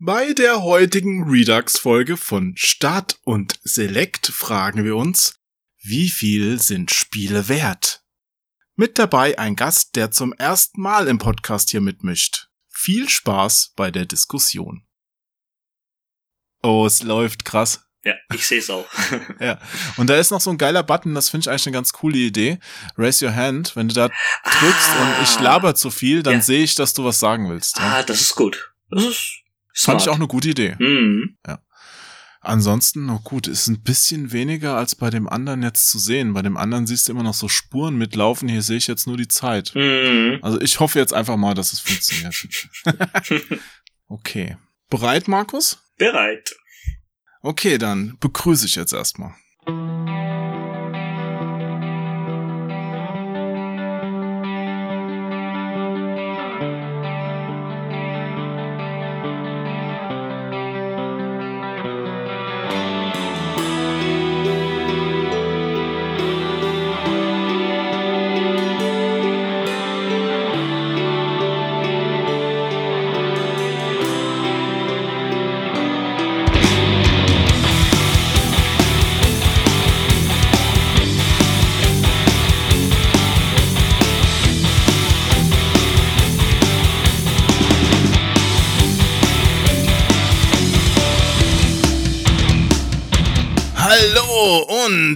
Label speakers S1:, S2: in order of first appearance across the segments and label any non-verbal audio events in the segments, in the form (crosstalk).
S1: Bei der heutigen Redux-Folge von Start und Select fragen wir uns, wie viel sind Spiele wert? Mit dabei ein Gast, der zum ersten Mal im Podcast hier mitmischt. Viel Spaß bei der Diskussion. Oh, es läuft krass.
S2: Ja, ich sehe es auch. (laughs) (laughs)
S1: ja. Und da ist noch so ein geiler Button, das finde ich eigentlich eine ganz coole Idee. Raise your hand. Wenn du da drückst ah, und ich laber zu viel, dann ja. sehe ich, dass du was sagen willst.
S2: Ja? Ah, das ist gut. Das ist
S1: Smart. Fand ich auch eine gute Idee.
S2: Mhm.
S1: Ja. Ansonsten, noch gut, ist ein bisschen weniger als bei dem anderen jetzt zu sehen. Bei dem anderen siehst du immer noch so Spuren mitlaufen. Hier sehe ich jetzt nur die Zeit.
S2: Mhm.
S1: Also ich hoffe jetzt einfach mal, dass es funktioniert. (laughs) okay. Bereit, Markus?
S2: Bereit.
S1: Okay, dann begrüße ich jetzt erstmal.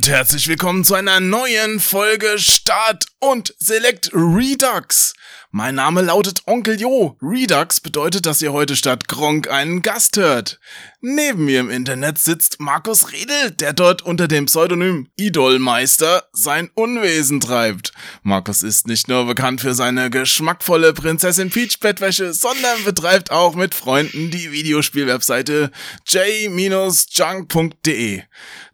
S1: Und herzlich willkommen zu einer neuen Folge Start und Select Redux. Mein Name lautet Onkel Jo. Redux bedeutet, dass ihr heute statt Gronk einen Gast hört. Neben mir im Internet sitzt Markus Redel, der dort unter dem Pseudonym Idolmeister sein Unwesen treibt. Markus ist nicht nur bekannt für seine geschmackvolle Prinzessin Peach Bettwäsche, sondern betreibt auch mit Freunden die Videospielwebseite j-junk.de.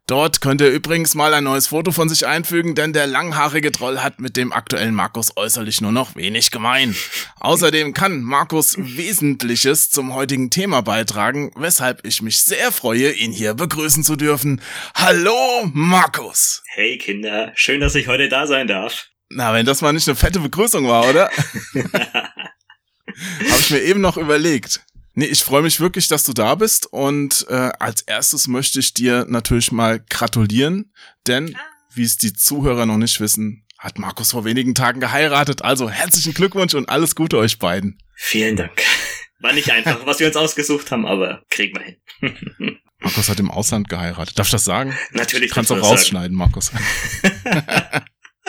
S1: Dort könnt ihr übrigens mal ein neues Foto von sich einfügen, denn der langhaarige Troll hat mit dem aktuellen Markus äußerlich nur noch wenig gemein. Außerdem kann Markus Wesentliches zum heutigen Thema beitragen, weshalb ich mich sehr freue, ihn hier begrüßen zu dürfen. Hallo, Markus!
S2: Hey Kinder, schön, dass ich heute da sein darf.
S1: Na, wenn das mal nicht eine fette Begrüßung war, oder? (laughs) Habe ich mir eben noch überlegt. Nee, ich freue mich wirklich, dass du da bist und äh, als erstes möchte ich dir natürlich mal gratulieren, denn wie es die Zuhörer noch nicht wissen, hat Markus vor wenigen Tagen geheiratet. Also herzlichen Glückwunsch und alles Gute euch beiden.
S2: Vielen Dank. (laughs) War nicht einfach, was wir uns ausgesucht haben, aber kriegen wir hin. (laughs)
S1: Markus hat im Ausland geheiratet. Darf ich das sagen?
S2: Natürlich.
S1: Du kannst auch rausschneiden, sagen. Markus.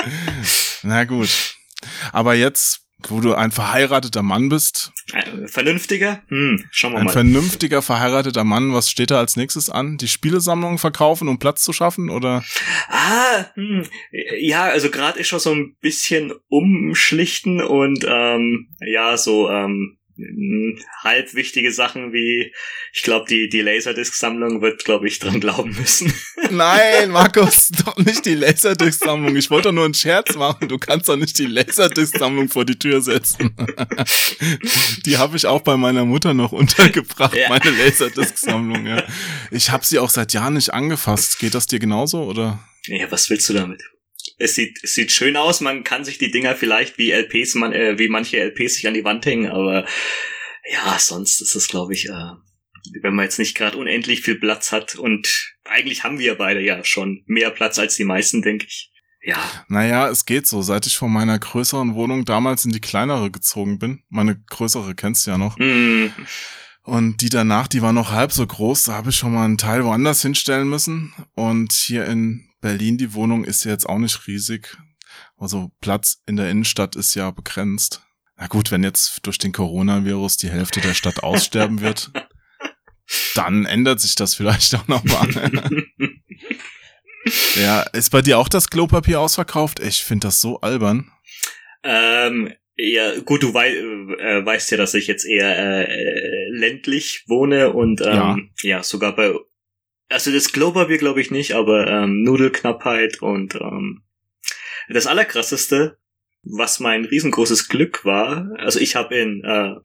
S1: (laughs) Na gut. Aber jetzt wo du ein verheirateter Mann bist.
S2: Ein vernünftiger? Hm, schauen wir
S1: ein
S2: mal.
S1: Ein vernünftiger verheirateter Mann, was steht da als nächstes an? Die Spielesammlung verkaufen, um Platz zu schaffen, oder?
S2: Ah, hm, ja, also gerade ist schon so ein bisschen umschlichten und ähm, ja, so ähm, halb wichtige Sachen wie, ich glaube, die, die Laserdisc-Sammlung wird, glaube ich, dran glauben müssen. (laughs)
S1: Nein, Markus, doch nicht die Laserdisc-Sammlung. Ich wollte doch nur einen Scherz machen. Du kannst doch nicht die Laserdisc-Sammlung vor die Tür setzen. (laughs) die habe ich auch bei meiner Mutter noch untergebracht, ja. meine Laserdisc-Sammlung. Ja. Ich habe sie auch seit Jahren nicht angefasst. Geht das dir genauso, oder?
S2: Ja, was willst du damit? Es sieht, es sieht schön aus, man kann sich die Dinger vielleicht wie LPs, man, äh, wie manche LPs sich an die Wand hängen, aber ja, sonst ist es, glaube ich, äh, wenn man jetzt nicht gerade unendlich viel Platz hat und eigentlich haben wir beide ja schon mehr Platz als die meisten, denke ich. Ja.
S1: Naja, es geht so. Seit ich von meiner größeren Wohnung damals in die kleinere gezogen bin, meine größere kennst du ja noch.
S2: Mm.
S1: Und die danach, die war noch halb so groß, da habe ich schon mal einen Teil woanders hinstellen müssen. Und hier in Berlin, die Wohnung ist ja jetzt auch nicht riesig. Also Platz in der Innenstadt ist ja begrenzt. Na gut, wenn jetzt durch den Coronavirus die Hälfte der Stadt aussterben wird, (laughs) dann ändert sich das vielleicht auch nochmal. (laughs) ja, ist bei dir auch das Klopapier ausverkauft? Ich finde das so albern.
S2: Ähm, ja, gut, du wei äh, weißt ja, dass ich jetzt eher äh, ländlich wohne und ähm, ja. ja, sogar bei also das Klopapier glaube ich nicht, aber ähm, Nudelknappheit und ähm, das Allerkrasseste, was mein riesengroßes Glück war, also ich habe in, äh,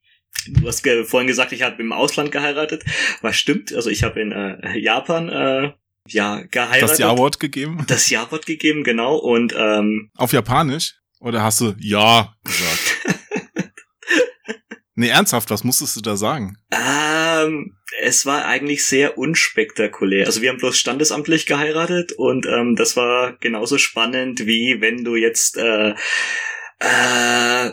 S2: du hast vorhin gesagt, ich habe im Ausland geheiratet, was stimmt, also ich habe in äh, Japan äh, ja geheiratet.
S1: Das Ja-Wort gegeben?
S2: Das Ja-Wort gegeben, genau, und ähm,
S1: Auf Japanisch? Oder hast du Ja gesagt? (laughs) Nee, ernsthaft, was musstest du da sagen?
S2: Ähm, es war eigentlich sehr unspektakulär. Also wir haben bloß standesamtlich geheiratet und ähm, das war genauso spannend, wie wenn du jetzt äh, äh,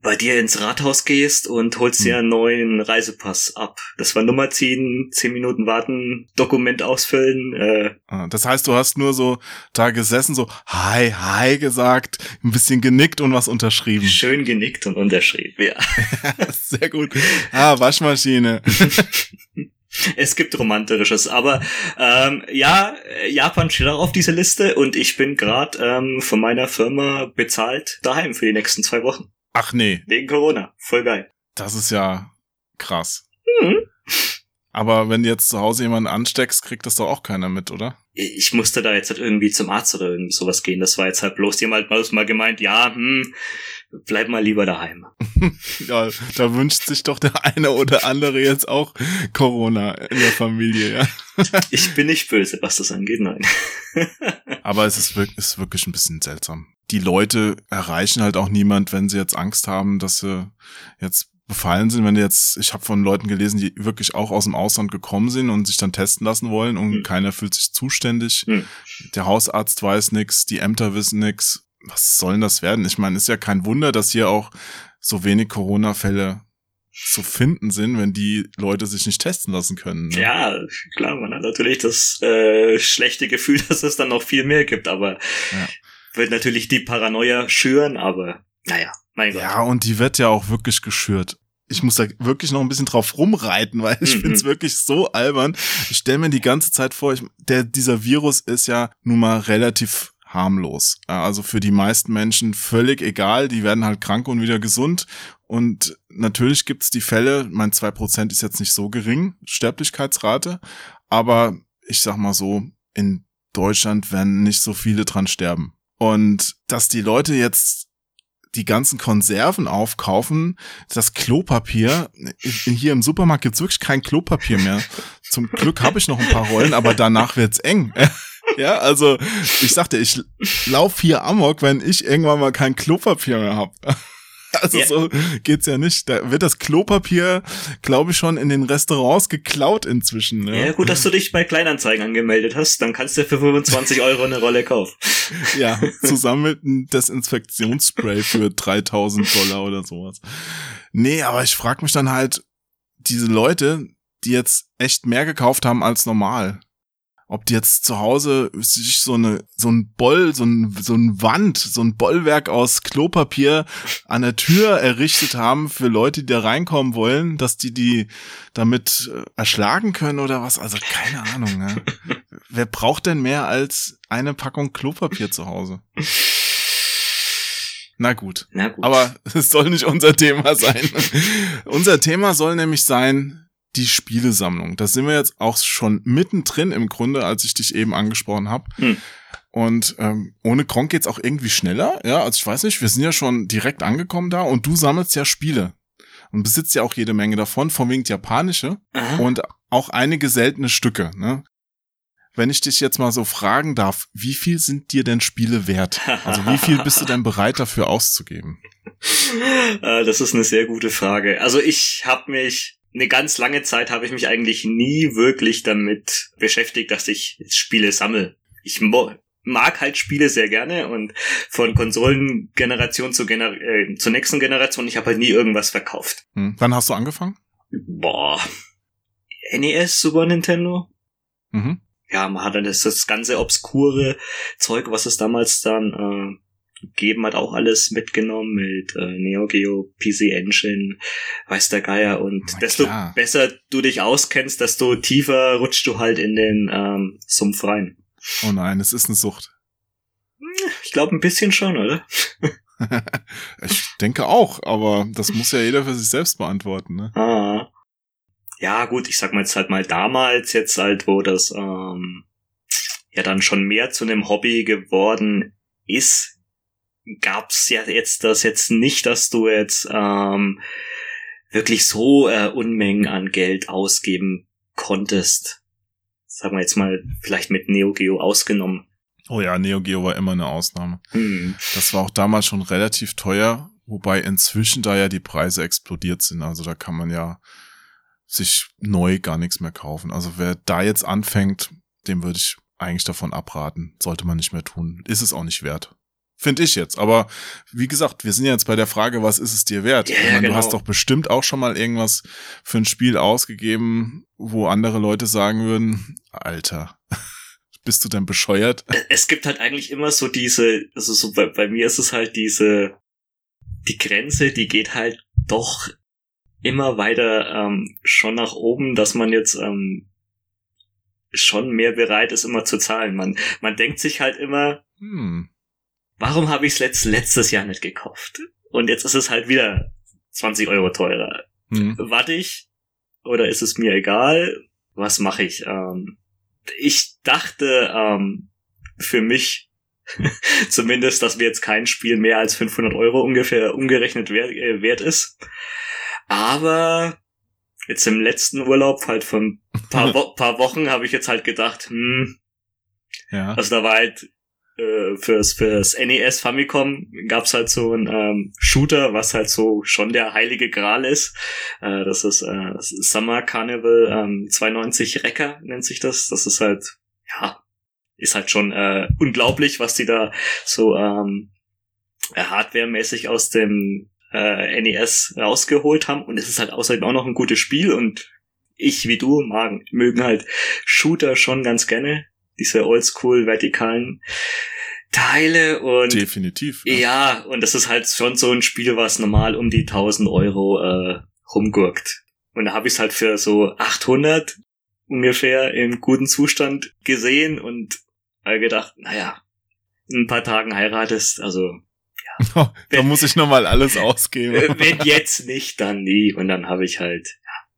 S2: bei dir ins Rathaus gehst und holst hm. dir einen neuen Reisepass ab. Das war Nummer ziehen, zehn Minuten warten, Dokument ausfüllen. Äh.
S1: Ah, das heißt, du hast nur so da gesessen, so Hi, Hi gesagt, ein bisschen genickt und was unterschrieben.
S2: Schön genickt und unterschrieben, ja. (laughs)
S1: Sehr gut. Ah, Waschmaschine. (laughs)
S2: Es gibt romantisches, aber ähm, ja, Japan steht auch auf dieser Liste und ich bin gerade ähm, von meiner Firma bezahlt daheim für die nächsten zwei Wochen.
S1: Ach nee.
S2: Wegen Corona. Voll geil.
S1: Das ist ja krass. Mhm. Aber wenn du jetzt zu Hause jemanden ansteckst, kriegt das doch auch keiner mit, oder?
S2: Ich musste da jetzt halt irgendwie zum Arzt oder irgendwie sowas gehen. Das war jetzt halt bloß jemand mal gemeint, ja, hm, bleib mal lieber daheim. (laughs)
S1: ja, da wünscht sich doch der eine oder andere jetzt auch Corona in der Familie, ja.
S2: ich bin nicht böse, was das angeht, nein.
S1: Aber es ist wirklich, ist wirklich ein bisschen seltsam. Die Leute erreichen halt auch niemand, wenn sie jetzt Angst haben, dass sie jetzt befallen sind, wenn jetzt, ich habe von Leuten gelesen, die wirklich auch aus dem Ausland gekommen sind und sich dann testen lassen wollen und hm. keiner fühlt sich zuständig. Hm. Der Hausarzt weiß nix, die Ämter wissen nix was soll denn das werden? Ich meine, ist ja kein Wunder, dass hier auch so wenig Corona-Fälle zu finden sind, wenn die Leute sich nicht testen lassen können.
S2: Ne? Ja, klar, man hat natürlich das äh, schlechte Gefühl, (laughs) dass es dann noch viel mehr gibt, aber ja. Wird natürlich die Paranoia schüren, aber naja, mein Gott.
S1: Ja, und die wird ja auch wirklich geschürt. Ich muss da wirklich noch ein bisschen drauf rumreiten, weil ich mhm. finde es wirklich so albern. Ich stelle mir die ganze Zeit vor, ich, der, dieser Virus ist ja nun mal relativ harmlos. Also für die meisten Menschen völlig egal, die werden halt krank und wieder gesund. Und natürlich gibt's die Fälle, mein zwei Prozent ist jetzt nicht so gering, Sterblichkeitsrate, aber ich sag mal so, in Deutschland werden nicht so viele dran sterben. Und dass die Leute jetzt die ganzen Konserven aufkaufen, das Klopapier, hier im Supermarkt gibt's wirklich kein Klopapier mehr. Zum Glück habe ich noch ein paar Rollen, aber danach wird's eng. (laughs) Ja, also ich sagte, ich lauf hier amok, wenn ich irgendwann mal kein Klopapier mehr hab. Also ja. so geht's ja nicht. Da wird das Klopapier, glaube ich, schon in den Restaurants geklaut inzwischen.
S2: Ja. ja, gut, dass du dich bei Kleinanzeigen angemeldet hast. Dann kannst du für 25 Euro eine Rolle kaufen. (laughs)
S1: Ja, zusammen mit einem Desinfektionsspray für 3000 Dollar oder sowas. Nee, aber ich frage mich dann halt, diese Leute, die jetzt echt mehr gekauft haben als normal ob die jetzt zu Hause sich so eine so ein Boll, so ein so ein Wand, so ein Bollwerk aus Klopapier an der Tür errichtet haben für Leute, die da reinkommen wollen, dass die die damit äh, erschlagen können oder was? Also keine Ahnung. Ne? (laughs) Wer braucht denn mehr als eine Packung Klopapier zu Hause? Na gut.
S2: Na gut.
S1: Aber es soll nicht unser Thema sein. (laughs) unser Thema soll nämlich sein, die Spielesammlung. Da sind wir jetzt auch schon mittendrin im Grunde, als ich dich eben angesprochen habe. Hm. Und ähm, ohne Kronk geht's auch irgendwie schneller. Ja, also ich weiß nicht, wir sind ja schon direkt angekommen da und du sammelst ja Spiele und besitzt ja auch jede Menge davon, vorwiegend japanische Aha. und auch einige seltene Stücke. Ne? Wenn ich dich jetzt mal so fragen darf, wie viel sind dir denn Spiele wert? Also wie viel bist du denn bereit dafür auszugeben?
S2: Äh, (laughs) das ist eine sehr gute Frage. Also ich habe mich eine ganz lange Zeit habe ich mich eigentlich nie wirklich damit beschäftigt, dass ich Spiele sammle. Ich mag halt Spiele sehr gerne und von Konsolengeneration zu Gener äh, zur nächsten Generation, ich habe halt nie irgendwas verkauft.
S1: Hm. Wann hast du angefangen?
S2: Boah. NES, Super Nintendo? Mhm. Ja, man hat dann das, das ganze obskure Zeug, was es damals dann äh, geben hat auch alles mitgenommen mit äh, Neo Geo, PC Engine, weiß der Geier und Na, desto klar. besser du dich auskennst, desto tiefer rutschst du halt in den ähm, Sumpf rein.
S1: Oh nein, es ist eine Sucht. (laughs)
S2: Ich glaube ein bisschen schon, oder?
S1: ich denke auch, aber das muss ja jeder für sich selbst beantworten, ne?
S2: Ah. Ja, gut, ich sag mal jetzt halt mal damals, jetzt halt, wo das ähm, ja dann schon mehr zu einem Hobby geworden ist, gab's ja jetzt das jetzt nicht, dass du jetzt ähm, wirklich so äh, Unmengen an Geld ausgeben konntest. Sagen wir jetzt mal, vielleicht mit Neo Geo ausgenommen.
S1: Oh ja, Neo Geo war immer eine Ausnahme. Hm. Das war auch damals schon relativ teuer, Wobei inzwischen da ja die Preise explodiert sind. Also da kann man ja sich neu gar nichts mehr kaufen. Also wer da jetzt anfängt, dem würde ich eigentlich davon abraten. Sollte man nicht mehr tun. Ist es auch nicht wert. Finde ich jetzt. Aber wie gesagt, wir sind jetzt bei der Frage, was ist es dir wert? Ich meine,
S2: genau.
S1: Du hast doch bestimmt auch schon mal irgendwas für ein Spiel ausgegeben, wo andere Leute sagen würden, Alter, (laughs) bist du denn bescheuert?
S2: Es gibt halt eigentlich immer so diese, also so bei, bei mir ist es halt diese, die Grenze, die geht halt doch immer weiter ähm, schon nach oben, dass man jetzt ähm, schon mehr bereit ist, immer zu zahlen. Man, man denkt sich halt immer,
S1: Hm.
S2: Warum habe ich es letzt, letztes Jahr nicht gekauft? Und jetzt ist es halt wieder 20 Euro teurer.
S1: Hm.
S2: Warte ich oder ist es mir egal? Was mache ich? Ähm, ich dachte ähm, für mich (laughs) zumindest, dass mir jetzt kein Spiel mehr als 500 Euro ungefähr umgerechnet wert, äh, wert ist. Aber jetzt im letzten Urlaub halt von (laughs) paar, Wo paar Wochen habe ich jetzt halt gedacht, hm,
S1: Ja.
S2: also da war halt äh, fürs, fürs NES Famicom gab's halt so ein ähm, Shooter, was halt so schon der heilige Gral ist. Äh, das ist äh, Summer Carnival ähm, 92 Recker nennt sich das. Das ist halt, ja, ist halt schon äh, unglaublich, was die da so ähm, äh, hardwaremäßig aus dem äh, NES rausgeholt haben. Und es ist halt außerdem auch noch ein gutes Spiel und ich wie du magen, mögen halt Shooter schon ganz gerne diese oldschool vertikalen Teile und
S1: Definitiv.
S2: ja, und das ist halt schon so ein Spiel, was normal um die 1000 Euro äh, rumgurkt. Und da habe ich es halt für so 800 ungefähr im guten Zustand gesehen und äh, gedacht, naja, in ein paar Tagen heiratest, also (laughs)
S1: da muss ich nochmal alles ausgeben.
S2: wenn jetzt nicht, dann nie. Und dann habe ich halt,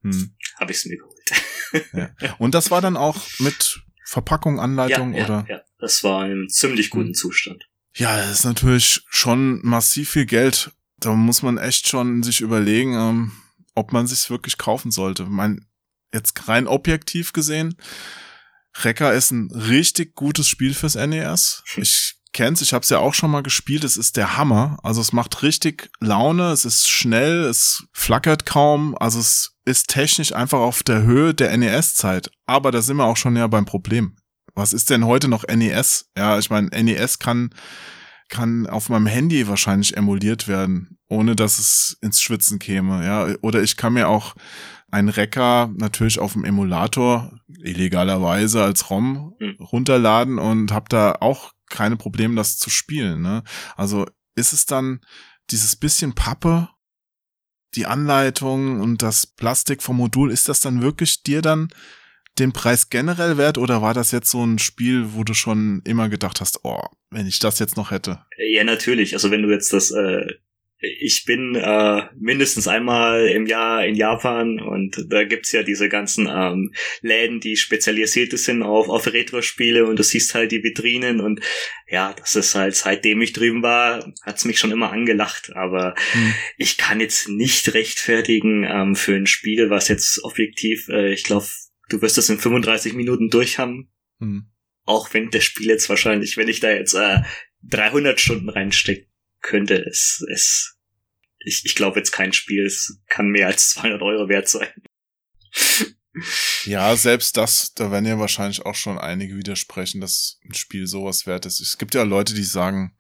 S1: Hm.
S2: habe ich es mir geholt.
S1: Und das war dann auch mit Verpackung, Anleitung
S2: ja,
S1: oder?
S2: ja, ja, das war in einem ziemlich guten
S1: Hm.
S2: Zustand.
S1: Ja, das ist natürlich schon massiv viel Geld. Da muss man echt schon sich überlegen, ähm, ob man sich's wirklich kaufen sollte. Ich mein, jetzt rein objektiv gesehen, Recker ist ein richtig gutes Spiel fürs NES. (laughs) Ich kenn's, ich habe es ja auch schon mal gespielt. Es ist der Hammer. Also es macht richtig Laune, es ist schnell, es flackert kaum. Also es ist technisch einfach auf der Höhe der NES-Zeit. Aber da sind wir auch schon ja beim Problem. Was ist denn heute noch NES? Ja, ich meine, NES kann kann auf meinem Handy wahrscheinlich emuliert werden, ohne dass es ins Schwitzen käme, ja. Oder ich kann mir auch einen Recker natürlich auf dem Emulator illegalerweise als ROM
S2: Hm.
S1: runterladen und habe da auch keine Probleme, das zu spielen. Ne? Also ist es dann dieses bisschen Pappe, die Anleitung und das Plastik vom Modul, ist das dann wirklich dir dann den Preis generell wert oder war das jetzt so ein Spiel, wo du schon immer gedacht hast, oh, wenn ich das jetzt noch hätte?
S2: Ja, natürlich. Also wenn du jetzt das, äh, ich bin äh, mindestens einmal im Jahr in Japan und da gibt's ja diese ganzen ähm, Läden, die spezialisiert sind auf, auf Retro-Spiele und du siehst halt die Vitrinen und ja, das ist halt, seitdem ich drüben war, hat's mich schon immer angelacht, aber
S1: Hm.
S2: ich kann jetzt nicht rechtfertigen ähm, für ein Spiel, was jetzt objektiv, äh, ich glaube, du wirst es in 35 Minuten durch haben,
S1: Hm.
S2: auch wenn das Spiel jetzt wahrscheinlich, wenn ich da jetzt äh, 300 Stunden reinstecken könnte, es, es, ich, ich glaube jetzt kein Spiel, es kann mehr als 200 Euro wert sein.
S1: Ja, selbst das, da werden ja wahrscheinlich auch schon einige widersprechen, dass ein Spiel sowas wert ist. Es gibt ja Leute, die sagen,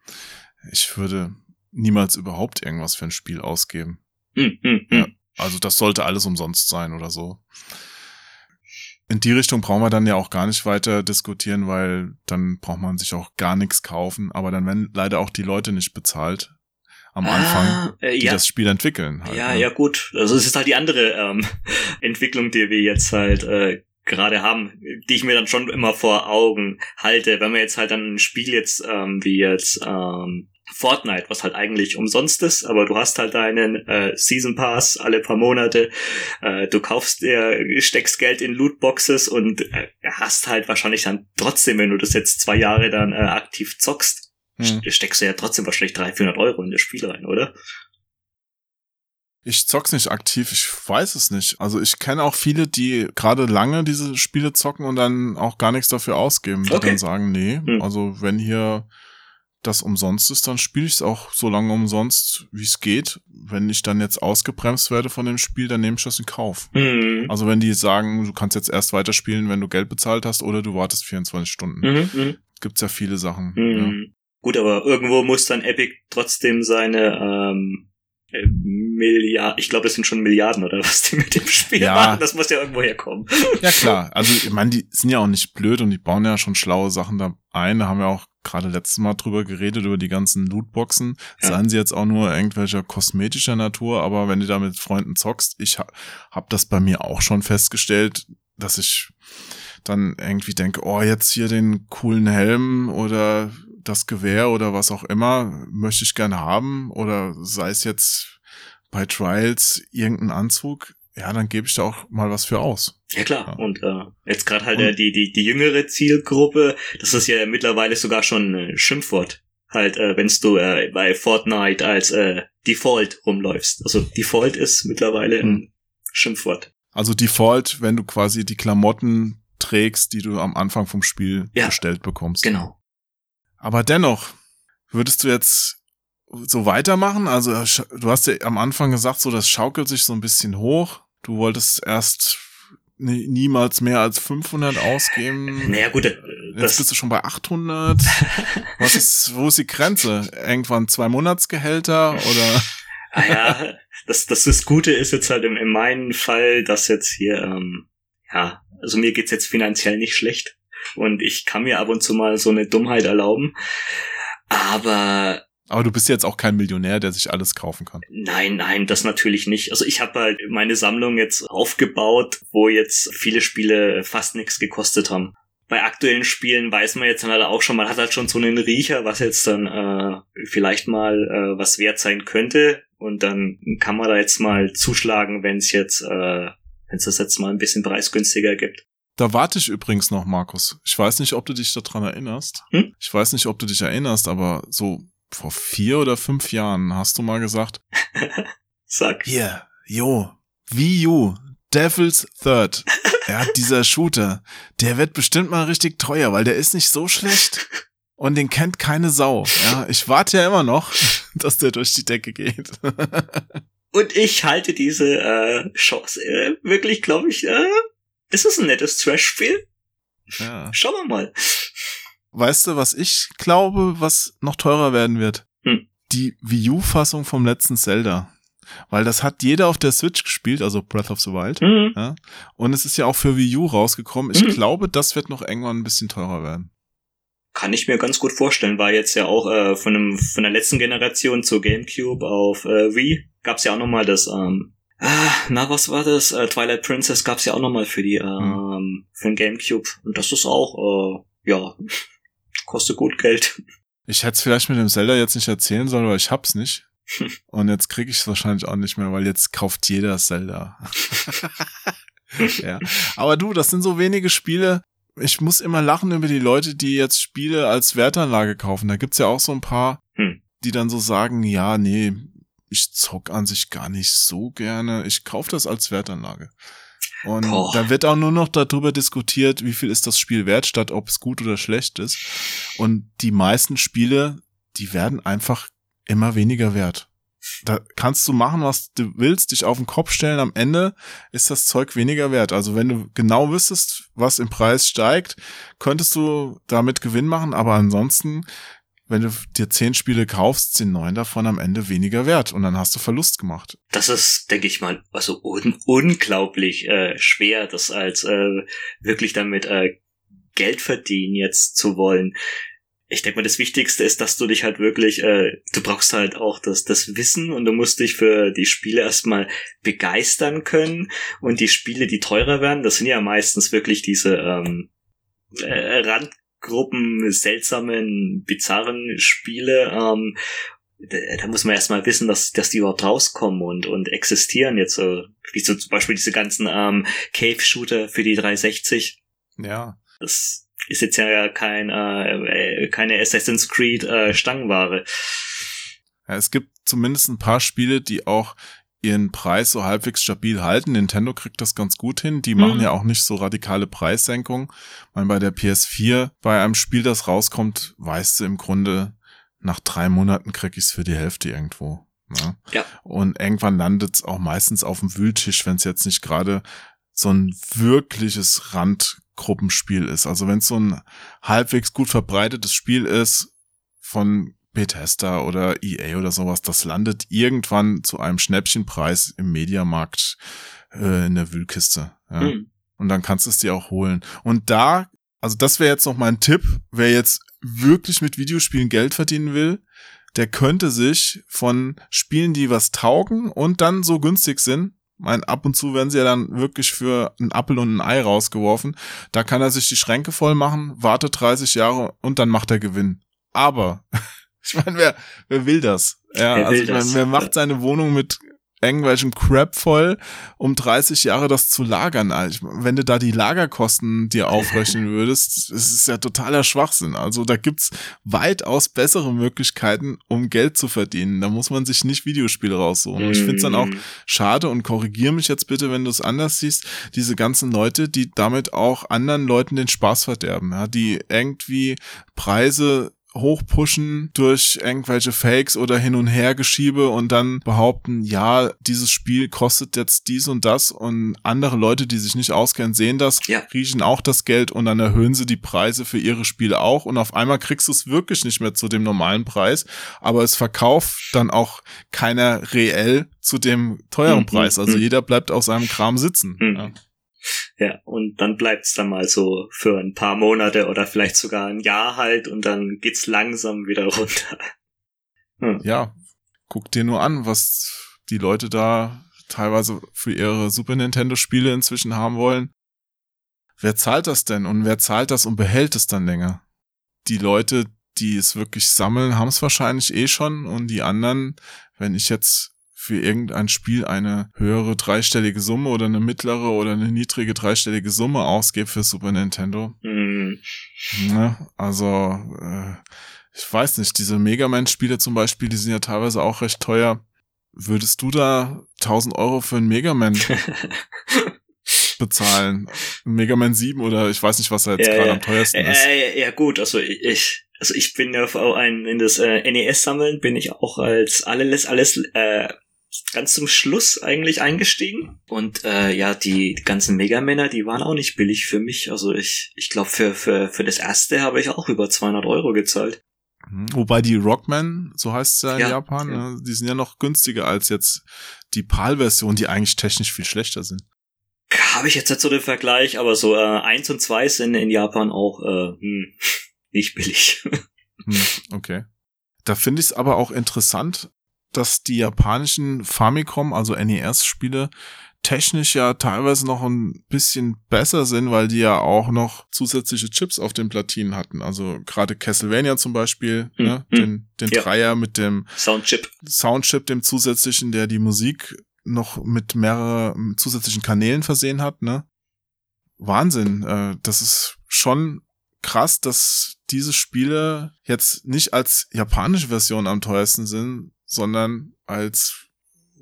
S1: ich würde niemals überhaupt irgendwas für ein Spiel ausgeben.
S2: Hm, hm,
S1: Ja.
S2: hm.
S1: Also das sollte alles umsonst sein oder so. In die Richtung brauchen wir dann ja auch gar nicht weiter diskutieren, weil dann braucht man sich auch gar nichts kaufen. Aber dann werden leider auch die Leute nicht bezahlt am Anfang,
S2: Ah, äh,
S1: die
S2: ja.
S1: das Spiel entwickeln. Halt,
S2: Ja,
S1: ne?
S2: ja, gut. Also es ist halt die andere ähm, (laughs) Entwicklung, die wir jetzt halt äh, gerade haben, die ich mir dann schon immer vor Augen halte. Wenn man jetzt halt dann ein Spiel jetzt ähm, wie jetzt ähm, Fortnite, was halt eigentlich umsonst ist, aber du hast halt deinen äh, Season Pass alle paar Monate, äh, du kaufst dir, steckst Geld in Lootboxes und äh, hast halt wahrscheinlich dann trotzdem, wenn du das jetzt zwei Jahre dann äh, aktiv zockst,
S1: Hm.
S2: steckst du ja trotzdem wahrscheinlich 300, 400 Euro in das Spiel rein, oder?
S1: Ich zock's nicht aktiv, ich weiß es nicht. Also ich kenne auch viele, die gerade lange diese Spiele zocken und dann auch gar nichts dafür ausgeben, die
S2: Okay.
S1: dann sagen, nee,
S2: Hm.
S1: also wenn hier das umsonst ist, dann spiele ich es auch so lange umsonst, wie es geht. Wenn ich dann jetzt ausgebremst werde von dem Spiel, dann nehme ich das in Kauf. Mhm. Also wenn die sagen, du kannst jetzt erst weiterspielen, wenn du Geld bezahlt hast oder du wartest 24 Stunden. Mhm, mhm. Gibt's ja viele Sachen. Mhm. Ja.
S2: Gut, aber irgendwo muss dann Epic trotzdem seine ähm, äh, Milliarden, ich glaube, das sind schon Milliarden oder was die mit dem Spiel ja. machen. Das muss ja irgendwo herkommen.
S1: Ja klar, also ich meine, die sind ja auch nicht blöd und die bauen ja schon schlaue Sachen da ein. Da haben wir auch gerade letztes Mal drüber geredet, über die ganzen Lootboxen. Ja. Seien sie jetzt auch nur irgendwelcher kosmetischer Natur, aber wenn du da mit Freunden zockst, ich ha hab das bei mir auch schon festgestellt, dass ich dann irgendwie denke, oh, jetzt hier den coolen Helm oder das Gewehr oder was auch immer möchte ich gerne haben oder sei es jetzt bei Trials irgendein Anzug, ja, dann gebe ich da auch mal was für aus.
S2: Ja klar. Ja. Und äh, jetzt gerade halt äh, die die die jüngere Zielgruppe, das ist ja mittlerweile sogar schon ein Schimpfwort. Halt, äh, wenn du äh, bei Fortnite als äh, Default rumläufst. Also Default ist mittlerweile ein hm. Schimpfwort.
S1: Also Default, wenn du quasi die Klamotten trägst, die du am Anfang vom Spiel ja, bestellt bekommst.
S2: Genau.
S1: Aber dennoch, würdest du jetzt so weitermachen? Also du hast ja am Anfang gesagt, so das schaukelt sich so ein bisschen hoch. Du wolltest erst niemals mehr als 500 ausgeben.
S2: Naja, gut. Äh,
S1: Jetzt bist du schon bei 800. (laughs) Was ist, wo ist die Grenze? Irgendwann zwei Monatsgehälter oder?
S2: ah ja, das, das, das Gute ist jetzt halt in, in meinem Fall, dass jetzt hier, ähm, ja, also mir geht's jetzt finanziell nicht schlecht und ich kann mir ab und zu mal so eine Dummheit erlauben. Aber
S1: aber du bist jetzt auch kein Millionär, der sich alles kaufen kann.
S2: Nein, nein, das natürlich nicht. Also ich habe halt meine Sammlung jetzt aufgebaut, wo jetzt viele Spiele fast nichts gekostet haben. Bei aktuellen Spielen weiß man jetzt dann halt auch schon, man hat halt schon so einen Riecher, was jetzt dann äh, vielleicht mal äh, was wert sein könnte. Und dann kann man da jetzt mal zuschlagen, wenn es jetzt, äh, wenn es das jetzt mal ein bisschen preisgünstiger gibt.
S1: Da warte ich übrigens noch, Markus. Ich weiß nicht, ob du dich daran erinnerst. Hm? Ich weiß nicht, ob du dich erinnerst, aber so vor vier oder fünf Jahren hast du mal gesagt. (laughs)
S2: Sag.
S1: Hier, jo, Wii U, Devil's Third. Ja, dieser Shooter, der wird bestimmt mal richtig teuer, weil der ist nicht so schlecht. Und den kennt keine Sau. Ja, ich warte ja immer noch, (laughs) dass der durch die Decke geht. (laughs)
S2: Und ich halte diese äh, Chance äh, wirklich, glaube ich, äh, ist es ein nettes Trash-Spiel? Ja. Schauen wir mal.
S1: Weißt du, was ich glaube, was noch teurer werden wird? Hm. Die Wii U-Fassung vom letzten Zelda. Weil das hat jeder auf der Switch gespielt, also Breath of the Wild. Mhm. Ja? Und es ist ja auch für Wii U rausgekommen. Ich mhm. glaube, das wird noch irgendwann ein bisschen teurer werden.
S2: Kann ich mir ganz gut vorstellen, war jetzt ja auch äh, von, einem, von der letzten Generation zur GameCube auf äh, Wii gab's ja auch nochmal das ähm, na, was war das? Äh, Twilight Princess gab's ja auch nochmal für die, hm. ähm, für den Gamecube. Und das ist auch, äh, ja, kostet gut Geld.
S1: Ich hätte es vielleicht mit dem Zelda jetzt nicht erzählen sollen, weil ich hab's nicht. (laughs) Und jetzt krieg ich es wahrscheinlich auch nicht mehr, weil jetzt kauft jeder Zelda. (laughs) ja. Aber du, das sind so wenige Spiele. Ich muss immer lachen über die Leute, die jetzt Spiele als Wertanlage kaufen. Da gibt's ja auch so ein paar, hm. die dann so sagen, ja, nee, ich zock an sich gar nicht so gerne. Ich kaufe das als Wertanlage. Und Boah. da wird auch nur noch darüber diskutiert, wie viel ist das Spiel wert, statt ob es gut oder schlecht ist. Und die meisten Spiele, die werden einfach immer weniger wert. Da kannst du machen, was du willst, dich auf den Kopf stellen. Am Ende ist das Zeug weniger wert. Also wenn du genau wüsstest, was im Preis steigt, könntest du damit Gewinn machen. Aber ansonsten wenn du dir zehn Spiele kaufst, sind neun davon am Ende weniger wert und dann hast du Verlust gemacht.
S2: Das ist, denke ich mal, also un unglaublich äh, schwer, das als äh, wirklich damit äh, Geld verdienen jetzt zu wollen. Ich denke mal, das Wichtigste ist, dass du dich halt wirklich, äh, du brauchst halt auch das, das Wissen und du musst dich für die Spiele erstmal begeistern können. Und die Spiele, die teurer werden, das sind ja meistens wirklich diese ähm, äh, Rand Gruppen seltsamen, bizarren Spiele, ähm, da, da muss man erstmal wissen, dass, dass die überhaupt rauskommen und, und existieren jetzt, äh, wie so zum Beispiel diese ganzen ähm, Cave-Shooter für die 360.
S1: Ja.
S2: Das ist jetzt ja kein, äh, äh, keine Assassin's Creed äh, Stangenware.
S1: Ja, es gibt zumindest ein paar Spiele, die auch ihren Preis so halbwegs stabil halten. Nintendo kriegt das ganz gut hin. Die machen mhm. ja auch nicht so radikale Preissenkungen. Ich meine, bei der PS4, bei einem Spiel, das rauskommt, weißt du im Grunde, nach drei Monaten krieg ich's für die Hälfte irgendwo. Ne?
S2: Ja.
S1: Und irgendwann landet's auch meistens auf dem Wühltisch, wenn es jetzt nicht gerade so ein wirkliches Randgruppenspiel ist. Also wenn es so ein halbwegs gut verbreitetes Spiel ist von Bethesda oder EA oder sowas, das landet irgendwann zu einem Schnäppchenpreis im Mediamarkt äh, in der Wühlkiste. Ja. Mhm. Und dann kannst du es dir auch holen. Und da, also das wäre jetzt noch mein Tipp, wer jetzt wirklich mit Videospielen Geld verdienen will, der könnte sich von Spielen, die was taugen und dann so günstig sind, mein, ab und zu werden sie ja dann wirklich für einen Appel und ein Ei rausgeworfen. Da kann er sich die Schränke voll machen, wartet 30 Jahre und dann macht er Gewinn. Aber, ich meine, wer, wer will das? Ja, wer also ich meine, wer macht seine Wohnung mit irgendwelchen Crap voll, um 30 Jahre das zu lagern. Wenn du da die Lagerkosten dir aufrechnen (laughs) würdest, das ist ja totaler Schwachsinn. Also da gibt's weitaus bessere Möglichkeiten, um Geld zu verdienen. Da muss man sich nicht Videospiele raussuchen. Ich finde es dann auch mhm. schade und korrigiere mich jetzt bitte, wenn du es anders siehst, diese ganzen Leute, die damit auch anderen Leuten den Spaß verderben, ja, die irgendwie Preise hochpushen durch irgendwelche Fakes oder hin und her geschiebe und dann behaupten, ja, dieses Spiel kostet jetzt dies und das und andere Leute, die sich nicht auskennen, sehen das, ja. riechen auch das Geld und dann erhöhen sie die Preise für ihre Spiele auch und auf einmal kriegst du es wirklich nicht mehr zu dem normalen Preis, aber es verkauft dann auch keiner reell zu dem teuren mhm. Preis. Also mhm. jeder bleibt auf seinem Kram sitzen. Mhm.
S2: Ja. Ja, und dann bleibt's dann mal so für ein paar Monate oder vielleicht sogar ein Jahr halt und dann geht's langsam wieder (laughs) runter.
S1: Hm. Ja, guck dir nur an, was die Leute da teilweise für ihre Super Nintendo Spiele inzwischen haben wollen. Wer zahlt das denn und wer zahlt das und behält es dann länger? Die Leute, die es wirklich sammeln, haben es wahrscheinlich eh schon und die anderen, wenn ich jetzt für irgendein Spiel eine höhere dreistellige Summe oder eine mittlere oder eine niedrige dreistellige Summe ausgebe für Super Nintendo. Mhm. Ja, ne? also, äh, ich weiß nicht, diese Mega Man-Spiele zum Beispiel, die sind ja teilweise auch recht teuer. Würdest du da 1000 Euro für ein Mega Man (laughs) bezahlen? Mega Man 7 oder ich weiß nicht, was da jetzt ja, gerade ja. am teuersten ist.
S2: Äh, ja gut, also ich, also ich bin ja auf ein, in das äh, NES sammeln bin ich auch als alles, alles äh, ganz zum Schluss eigentlich eingestiegen. Und äh, ja, die ganzen Megamänner, die waren auch nicht billig für mich. Also ich, ich glaube, für, für, für das erste habe ich auch über 200 Euro gezahlt.
S1: Mhm. Wobei die Rockman, so heißt es ja in ja, Japan, ja. Ne, die sind ja noch günstiger als jetzt die PAL-Version, die eigentlich technisch viel schlechter sind.
S2: Habe ich jetzt nicht so den Vergleich, aber so äh, eins und zwei sind in Japan auch äh, hm, (laughs) nicht billig. (laughs)
S1: hm, okay. Da finde ich es aber auch interessant, dass die japanischen Famicom, also NES-Spiele, technisch ja teilweise noch ein bisschen besser sind, weil die ja auch noch zusätzliche Chips auf den Platinen hatten. Also gerade Castlevania zum Beispiel, mhm. ne, hm. den, den ja. Dreier mit dem
S2: Soundchip.
S1: Soundchip, dem zusätzlichen, der die Musik noch mit mehreren zusätzlichen Kanälen versehen hat, ne? Wahnsinn. Äh, das ist schon krass, dass diese Spiele jetzt nicht als japanische Version am teuersten sind, sondern als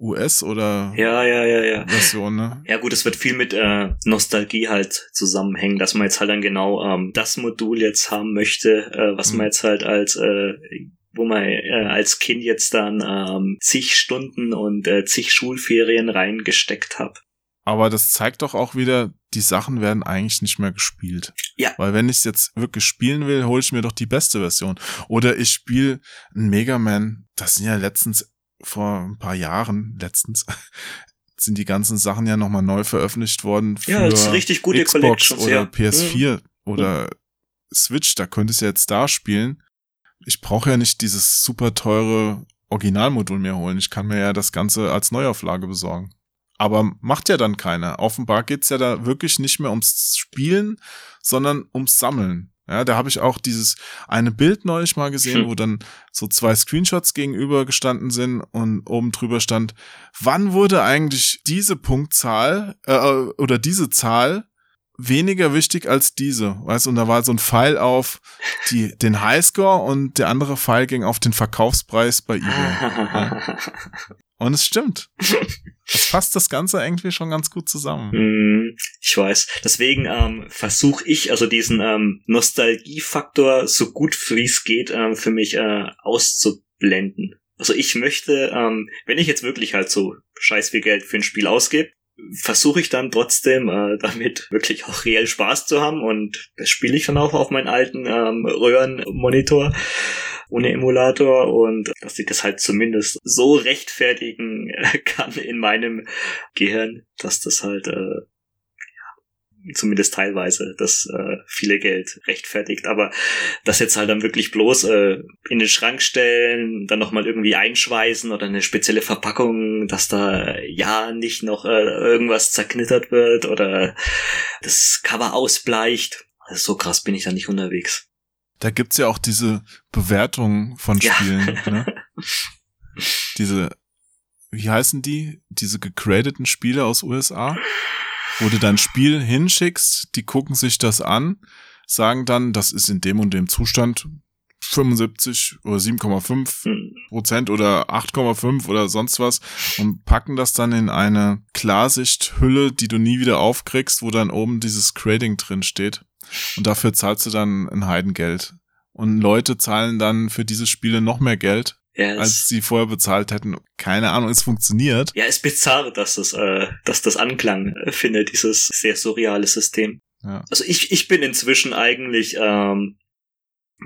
S1: US oder
S2: ja, ja, ja, ja.
S1: Version, ne?
S2: Ja gut, es wird viel mit äh, Nostalgie halt zusammenhängen, dass man jetzt halt dann genau ähm, das Modul jetzt haben möchte, äh, was mhm. man jetzt halt als äh, wo man äh, als Kind jetzt dann ähm, zig Stunden und äh, zig Schulferien reingesteckt hat.
S1: Aber das zeigt doch auch wieder, die Sachen werden eigentlich nicht mehr gespielt.
S2: Ja.
S1: Weil wenn ich es jetzt wirklich spielen will, hole ich mir doch die beste Version. Oder ich spiele ein Mega Man, das sind ja letztens vor ein paar Jahren, letztens, (laughs) sind die ganzen Sachen ja nochmal neu veröffentlicht worden für
S2: ja, das ist richtig gute
S1: Xbox oder ja. PS4 mhm. oder Switch, da könntest du jetzt da spielen. Ich brauche ja nicht dieses super teure Originalmodul mehr holen. Ich kann mir ja das Ganze als Neuauflage besorgen. Aber macht ja dann keiner. Offenbar geht's ja da wirklich nicht mehr ums Spielen, sondern ums Sammeln. Ja, da habe ich auch dieses eine Bild neulich mal gesehen, hm. wo dann so zwei Screenshots gegenüber gestanden sind und oben drüber stand, wann wurde eigentlich diese Punktzahl äh, oder diese Zahl weniger wichtig als diese, weißt und da war so ein Pfeil auf die, den Highscore und der andere Pfeil ging auf den Verkaufspreis bei eBay. (laughs) ja. Und es stimmt. Es fasst das Ganze irgendwie schon ganz gut zusammen.
S2: Mm, (laughs) ich weiß. Deswegen ähm, versuche ich also diesen ähm, Nostalgiefaktor so gut wie es geht ähm, für mich äh, auszublenden. Also ich möchte, ähm, wenn ich jetzt wirklich halt so scheiß viel Geld für ein Spiel ausgebe, versuche ich dann trotzdem äh, (laughs) damit wirklich auch reell Spaß zu haben und das spiele ich dann auch auf meinen alten ähm, Röhrenmonitor ohne Emulator und dass ich das halt zumindest so rechtfertigen (laughs) kann in meinem Gehirn, dass das halt äh, zumindest teilweise das äh, viele Geld rechtfertigt. Aber das jetzt halt dann wirklich bloß äh, in den Schrank stellen, dann nochmal irgendwie einschweißen oder eine spezielle Verpackung, dass da ja nicht noch äh, irgendwas zerknittert wird oder das Cover ausbleicht. Also so krass bin ich da nicht unterwegs.
S1: Da gibt's ja auch diese Bewertung von Spielen, ja. ne? (laughs) Diese, wie heißen die? Diese gegradeten Spiele aus USA? wo du dein Spiel hinschickst, die gucken sich das an, sagen dann, das ist in dem und dem Zustand 75 oder 7,5 Prozent oder 8,5 oder sonst was und packen das dann in eine Klarsichthülle, die du nie wieder aufkriegst, wo dann oben dieses Grading drin steht. Und dafür zahlst du dann ein Heidengeld. Und Leute zahlen dann für diese Spiele noch mehr Geld, ja, als sie vorher bezahlt hätten. Keine Ahnung, es funktioniert.
S2: Ja, ist bizarr, dass das, äh, dass das Anklang äh, findet, dieses sehr surreale System. Ja. Also ich, ich bin inzwischen eigentlich, ähm,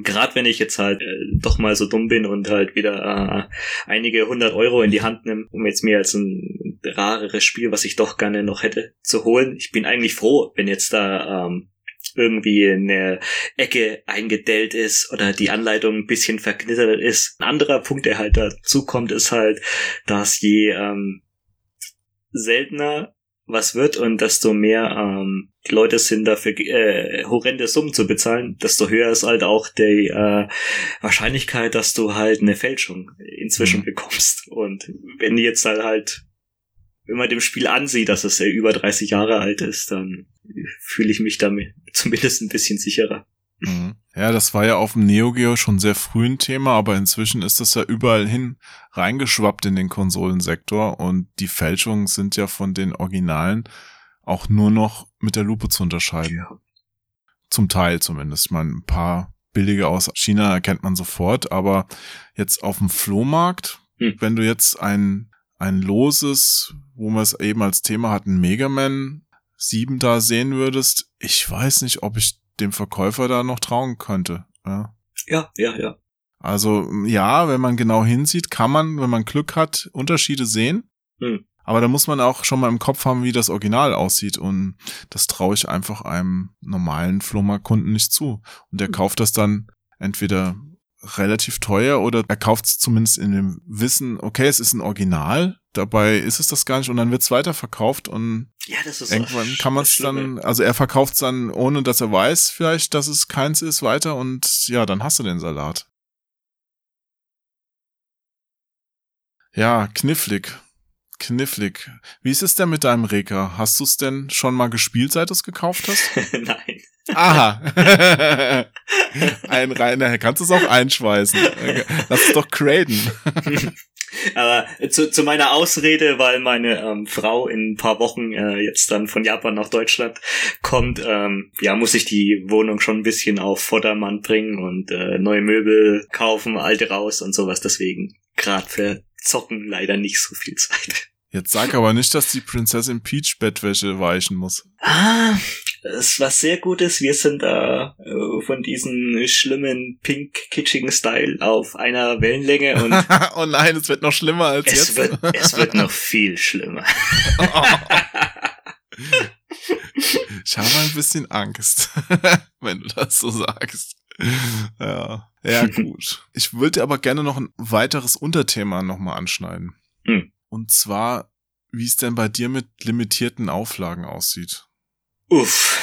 S2: gerade wenn ich jetzt halt äh, doch mal so dumm bin und halt wieder äh, einige hundert Euro in die Hand nehme, um jetzt mir als ein rareres Spiel, was ich doch gerne noch hätte, zu holen. Ich bin eigentlich froh, wenn jetzt da ähm, irgendwie eine Ecke eingedellt ist oder die Anleitung ein bisschen verknittert ist. Ein anderer Punkt, der halt dazu kommt, ist halt, dass je ähm, seltener was wird und desto mehr ähm, die Leute sind dafür äh, horrende Summen zu bezahlen, desto höher ist halt auch die äh, Wahrscheinlichkeit, dass du halt eine Fälschung inzwischen mhm. bekommst. Und wenn die jetzt halt halt wenn man dem Spiel ansieht, dass es ja über 30 Jahre alt ist, dann fühle ich mich damit zumindest ein bisschen sicherer.
S1: Mhm. Ja, das war ja auf dem Neo Geo schon sehr früh ein Thema, aber inzwischen ist das ja überall hin reingeschwappt in den Konsolensektor und die Fälschungen sind ja von den Originalen auch nur noch mit der Lupe zu unterscheiden. Ja. Zum Teil zumindest. Ich meine, ein paar billige aus China erkennt man sofort, aber jetzt auf dem Flohmarkt, hm. wenn du jetzt ein ein loses, wo wir es eben als Thema hatten, Mega Man 7 da sehen würdest, ich weiß nicht, ob ich dem Verkäufer da noch trauen könnte. Ja,
S2: ja, ja. ja.
S1: Also ja, wenn man genau hinsieht, kann man, wenn man Glück hat, Unterschiede sehen. Hm. Aber da muss man auch schon mal im Kopf haben, wie das Original aussieht. Und das traue ich einfach einem normalen Flohmarktkunden nicht zu. Und der hm. kauft das dann entweder relativ teuer oder er kauft es zumindest in dem Wissen, okay, es ist ein Original, dabei ist es das gar nicht und dann wird es weiterverkauft und
S2: ja, das ist
S1: irgendwann kann man es dann, also er verkauft es dann, ohne dass er weiß vielleicht, dass es keins ist, weiter und ja, dann hast du den Salat. Ja, knifflig. Knifflig. Wie ist es denn mit deinem Reka? Hast du es denn schon mal gespielt, seit du es gekauft hast? (laughs)
S2: Nein.
S1: Aha. (laughs) Ein reiner, kannst du es auch einschweißen. Lass es doch graden. (laughs)
S2: Aber zu, zu meiner Ausrede, weil meine ähm, Frau in ein paar Wochen äh, jetzt dann von Japan nach Deutschland kommt, ähm, ja, muss ich die Wohnung schon ein bisschen auf Vordermann bringen und äh, neue Möbel kaufen, alte raus und sowas. Deswegen gerade für Zocken leider nicht so viel Zeit.
S1: Jetzt sag aber nicht, dass die Prinzessin Peach Bettwäsche weichen muss.
S2: Ah, es was sehr Gutes. Wir sind da äh, von diesem schlimmen pink kitschigen Style auf einer Wellenlänge und (laughs)
S1: oh nein, es wird noch schlimmer als
S2: es
S1: jetzt.
S2: Wird, es wird noch viel schlimmer. (laughs)
S1: ich habe ein bisschen Angst, (laughs) wenn du das so sagst. Ja, ja gut. Ich würde aber gerne noch ein weiteres Unterthema nochmal anschneiden. Hm. Und zwar, wie es denn bei dir mit limitierten Auflagen aussieht.
S2: Uff.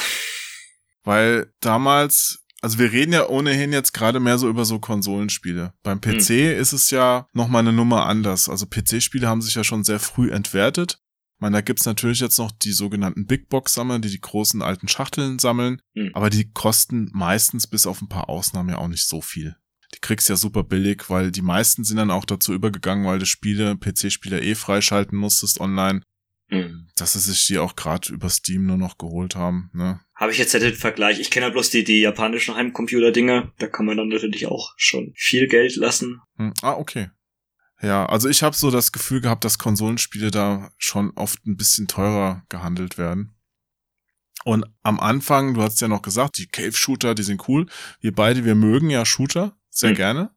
S1: Weil damals, also wir reden ja ohnehin jetzt gerade mehr so über so Konsolenspiele. Beim PC hm. ist es ja nochmal eine Nummer anders. Also PC-Spiele haben sich ja schon sehr früh entwertet. Ich meine, da gibt's natürlich jetzt noch die sogenannten Big Box-Sammler, die die großen alten Schachteln sammeln. Hm. Aber die kosten meistens bis auf ein paar Ausnahmen ja auch nicht so viel. Die kriegst ja super billig, weil die meisten sind dann auch dazu übergegangen, weil du Spiele, PC-Spieler eh freischalten musstest online. Mhm. Dass sie sich die auch gerade über Steam nur noch geholt haben. Ne?
S2: Habe ich jetzt nicht den Vergleich. Ich kenne ja bloß die, die japanischen Heimcomputer-Dinger. Da kann man dann natürlich auch schon viel Geld lassen.
S1: Hm. Ah, okay. Ja, also ich habe so das Gefühl gehabt, dass Konsolenspiele da schon oft ein bisschen teurer gehandelt werden. Und am Anfang, du hast ja noch gesagt, die Cave-Shooter, die sind cool. Wir beide, wir mögen ja Shooter sehr mhm. gerne.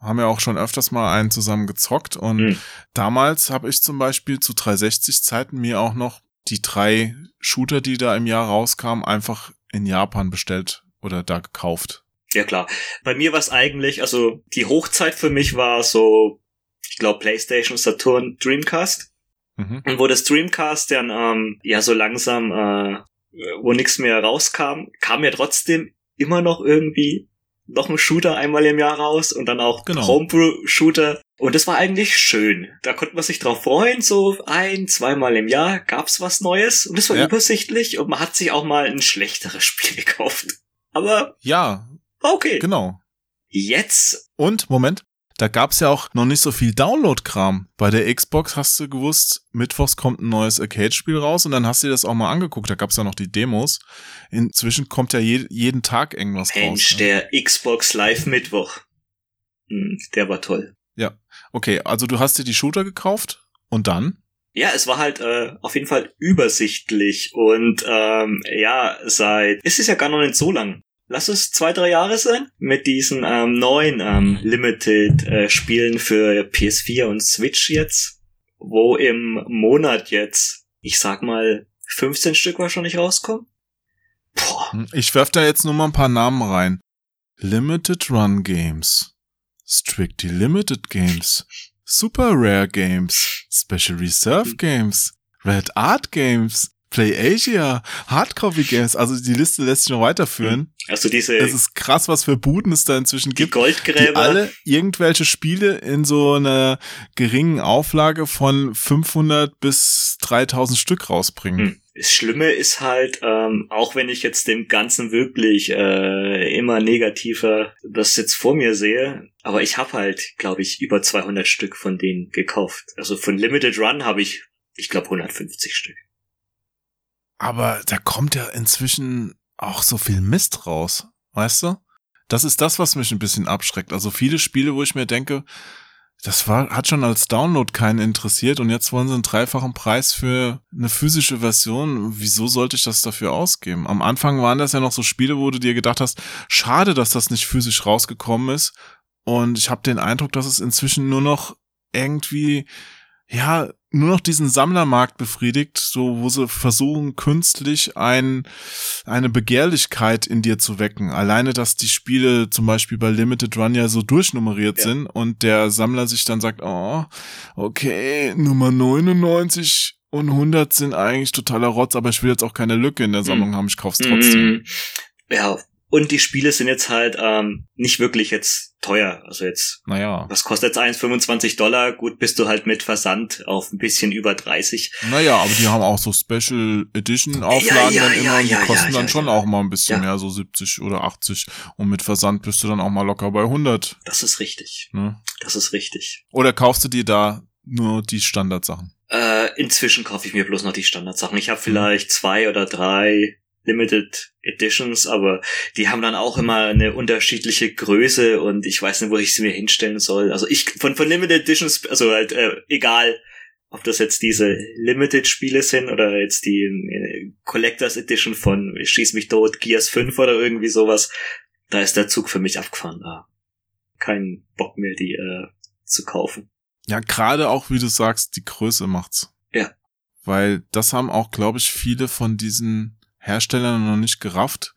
S1: Haben ja auch schon öfters mal einen zusammen gezockt. Und mhm. damals habe ich zum Beispiel zu 360-Zeiten mir auch noch die drei Shooter, die da im Jahr rauskamen, einfach in Japan bestellt oder da gekauft.
S2: Ja klar. Bei mir war es eigentlich, also die Hochzeit für mich war so, ich glaube, PlayStation, Saturn, Dreamcast. Mhm. Und wo das Dreamcast dann ähm, ja so langsam äh, wo nichts mehr rauskam, kam ja trotzdem immer noch irgendwie noch ein Shooter einmal im Jahr raus und dann auch genau. Homebrew-Shooter. Und das war eigentlich schön. Da konnte man sich drauf freuen, so ein, zweimal im Jahr gab's was Neues und es war ja. übersichtlich und man hat sich auch mal ein schlechteres (laughs) Spiel gekauft. Aber
S1: ja, okay. Genau.
S2: Jetzt.
S1: Und, Moment, da gab's ja auch noch nicht so viel Download-Kram. Bei der Xbox hast du gewusst, mittwochs kommt ein neues Arcade-Spiel raus und dann hast du dir das auch mal angeguckt. Da gab's ja noch die Demos. Inzwischen kommt ja je jeden Tag irgendwas
S2: Mensch, raus. Mensch, der Xbox Live Mittwoch. Hm, der war toll.
S1: Ja, okay. Also du hast dir die Shooter gekauft und dann?
S2: Ja, es war halt äh, auf jeden Fall übersichtlich und ähm, ja, seit es ist ja gar noch nicht so lang lass es zwei, drei Jahre sein, mit diesen ähm, neuen ähm, Limited-Spielen äh, für PS4 und Switch jetzt, wo im Monat jetzt, ich sag mal, 15 Stück wahrscheinlich rauskommen.
S1: Boah. Hm, ich werf da jetzt nur mal ein paar Namen rein. Limited Run Games, Strictly Limited Games, Super Rare Games, Special Reserve Games, Red Art Games, Play Asia, Hardcopy Games, also die Liste lässt sich noch weiterführen.
S2: Also diese.
S1: Es ist krass, was für Buden es da inzwischen gibt.
S2: Die Goldgräber. Die
S1: alle irgendwelche Spiele in so einer geringen Auflage von 500 bis 3000 Stück rausbringen. Hm.
S2: Das Schlimme ist halt, ähm, auch wenn ich jetzt dem Ganzen wirklich äh, immer negativer das jetzt vor mir sehe, aber ich habe halt, glaube ich, über 200 Stück von denen gekauft. Also von Limited Run habe ich, ich glaube, 150 Stück.
S1: Aber da kommt ja inzwischen auch so viel Mist raus, weißt du? Das ist das, was mich ein bisschen abschreckt. Also viele Spiele, wo ich mir denke, das war, hat schon als Download keinen interessiert und jetzt wollen sie einen dreifachen Preis für eine physische Version. Wieso sollte ich das dafür ausgeben? Am Anfang waren das ja noch so Spiele, wo du dir gedacht hast, schade, dass das nicht physisch rausgekommen ist. Und ich habe den Eindruck, dass es inzwischen nur noch irgendwie ja, nur noch diesen Sammlermarkt befriedigt, so wo sie versuchen, künstlich ein, eine Begehrlichkeit in dir zu wecken. Alleine, dass die Spiele zum Beispiel bei Limited Run ja so durchnummeriert ja. sind und der Sammler sich dann sagt, oh, okay, Nummer 99 und 100 sind eigentlich totaler Rotz, aber ich will jetzt auch keine Lücke in der Sammlung mhm. haben, ich kauf's trotzdem. Mhm.
S2: Ja, und die Spiele sind jetzt halt ähm, nicht wirklich jetzt teuer. Also jetzt,
S1: naja.
S2: was kostet jetzt eins? 25 Dollar? Gut, bist du halt mit Versand auf ein bisschen über 30.
S1: Naja, aber die haben auch so Special Edition Auflagen ja, ja, dann immer ja, und die kosten dann schon auch mal ein bisschen mehr, so 70 oder 80. Und mit Versand bist du dann auch mal locker bei 100.
S2: Das ist richtig. Ne? Das ist richtig.
S1: Oder kaufst du dir da nur die Standardsachen?
S2: Äh, inzwischen kaufe ich mir bloß noch die Standardsachen. Ich habe vielleicht zwei oder drei Limited Editions, aber die haben dann auch immer eine unterschiedliche Größe und ich weiß nicht, wo ich sie mir hinstellen soll. Also ich von von Limited Editions, also halt äh, egal, ob das jetzt diese Limited Spiele sind oder jetzt die äh, Collectors Edition von Schieß mich tot, Gears 5 oder irgendwie sowas, da ist der Zug für mich abgefahren. Da kein Bock mehr die äh, zu kaufen.
S1: Ja, gerade auch wie du sagst, die Größe macht's.
S2: Ja.
S1: Weil das haben auch, glaube ich, viele von diesen Herstellern noch nicht gerafft,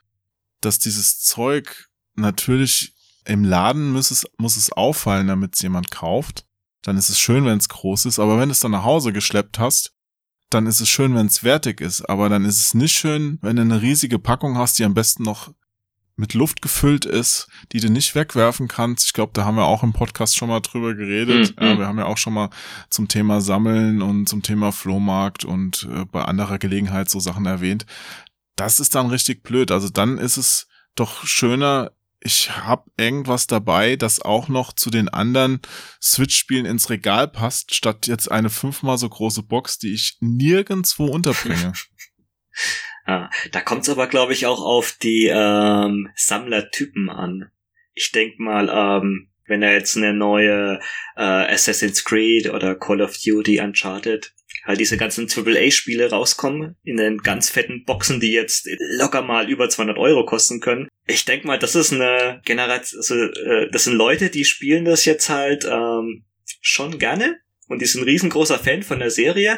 S1: dass dieses Zeug natürlich im Laden muss es, muss es auffallen, damit es jemand kauft. Dann ist es schön, wenn es groß ist, aber wenn du es dann nach Hause geschleppt hast, dann ist es schön, wenn es wertig ist. Aber dann ist es nicht schön, wenn du eine riesige Packung hast, die am besten noch mit Luft gefüllt ist, die du nicht wegwerfen kannst. Ich glaube, da haben wir auch im Podcast schon mal drüber geredet. Mhm. Ja, wir haben ja auch schon mal zum Thema Sammeln und zum Thema Flohmarkt und äh, bei anderer Gelegenheit so Sachen erwähnt das ist dann richtig blöd. Also dann ist es doch schöner, ich habe irgendwas dabei, das auch noch zu den anderen Switch-Spielen ins Regal passt, statt jetzt eine fünfmal so große Box, die ich nirgendwo unterbringe. (laughs)
S2: ah, da kommt es aber, glaube ich, auch auf die ähm, Sammlertypen an. Ich denk mal, ähm, wenn er jetzt eine neue äh, Assassin's Creed oder Call of Duty Uncharted halt diese ganzen AAA-Spiele rauskommen in den ganz fetten Boxen, die jetzt locker mal über 200 Euro kosten können. Ich denke mal, das ist eine Generation, also, äh, das sind Leute, die spielen das jetzt halt ähm, schon gerne und die sind ein riesengroßer Fan von der Serie,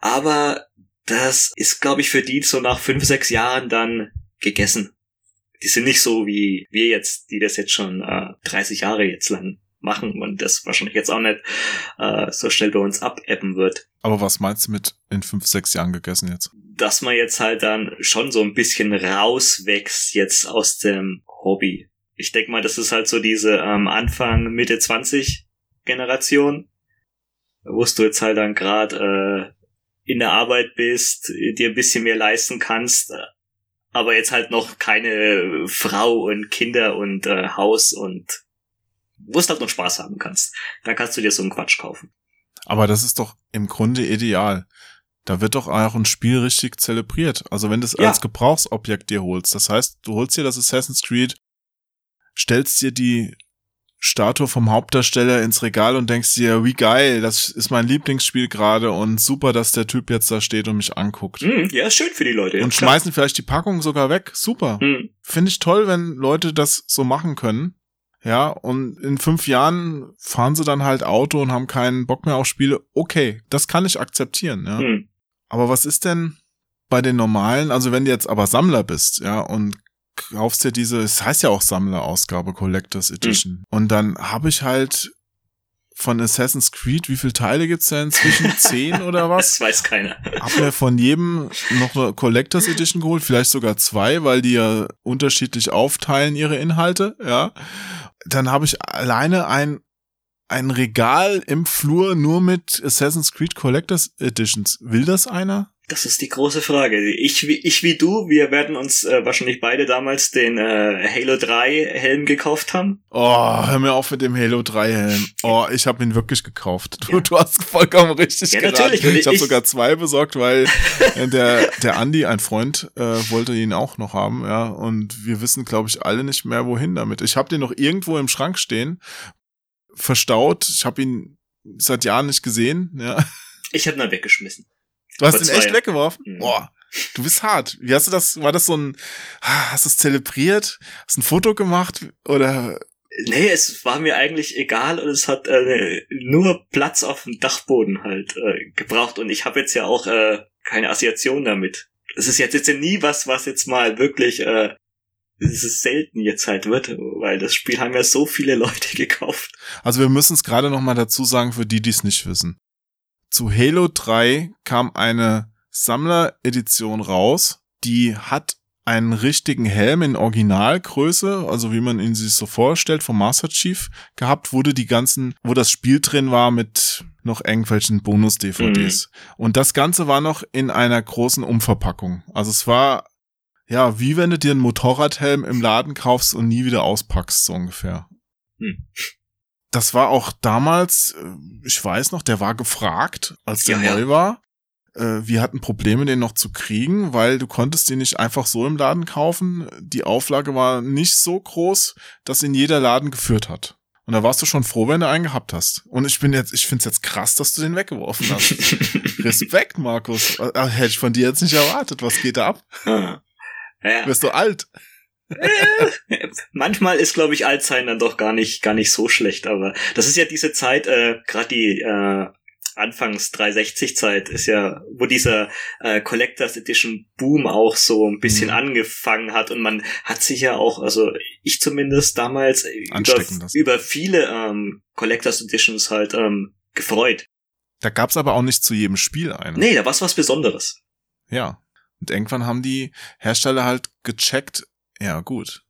S2: aber das ist, glaube ich, für die so nach fünf, sechs Jahren dann gegessen. Die sind nicht so wie wir jetzt, die das jetzt schon äh, 30 Jahre jetzt lang machen und das wahrscheinlich jetzt auch nicht äh, so schnell bei uns abebben wird.
S1: Aber was meinst du mit in fünf, sechs Jahren gegessen jetzt?
S2: Dass man jetzt halt dann schon so ein bisschen rauswächst jetzt aus dem Hobby. Ich denke mal, das ist halt so diese ähm, Anfang, Mitte 20 Generation, wo du jetzt halt dann gerade äh, in der Arbeit bist, dir ein bisschen mehr leisten kannst, aber jetzt halt noch keine Frau und Kinder und äh, Haus und wo es halt noch Spaß haben kannst. Dann kannst du dir so einen Quatsch kaufen.
S1: Aber das ist doch im Grunde ideal. Da wird doch auch ein Spiel richtig zelebriert. Also wenn du es ja. als Gebrauchsobjekt dir holst. Das heißt, du holst dir das Assassin's Creed, stellst dir die Statue vom Hauptdarsteller ins Regal und denkst dir, wie geil, das ist mein Lieblingsspiel gerade und super, dass der Typ jetzt da steht und mich anguckt.
S2: Mm, ja, ist schön für die Leute.
S1: Und klar. schmeißen vielleicht die Packung sogar weg. Super. Mm. Finde ich toll, wenn Leute das so machen können. Ja, und in fünf Jahren fahren sie dann halt Auto und haben keinen Bock mehr auf Spiele. Okay, das kann ich akzeptieren, ja. Hm. Aber was ist denn bei den normalen, also wenn du jetzt aber Sammler bist, ja, und kaufst dir diese, es heißt ja auch Sammlerausgabe, Collectors Edition. Hm. Und dann habe ich halt von Assassin's Creed, wie viele Teile gibt's da inzwischen? (laughs) Zehn oder was?
S2: Das weiß keiner.
S1: Hab mir von jedem noch eine Collectors Edition geholt, vielleicht sogar zwei, weil die ja unterschiedlich aufteilen ihre Inhalte, ja. Dann habe ich alleine ein ein Regal im Flur nur mit Assassin's Creed Collectors Editions. Will das einer?
S2: Das ist die große Frage. Ich, ich wie du, wir werden uns äh, wahrscheinlich beide damals den äh, Halo 3 Helm gekauft haben.
S1: Oh, hör mir auf mit dem Halo 3 Helm. Oh, ich habe ihn wirklich gekauft. Du, ja. du hast vollkommen richtig ja, geraten. Natürlich, ich habe sogar zwei besorgt, weil der der Andi, ein Freund, äh, wollte ihn auch noch haben, ja, und wir wissen glaube ich alle nicht mehr wohin damit. Ich habe den noch irgendwo im Schrank stehen, verstaut. Ich habe ihn seit Jahren nicht gesehen, ja.
S2: Ich habe ihn weggeschmissen.
S1: Du hast ihn echt weggeworfen? Mhm. Boah. Du bist hart. Wie hast du das? War das so ein, hast du es zelebriert? Hast du ein Foto gemacht? Oder?
S2: Nee, es war mir eigentlich egal und es hat äh, nur Platz auf dem Dachboden halt äh, gebraucht und ich habe jetzt ja auch äh, keine Assoziation damit. Es ist jetzt jetzt nie was, was jetzt mal wirklich äh, es ist selten jetzt halt wird, weil das Spiel haben ja so viele (laughs) Leute gekauft.
S1: Also wir müssen es gerade noch mal dazu sagen für die, die es nicht wissen zu Halo 3 kam eine Sammleredition raus, die hat einen richtigen Helm in Originalgröße, also wie man ihn sich so vorstellt, vom Master Chief gehabt, wurde die ganzen, wo das Spiel drin war mit noch irgendwelchen Bonus-DVDs. Mhm. Und das Ganze war noch in einer großen Umverpackung. Also es war, ja, wie wenn du dir einen Motorradhelm im Laden kaufst und nie wieder auspackst, so ungefähr. Mhm das war auch damals, äh, ich weiß noch, der war gefragt, als der ja, neu ja. war. Äh, wir hatten Probleme, den noch zu kriegen, weil du konntest den nicht einfach so im Laden kaufen. Die Auflage war nicht so groß, dass ihn jeder Laden geführt hat. Und da warst du schon froh, wenn du einen gehabt hast. Und ich bin jetzt, ich find's jetzt krass, dass du den weggeworfen hast. (laughs) Respekt, Markus. Äh, hätte ich von dir jetzt nicht erwartet. Was geht da ab? Ja. Wirst du alt? (laughs)
S2: Manchmal ist, glaube ich, Altsein dann doch gar nicht, gar nicht so schlecht, aber das ist ja diese Zeit, äh, gerade die äh, Anfangs 360 Zeit ist ja, wo dieser äh, Collectors Edition Boom auch so ein bisschen mhm. angefangen hat und man hat sich ja auch, also ich zumindest damals über, über viele ähm, Collectors Editions halt ähm, gefreut.
S1: Da gab's aber auch nicht zu jedem Spiel einen.
S2: Nee, da war's was Besonderes.
S1: Ja. Und irgendwann haben die Hersteller halt gecheckt, ja, gut.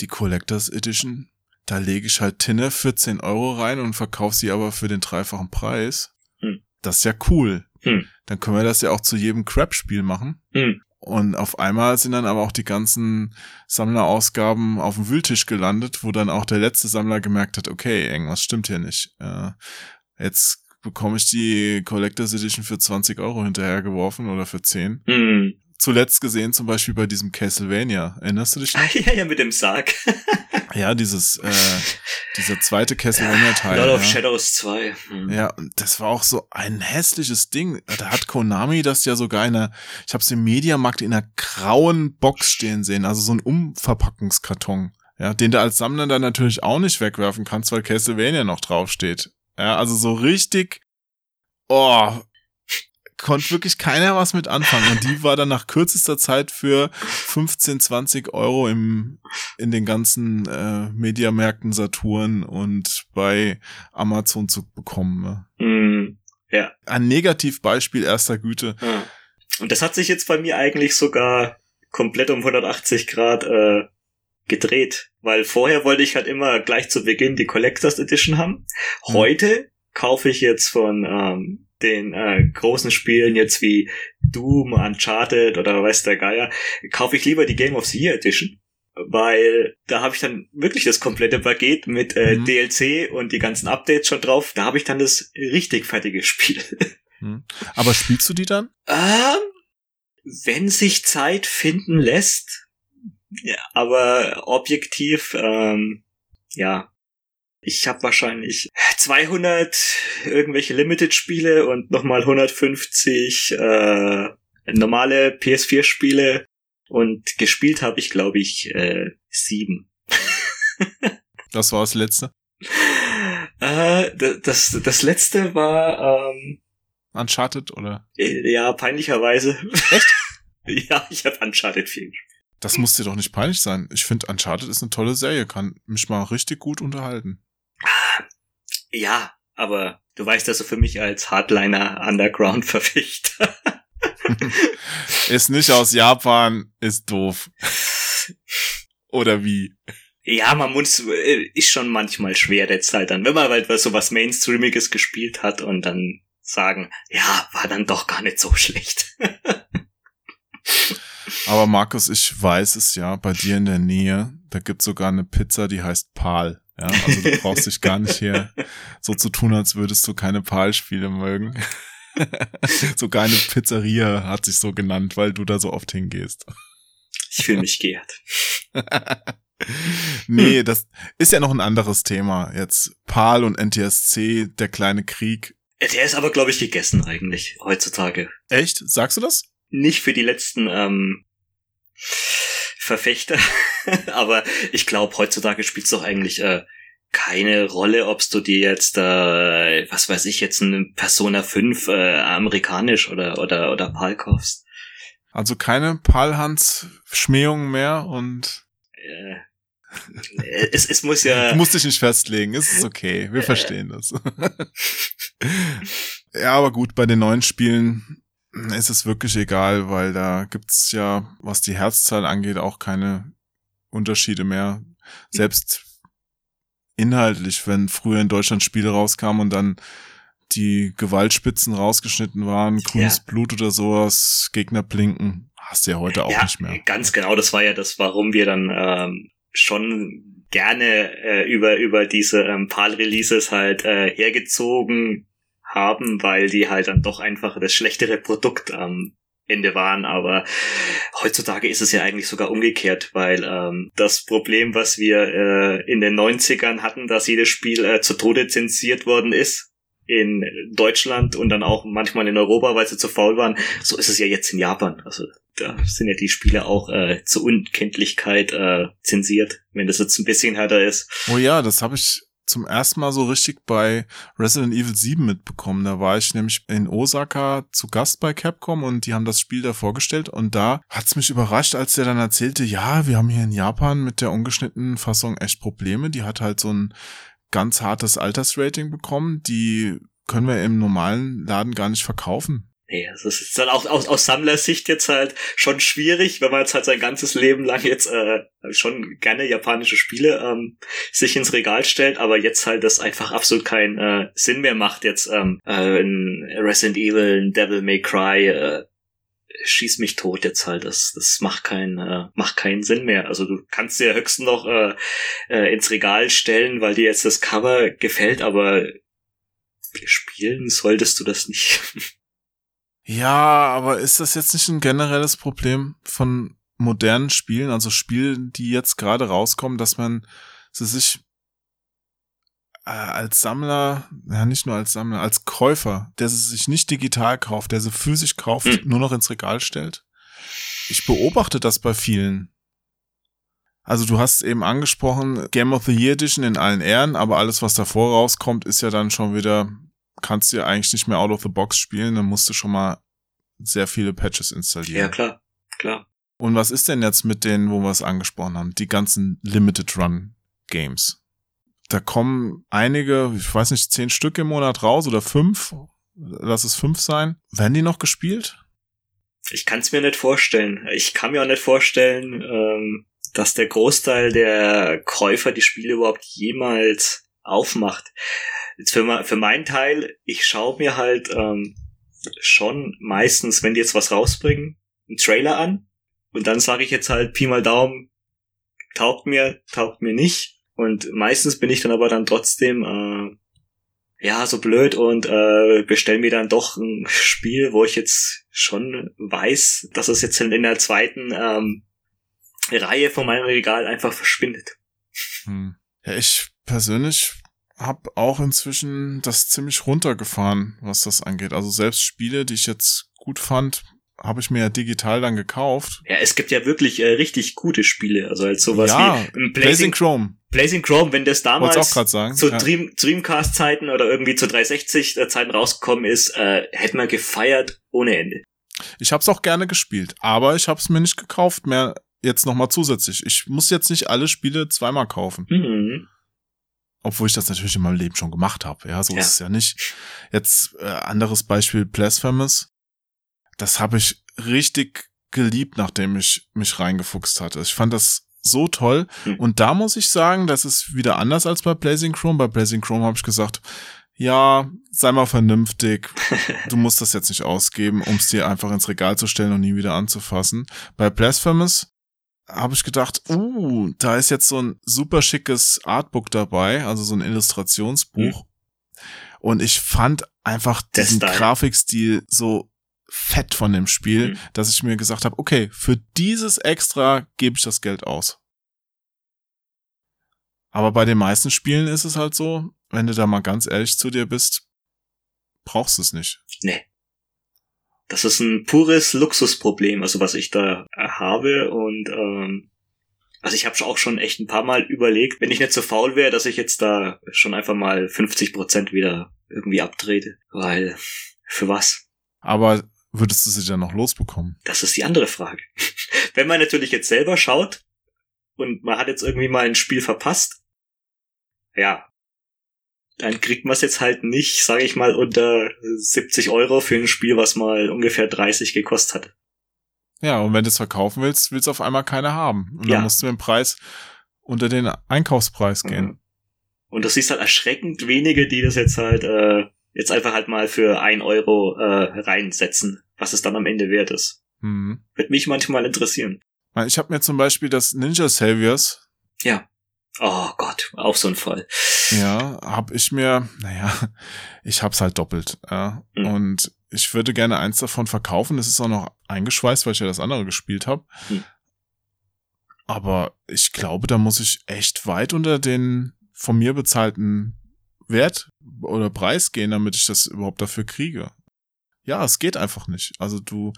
S1: Die Collectors Edition, da lege ich halt Tinne für 10 Euro rein und verkaufe sie aber für den dreifachen Preis. Hm. Das ist ja cool. Hm. Dann können wir das ja auch zu jedem Crap-Spiel machen. Hm. Und auf einmal sind dann aber auch die ganzen Sammlerausgaben auf dem Wühltisch gelandet, wo dann auch der letzte Sammler gemerkt hat, okay, irgendwas stimmt hier nicht. Äh, jetzt bekomme ich die Collectors Edition für 20 Euro hinterhergeworfen oder für 10.
S2: Hm.
S1: Zuletzt gesehen zum Beispiel bei diesem Castlevania. Erinnerst du dich noch? (laughs)
S2: ja, ja, mit dem Sarg. (laughs)
S1: ja, dieses, äh, dieser zweite Castlevania-Teil.
S2: Lord of
S1: ja.
S2: Shadows 2. Hm.
S1: Ja, und das war auch so ein hässliches Ding. Da hat Konami das ja sogar in einer, ich habe es im Mediamarkt in einer grauen Box stehen sehen, also so ein Umverpackungskarton. Ja, den du als Sammler dann natürlich auch nicht wegwerfen kannst, weil Castlevania noch draufsteht. Ja, also so richtig, oh, konnte wirklich keiner was mit anfangen. Und die war dann nach kürzester Zeit für 15, 20 Euro im, in den ganzen äh, Mediamärkten Saturn und bei Amazon zu bekommen. Ne?
S2: Hm. Ja.
S1: Ein Negativbeispiel erster Güte.
S2: Ja. Und das hat sich jetzt bei mir eigentlich sogar komplett um 180 Grad äh, gedreht. Weil vorher wollte ich halt immer gleich zu Beginn die Collectors Edition haben. Heute kaufe ich jetzt von ähm, den äh, großen Spielen jetzt wie Doom, Uncharted oder weiß der Geier, kaufe ich lieber die Game of the Year Edition. Weil da habe ich dann wirklich das komplette Paket mit äh,
S1: Mhm.
S2: DLC und die ganzen Updates schon drauf. Da habe ich dann das richtig fertige Spiel.
S1: Hm. Aber spielst du die dann?
S2: Ähm, wenn sich Zeit finden lässt, ja, aber objektiv, ähm, ja, ich habe wahrscheinlich 200 irgendwelche Limited-Spiele und nochmal 150 äh, normale PS4-Spiele und gespielt habe ich, glaube ich, äh, sieben. (laughs)
S1: Das war das letzte.
S2: Äh, das, das letzte war, ähm,
S1: Uncharted oder?
S2: äh, ja, peinlicherweise.
S1: Echt? (laughs)
S2: ja, ich habe Uncharted 4 gespielt.
S1: Das muss dir doch nicht peinlich sein. Ich finde, Uncharted ist eine tolle Serie, kann mich mal richtig gut unterhalten.
S2: Ja, aber du weißt, dass du für mich als Hardliner Underground (laughs) Verfechter.
S1: ist nicht aus Japan, ist doof. Oder wie?
S2: ja, man muss, äh, ist schon manchmal schwer der Zeit dann, wenn man halt so was Mainstreamiges gespielt hat und dann sagen, ja, war dann doch gar nicht so schlecht. (laughs)
S1: Aber Markus, ich weiß es ja, bei dir in der Nähe, da gibt's sogar eine Pizza, die heißt Pal. Ja, also du brauchst dich gar nicht hier so zu tun, als würdest du keine Pal-Spiele mögen. (laughs) Sogar eine Pizzeria hat sich so genannt, weil du da so oft hingehst.
S2: Ich fühle mich geehrt. (laughs)
S1: nee, das ist ja noch ein anderes Thema. Jetzt PAL und NTSC, der kleine Krieg.
S2: Der ist aber, glaube ich, gegessen eigentlich heutzutage.
S1: Echt? Sagst du das?
S2: Nicht für die letzten ähm, Verfechter, (laughs) aber ich glaube, heutzutage spielt es doch eigentlich äh, keine Rolle, ob du dir jetzt, äh, was weiß ich, jetzt eine Persona 5 äh, amerikanisch oder oder oder PAL kaufst.
S1: Also keine PAL-Hans-Schmähungen mehr und
S2: Äh, es, es muss ja. (laughs)
S1: du musst dich nicht festlegen. Es ist okay. Wir verstehen das. (laughs) ja, aber gut, bei den neuen Spielen ist es wirklich egal, weil da gibt's ja, was die Herzzahl angeht, auch keine Unterschiede mehr. Selbst inhaltlich, wenn früher in Deutschland Spiele rauskamen und dann die Gewaltspitzen rausgeschnitten waren, grünes
S2: Ja.
S1: Blut oder sowas, Gegner blinken, hast du ja heute auch
S2: ja,
S1: nicht mehr.
S2: Ganz genau, das war ja das, warum wir dann ähm, schon gerne äh, über über diese ähm, PAL-Releases halt äh, hergezogen haben, weil die halt dann doch einfach das schlechtere Produkt am Ende waren. Aber heutzutage ist es ja eigentlich sogar umgekehrt, weil ähm, das Problem, was wir äh, in den 90ern hatten, dass jedes Spiel äh, zu Tode zensiert worden ist in Deutschland und dann auch manchmal in Europa, weil sie zu faul waren, so ist es ja jetzt in Japan. Also da sind ja die Spiele auch äh, zur Unkenntlichkeit äh, zensiert, wenn das jetzt ein bisschen härter ist.
S1: Oh ja, das habe ich zum ersten Mal so richtig bei Resident Evil 7 mitbekommen. Da war ich nämlich in Osaka zu Gast bei Capcom und die haben das Spiel da vorgestellt und da hat's mich überrascht, als der dann erzählte, ja, wir haben hier in Japan mit der ungeschnittenen Fassung echt Probleme. Die hat halt so ein ganz hartes Altersrating bekommen. Die können wir im normalen Laden gar nicht verkaufen.
S2: Nee, das ist dann auch aus, aus Sammlersicht jetzt halt schon schwierig, wenn man jetzt halt sein ganzes Leben lang jetzt äh, schon gerne japanische Spiele ähm, sich ins Regal stellt, aber jetzt halt das einfach absolut keinen äh, Sinn mehr macht, jetzt ähm, äh, ein Resident Evil, ein Devil May Cry, äh, schieß mich tot jetzt halt. Das, das macht keinen, äh, macht keinen Sinn mehr. Also du kannst dir höchstens noch äh, äh, ins Regal stellen, weil dir jetzt das Cover gefällt, aber spielen solltest du das nicht. (laughs)
S1: Ja, aber ist das jetzt nicht ein generelles Problem von modernen Spielen, also Spielen, die jetzt gerade rauskommen, dass man sie sich äh, als Sammler, ja nicht nur als Sammler, als Käufer, der sie sich nicht digital kauft, der sie physisch kauft, hm. nur noch ins Regal stellt. Ich beobachte das bei vielen. Also du hast eben angesprochen, Game of the Year Edition in allen Ehren, aber alles, was davor rauskommt, ist ja dann schon wieder, kannst du ja eigentlich nicht mehr out of the box spielen, dann musst du schon mal sehr viele Patches installieren.
S2: Ja, klar, klar.
S1: Und was ist denn jetzt mit denen, wo wir es angesprochen haben? Die ganzen Limited Run Games da kommen einige, ich weiß nicht, zehn Stück im Monat raus oder fünf, lass es fünf sein. Werden die noch gespielt?
S2: Ich kann es mir nicht vorstellen. Ich kann mir auch nicht vorstellen, ähm, dass der Großteil der Käufer die Spiele überhaupt jemals aufmacht. Jetzt für, für meinen Teil, ich schaue mir halt ähm, schon meistens, wenn die jetzt was rausbringen, einen Trailer an und dann sage ich jetzt halt Pi mal Daumen, taugt mir, taugt mir nicht. Und meistens bin ich dann aber dann trotzdem äh, ja so blöd und äh, bestell mir dann doch ein Spiel, wo ich jetzt schon weiß, dass es jetzt in der zweiten ähm, Reihe von meinem Regal einfach verschwindet.
S1: Hm. Ja, ich persönlich habe auch inzwischen das ziemlich runtergefahren, was das angeht. Also selbst Spiele, die ich jetzt gut fand, habe ich mir ja digital dann gekauft.
S2: Ja, es gibt ja wirklich äh, richtig gute Spiele, also als sowas
S1: ja, wie Blazing, Blazing Chrome.
S2: Blazing Chrome, wenn das damals zu ja. Dream, Dreamcast-Zeiten oder irgendwie zu 360-Zeiten rausgekommen ist, äh, hätte man gefeiert ohne Ende.
S1: Ich habe es auch gerne gespielt, aber ich habe es mir nicht gekauft mehr jetzt nochmal zusätzlich. Ich muss jetzt nicht alle Spiele zweimal kaufen. Mhm. Obwohl ich das natürlich in meinem Leben schon gemacht habe. Ja, so ja. ist es ja nicht. Jetzt äh, anderes Beispiel Blasphemous das habe ich richtig geliebt, nachdem ich mich reingefuchst hatte. Ich fand das so toll. Mhm. Und da muss ich sagen, das ist wieder anders als bei Blazing Chrome. Bei Blazing Chrome habe ich gesagt, ja, sei mal vernünftig. (laughs) Du musst das jetzt nicht ausgeben, um es dir einfach ins Regal zu stellen und nie wieder anzufassen. Bei Blasphemous habe ich gedacht, uh, da ist jetzt so ein super schickes Artbook dabei, also so ein Illustrationsbuch. Mhm. Und ich fand einfach diesen Grafikstil so fett von dem Spiel, mhm. dass ich mir gesagt habe, okay, für dieses Extra gebe ich das Geld aus. Aber bei den meisten Spielen ist es halt so, wenn du da mal ganz ehrlich zu dir bist, brauchst du es nicht.
S2: Nee. Das ist ein pures Luxusproblem, also was ich da habe und ähm, also ich habe auch schon echt ein paar Mal überlegt, wenn ich nicht so faul wäre, dass ich jetzt da schon einfach mal 50 Prozent wieder irgendwie abtrete, weil für was?
S1: Aber würdest du sie dann noch losbekommen?
S2: Das ist die andere Frage. (laughs) Wenn man natürlich jetzt selber schaut und man hat jetzt irgendwie mal ein Spiel verpasst, ja, dann kriegt man es jetzt halt nicht, sage ich mal, unter 70 Euro für ein Spiel, was mal ungefähr 30 gekostet hat.
S1: Ja, und wenn du es verkaufen willst, willst du auf einmal keine haben. Und ja. dann musst du dem Preis unter den Einkaufspreis gehen. Mhm.
S2: Und das siehst halt erschreckend wenige, die das jetzt halt äh, jetzt einfach halt mal für ein Euro äh, reinsetzen, was es dann am Ende wert ist. Mhm. Wird mich manchmal interessieren.
S1: Ich habe mir zum Beispiel das Ninja Saviors.
S2: Ja. Oh Gott, auch so ein Fall.
S1: Ja, hab ich mir, naja, ich hab's halt doppelt. Ja. Mhm. Und ich würde gerne eins davon verkaufen. Das ist auch noch eingeschweißt, weil ich ja das andere gespielt habe. Mhm. Aber ich glaube, da muss ich echt weit unter den von mir bezahlten Wert oder Preis gehen, damit ich das überhaupt dafür kriege. Ja, es geht einfach nicht. Also du,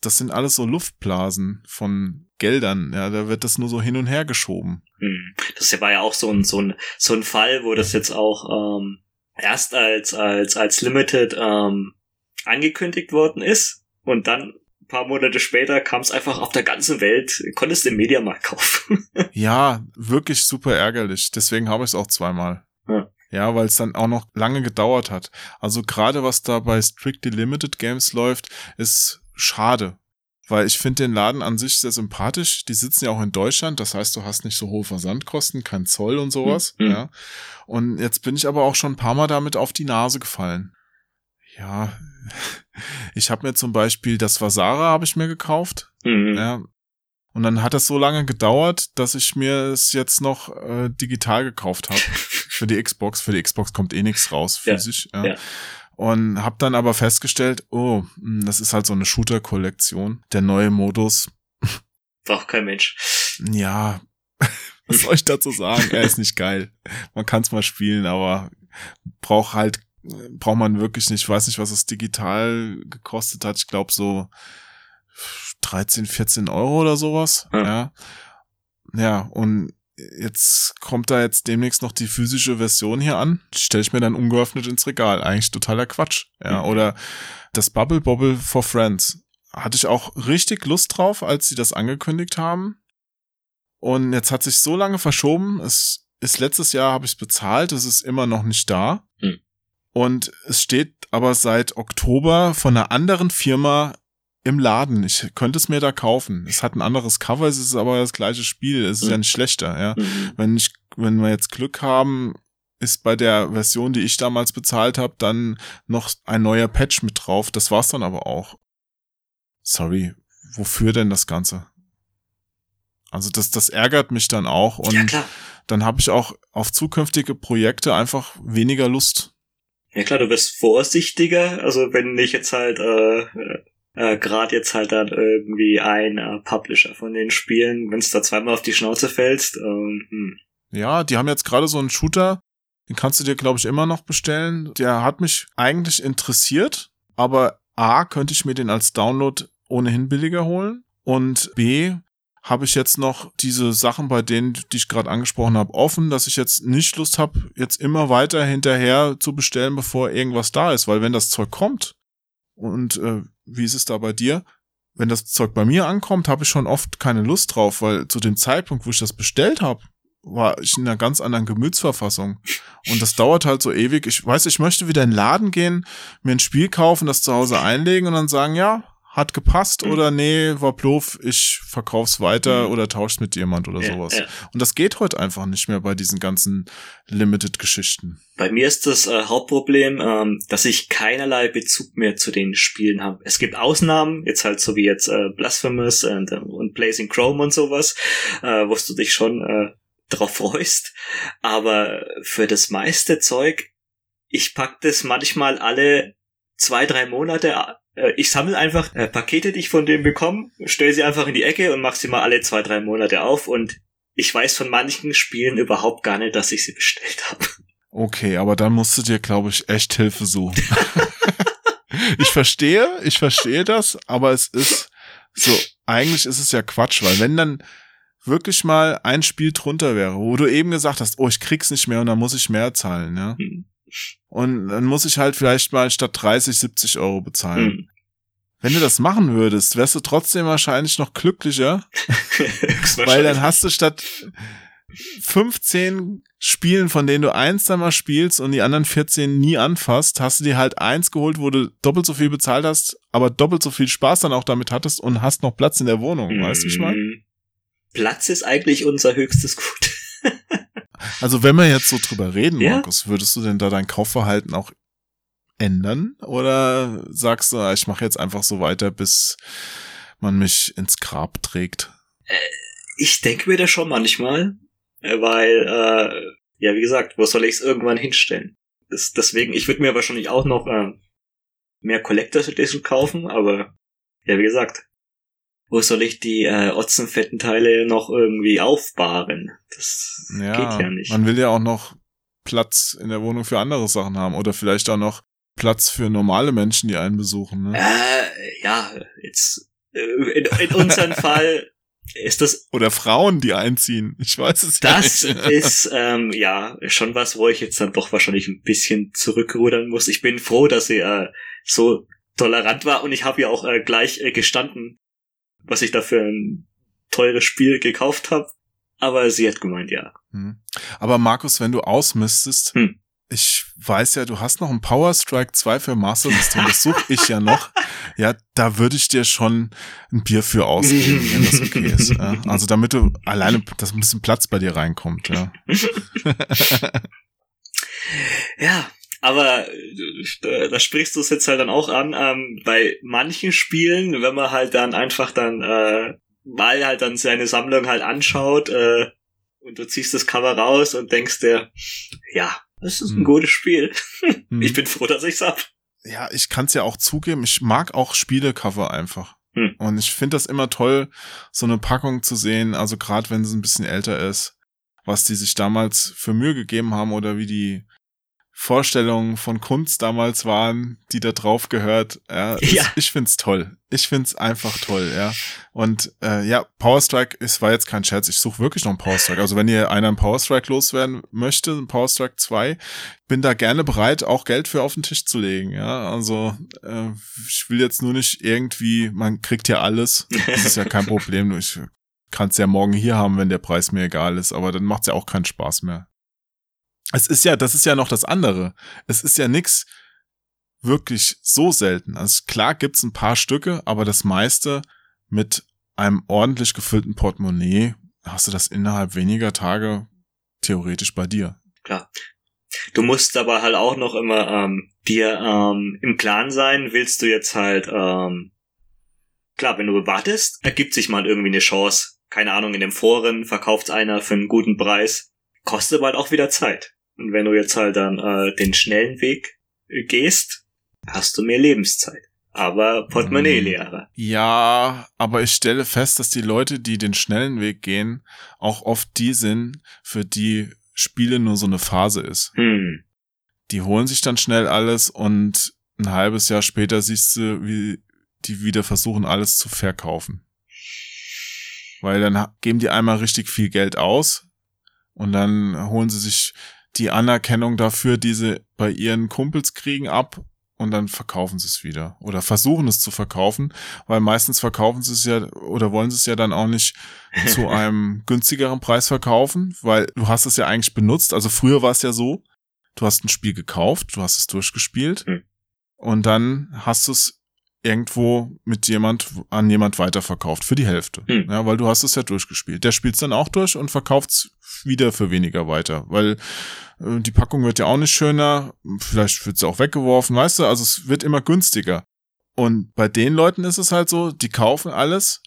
S1: das sind alles so Luftblasen von Geldern. Ja, da wird das nur so hin und her geschoben.
S2: Hm. Das war ja auch so ein, so ein, so ein Fall, wo das jetzt auch ähm, erst als, als, als Limited ähm, angekündigt worden ist und dann ein paar Monate später kam es einfach auf der ganzen Welt, konntest im Mediamarkt kaufen. (laughs)
S1: ja, wirklich super ärgerlich. Deswegen habe ich es auch zweimal. Ja. Ja, weil es dann auch noch lange gedauert hat. Also gerade was da bei Strictly Limited Games läuft, ist schade. Weil ich finde den Laden an sich sehr sympathisch. Die sitzen ja auch in Deutschland, das heißt, du hast nicht so hohe Versandkosten, kein Zoll und sowas. Mhm. Ja. Und jetzt bin ich aber auch schon ein paar Mal damit auf die Nase gefallen. Ja, (laughs) Ich habe mir zum Beispiel das Vasara habe ich mir gekauft. Mhm. Ja. Und dann hat das so lange gedauert, dass ich mir es jetzt noch äh, digital gekauft habe (laughs) für die Xbox. Für die Xbox kommt eh nichts raus physisch. Ja. ja. Und habe dann aber festgestellt, oh, hm, das ist halt so eine Shooter-Kollektion. Der neue Modus.
S2: Braucht kein Mensch.
S1: Ja, (laughs) was soll ich dazu sagen? Er ist nicht geil. Man kann es mal spielen, aber braucht halt, braucht man wirklich nicht. Ich weiß nicht, was es digital gekostet hat. Ich glaube so 13, 14 Euro oder sowas. Ja. ja. Ja, und jetzt kommt da jetzt demnächst noch die physische Version hier an. Die stelle ich mir dann ungeöffnet ins Regal. Eigentlich totaler Quatsch. Ja, mhm. oder das Bubble Bobble for Friends. Hatte ich auch richtig Lust drauf, als sie das angekündigt haben. Und jetzt hat sich so lange verschoben. Es ist letztes Jahr habe ich es bezahlt. Es ist immer noch nicht da. Mhm. Und es steht aber seit Oktober von einer anderen Firma im Laden. Ich könnte es mir da kaufen. Es hat ein anderes Cover, es ist aber das gleiche Spiel. Es ist mhm. ja nicht schlechter, ja. Mhm. Wenn ich, wenn wir jetzt Glück haben, ist bei der Version, die ich damals bezahlt habe, dann noch ein neuer Patch mit drauf. Das war's dann aber auch. Sorry, wofür denn das Ganze? Also das, das ärgert mich dann auch und ja, dann habe ich auch auf zukünftige Projekte einfach weniger Lust.
S2: Ja klar, du wirst vorsichtiger. Also wenn ich jetzt halt äh, äh, gerade jetzt halt dann irgendwie ein äh, Publisher von den Spielen, wenn es da zweimal auf die Schnauze fällst. Ähm, hm.
S1: Ja, die haben jetzt gerade so einen Shooter, den kannst du dir, glaube ich, immer noch bestellen. Der hat mich eigentlich interessiert, aber A, könnte ich mir den als Download ohnehin billiger holen und B, habe ich jetzt noch diese Sachen bei denen, die ich gerade angesprochen habe, offen, dass ich jetzt nicht Lust habe, jetzt immer weiter hinterher zu bestellen, bevor irgendwas da ist, weil wenn das Zeug kommt und äh, wie ist es da bei dir? Wenn das Zeug bei mir ankommt, habe ich schon oft keine Lust drauf, weil zu dem Zeitpunkt, wo ich das bestellt habe, war ich in einer ganz anderen Gemütsverfassung. Und das dauert halt so ewig. Ich weiß, ich möchte wieder in den Laden gehen, mir ein Spiel kaufen, das zu Hause einlegen und dann sagen, ja, hat gepasst mhm. oder nee, war ploof, ich verkauf's weiter mhm. oder tausch's mit jemand oder ja, sowas. Ja. Und das geht heute einfach nicht mehr bei diesen ganzen Limited-Geschichten.
S2: Bei mir ist das äh, Hauptproblem, ähm, dass ich keinerlei Bezug mehr zu den Spielen habe. Es gibt Ausnahmen, jetzt halt so wie jetzt äh, Blasphemous und, äh, und Blazing Chrome und sowas, äh, wo du dich schon äh, drauf freust. Aber für das meiste Zeug, ich pack das manchmal alle zwei, drei Monate äh, ich sammle einfach äh, Pakete, die ich von dem bekomme, stelle sie einfach in die Ecke und mache sie mal alle zwei, drei Monate auf und ich weiß von manchen Spielen überhaupt gar nicht, dass ich sie bestellt habe.
S1: Okay, aber dann musst du dir, glaube ich, echt Hilfe suchen. (laughs) ich verstehe, ich verstehe das, aber es ist so, eigentlich ist es ja Quatsch, weil wenn dann wirklich mal ein Spiel drunter wäre, wo du eben gesagt hast, oh, ich krieg's nicht mehr und dann muss ich mehr zahlen, ja. Hm. Und dann muss ich halt vielleicht mal statt 30, 70 Euro bezahlen. Mhm. Wenn du das machen würdest, wärst du trotzdem wahrscheinlich noch glücklicher. (laughs) weil dann hast du statt 15 Spielen, von denen du eins dann mal spielst und die anderen 14 nie anfasst, hast du dir halt eins geholt, wo du doppelt so viel bezahlt hast, aber doppelt so viel Spaß dann auch damit hattest und hast noch Platz in der Wohnung. Mhm. Weißt du, ich meine?
S2: Platz ist eigentlich unser höchstes Gut.
S1: Also wenn wir jetzt so drüber reden, ja? Markus, würdest du denn da dein Kaufverhalten auch ändern? Oder sagst du, ah, ich mache jetzt einfach so weiter, bis man mich ins Grab trägt?
S2: Äh, ich denke mir das schon manchmal, äh, weil, äh, ja, wie gesagt, wo soll ich es irgendwann hinstellen? Das, deswegen, ich würde mir wahrscheinlich auch noch äh, mehr Collectors Edition kaufen, aber ja, wie gesagt, wo soll ich die äh, otzenfetten Teile noch irgendwie aufbahren? Das ja, geht ja nicht.
S1: Man will ja auch noch Platz in der Wohnung für andere Sachen haben oder vielleicht auch noch Platz für normale Menschen, die einen besuchen. Ne?
S2: Äh, ja, jetzt äh, in, in unserem (laughs) Fall ist das
S1: oder Frauen, die einziehen. Ich weiß es
S2: das
S1: nicht.
S2: Das (laughs) ist ähm, ja schon was, wo ich jetzt dann doch wahrscheinlich ein bisschen zurückrudern muss. Ich bin froh, dass sie äh, so tolerant war und ich habe ja auch äh, gleich äh, gestanden, was ich da für ein teures Spiel gekauft habe. Aber sie hat gemeint, ja.
S1: Hm. Aber Markus, wenn du ausmistest, hm. ich weiß ja, du hast noch ein Power Strike 2 für Master System, das suche ich ja noch. (laughs) Ja, da würde ich dir schon ein Bier für ausgeben, wenn das okay ist. Ja. Also damit du alleine, dass ein bisschen Platz bei dir reinkommt, ja. (laughs)
S2: ja, aber äh, da sprichst du es jetzt halt dann auch an, ähm, bei manchen Spielen, wenn man halt dann einfach dann äh, mal halt dann seine Sammlung halt anschaut äh, und du ziehst das Cover raus und denkst dir, ja, das ist ein hm. gutes Spiel. Hm. Ich bin froh, dass ich's hab.
S1: Ja, ich kann's ja auch zugeben, ich mag auch Spielecover einfach. Hm. Und ich finde das immer toll, so eine Packung zu sehen, also gerade wenn sie ein bisschen älter ist, was die sich damals für Mühe gegeben haben oder wie die Vorstellungen von Kunst damals waren, die da drauf gehört. Ja, (laughs) ja. Ich, find's toll. Ich find's einfach toll, ja. Und äh, ja, Power Strike ist war jetzt kein Scherz. Ich suche wirklich noch einen Power Strike. Also wenn ihr einer einen Power Strike loswerden möchte, ein Power Strike 2, bin da gerne bereit, auch Geld für auf den Tisch zu legen. Ja, also äh, ich will jetzt nur nicht irgendwie, man kriegt ja alles. Das ist ja kein (laughs) Problem. Ich kann es ja morgen hier haben, wenn der Preis mir egal ist, aber dann macht's ja auch keinen Spaß mehr es ist ja, das ist ja noch das andere. Es ist ja nix wirklich so selten. Also klar gibt's ein paar Stücke, aber das meiste mit einem ordentlich gefüllten Portemonnaie hast du das innerhalb weniger Tage theoretisch bei dir.
S2: Klar. Du musst aber halt auch noch immer ähm, dir ähm, im Klaren sein, willst du jetzt halt, ähm, klar, wenn du wartest, ergibt sich mal irgendwie eine Chance. Keine Ahnung, in den Foren verkauft einer für einen guten Preis. Kostet aber halt auch wieder Zeit. Und wenn du jetzt halt dann äh, den schnellen Weg gehst, hast du mehr Lebenszeit. Aber Portemonnaie leerer.
S1: Ja, aber ich stelle fest, dass die Leute, die den schnellen Weg gehen, auch oft die sind, für die Spiele nur so eine Phase ist. Hm. Die holen sich dann schnell alles und ein halbes Jahr später siehst du, wie die wieder versuchen, alles zu verkaufen. Weil dann geben die einmal richtig viel Geld aus und dann holen sie sich die Anerkennung dafür, die sie bei ihren Kumpels kriegen, ab und dann verkaufen sie es wieder oder versuchen es zu verkaufen, weil meistens verkaufen sie es ja oder wollen sie es ja dann auch nicht (laughs) zu einem günstigeren Preis verkaufen, weil du hast es ja eigentlich benutzt. Also früher war es ja so, du hast ein Spiel gekauft, du hast es durchgespielt mhm. und dann hast du es irgendwo mit jemand an jemand weiterverkauft für die Hälfte. Hm. Ja, weil du hast es ja durchgespielt. Der spielt es dann auch durch und verkauft es wieder für weniger weiter, weil äh, die Packung wird ja auch nicht schöner, vielleicht wird sie auch weggeworfen, weißt du, also es wird immer günstiger. Und bei den Leuten ist es halt so, die kaufen alles,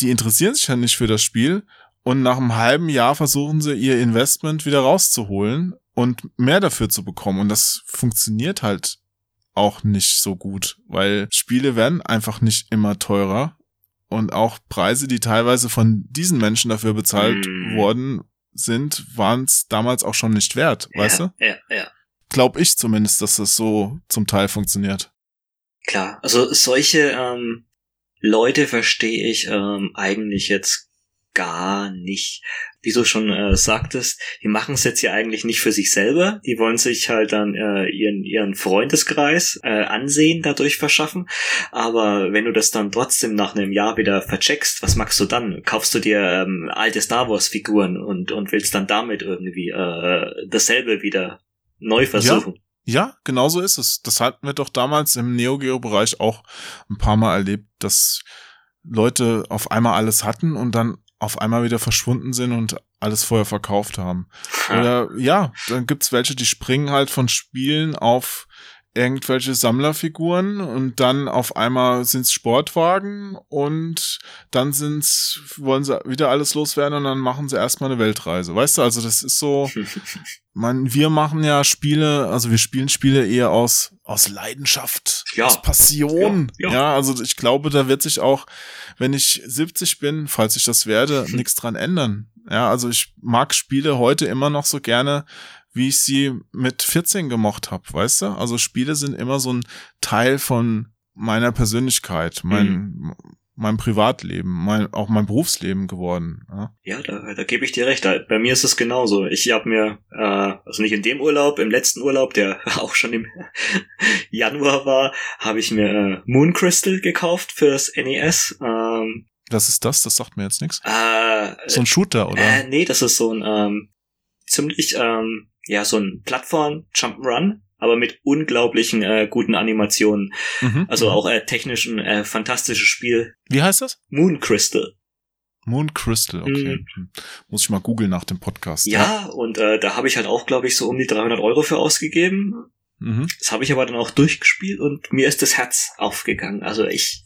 S1: die interessieren sich ja nicht für das Spiel und nach einem halben Jahr versuchen sie ihr Investment wieder rauszuholen und mehr dafür zu bekommen und das funktioniert halt auch nicht so gut, weil Spiele werden einfach nicht immer teurer und auch Preise, die teilweise von diesen Menschen dafür bezahlt mm. worden sind, waren es damals auch schon nicht wert, ja, weißt du?
S2: Ja, ja.
S1: Glaub ich zumindest, dass das so zum Teil funktioniert.
S2: Klar, also solche ähm, Leute verstehe ich ähm, eigentlich jetzt gar nicht. Wie du schon äh, sagtest, die machen es jetzt ja eigentlich nicht für sich selber. Die wollen sich halt dann äh, ihren, ihren Freundeskreis äh, ansehen dadurch verschaffen. Aber wenn du das dann trotzdem nach einem Jahr wieder vercheckst, was machst du dann? Kaufst du dir ähm, alte Star Wars Figuren und, und willst dann damit irgendwie äh, dasselbe wieder neu versuchen?
S1: Ja. Ja, genau so ist es. Das hatten wir doch damals im Neo Geo Bereich auch ein paar Mal erlebt, dass Leute auf einmal alles hatten und dann auf einmal wieder verschwunden sind und alles vorher verkauft haben. Oder ja, dann gibt's welche, die springen halt von Spielen auf irgendwelche Sammlerfiguren und dann auf einmal sind's Sportwagen und dann sind's, wollen sie wieder alles loswerden und dann machen sie erstmal eine Weltreise. Weißt du, also das ist so, (laughs) man, wir machen ja Spiele, also wir spielen Spiele eher aus, aus Leidenschaft, ja. aus Passion. Ja, ja. ja, also ich glaube, da wird sich auch, wenn ich 70 bin, falls ich das werde, (laughs) nichts dran ändern. Ja, also ich mag Spiele heute immer noch so gerne, wie ich sie mit 14 gemocht habe, weißt du? Also Spiele sind immer so ein Teil von meiner Persönlichkeit, mein, mhm. mein Privatleben, mein, auch mein Berufsleben geworden.
S2: Ja, ja da, da gebe ich dir recht. Bei mir ist es genauso. Ich habe mir, äh, also nicht in dem Urlaub, im letzten Urlaub, der (laughs) auch schon im (laughs) Januar war, habe ich mir äh, Moon Crystal gekauft fürs NES. Ähm,
S1: was ist das? Das sagt mir jetzt nichts. Äh, so ein Shooter, oder? Äh,
S2: nee, das ist so ein ähm, ziemlich ähm, ja, so ein Plattform-Jump'n'Run, aber mit unglaublichen äh, guten Animationen. Mhm. Also auch äh, technisch ein äh, fantastisches Spiel.
S1: Wie heißt das?
S2: Moon Crystal.
S1: Moon Crystal, okay. Mhm. Muss ich mal googeln nach dem Podcast.
S2: Ja, ja. und äh, da habe ich halt auch, glaube ich, so um die 300 Euro für ausgegeben. Mhm. Das habe ich aber dann auch durchgespielt und mir ist das Herz aufgegangen. Also ich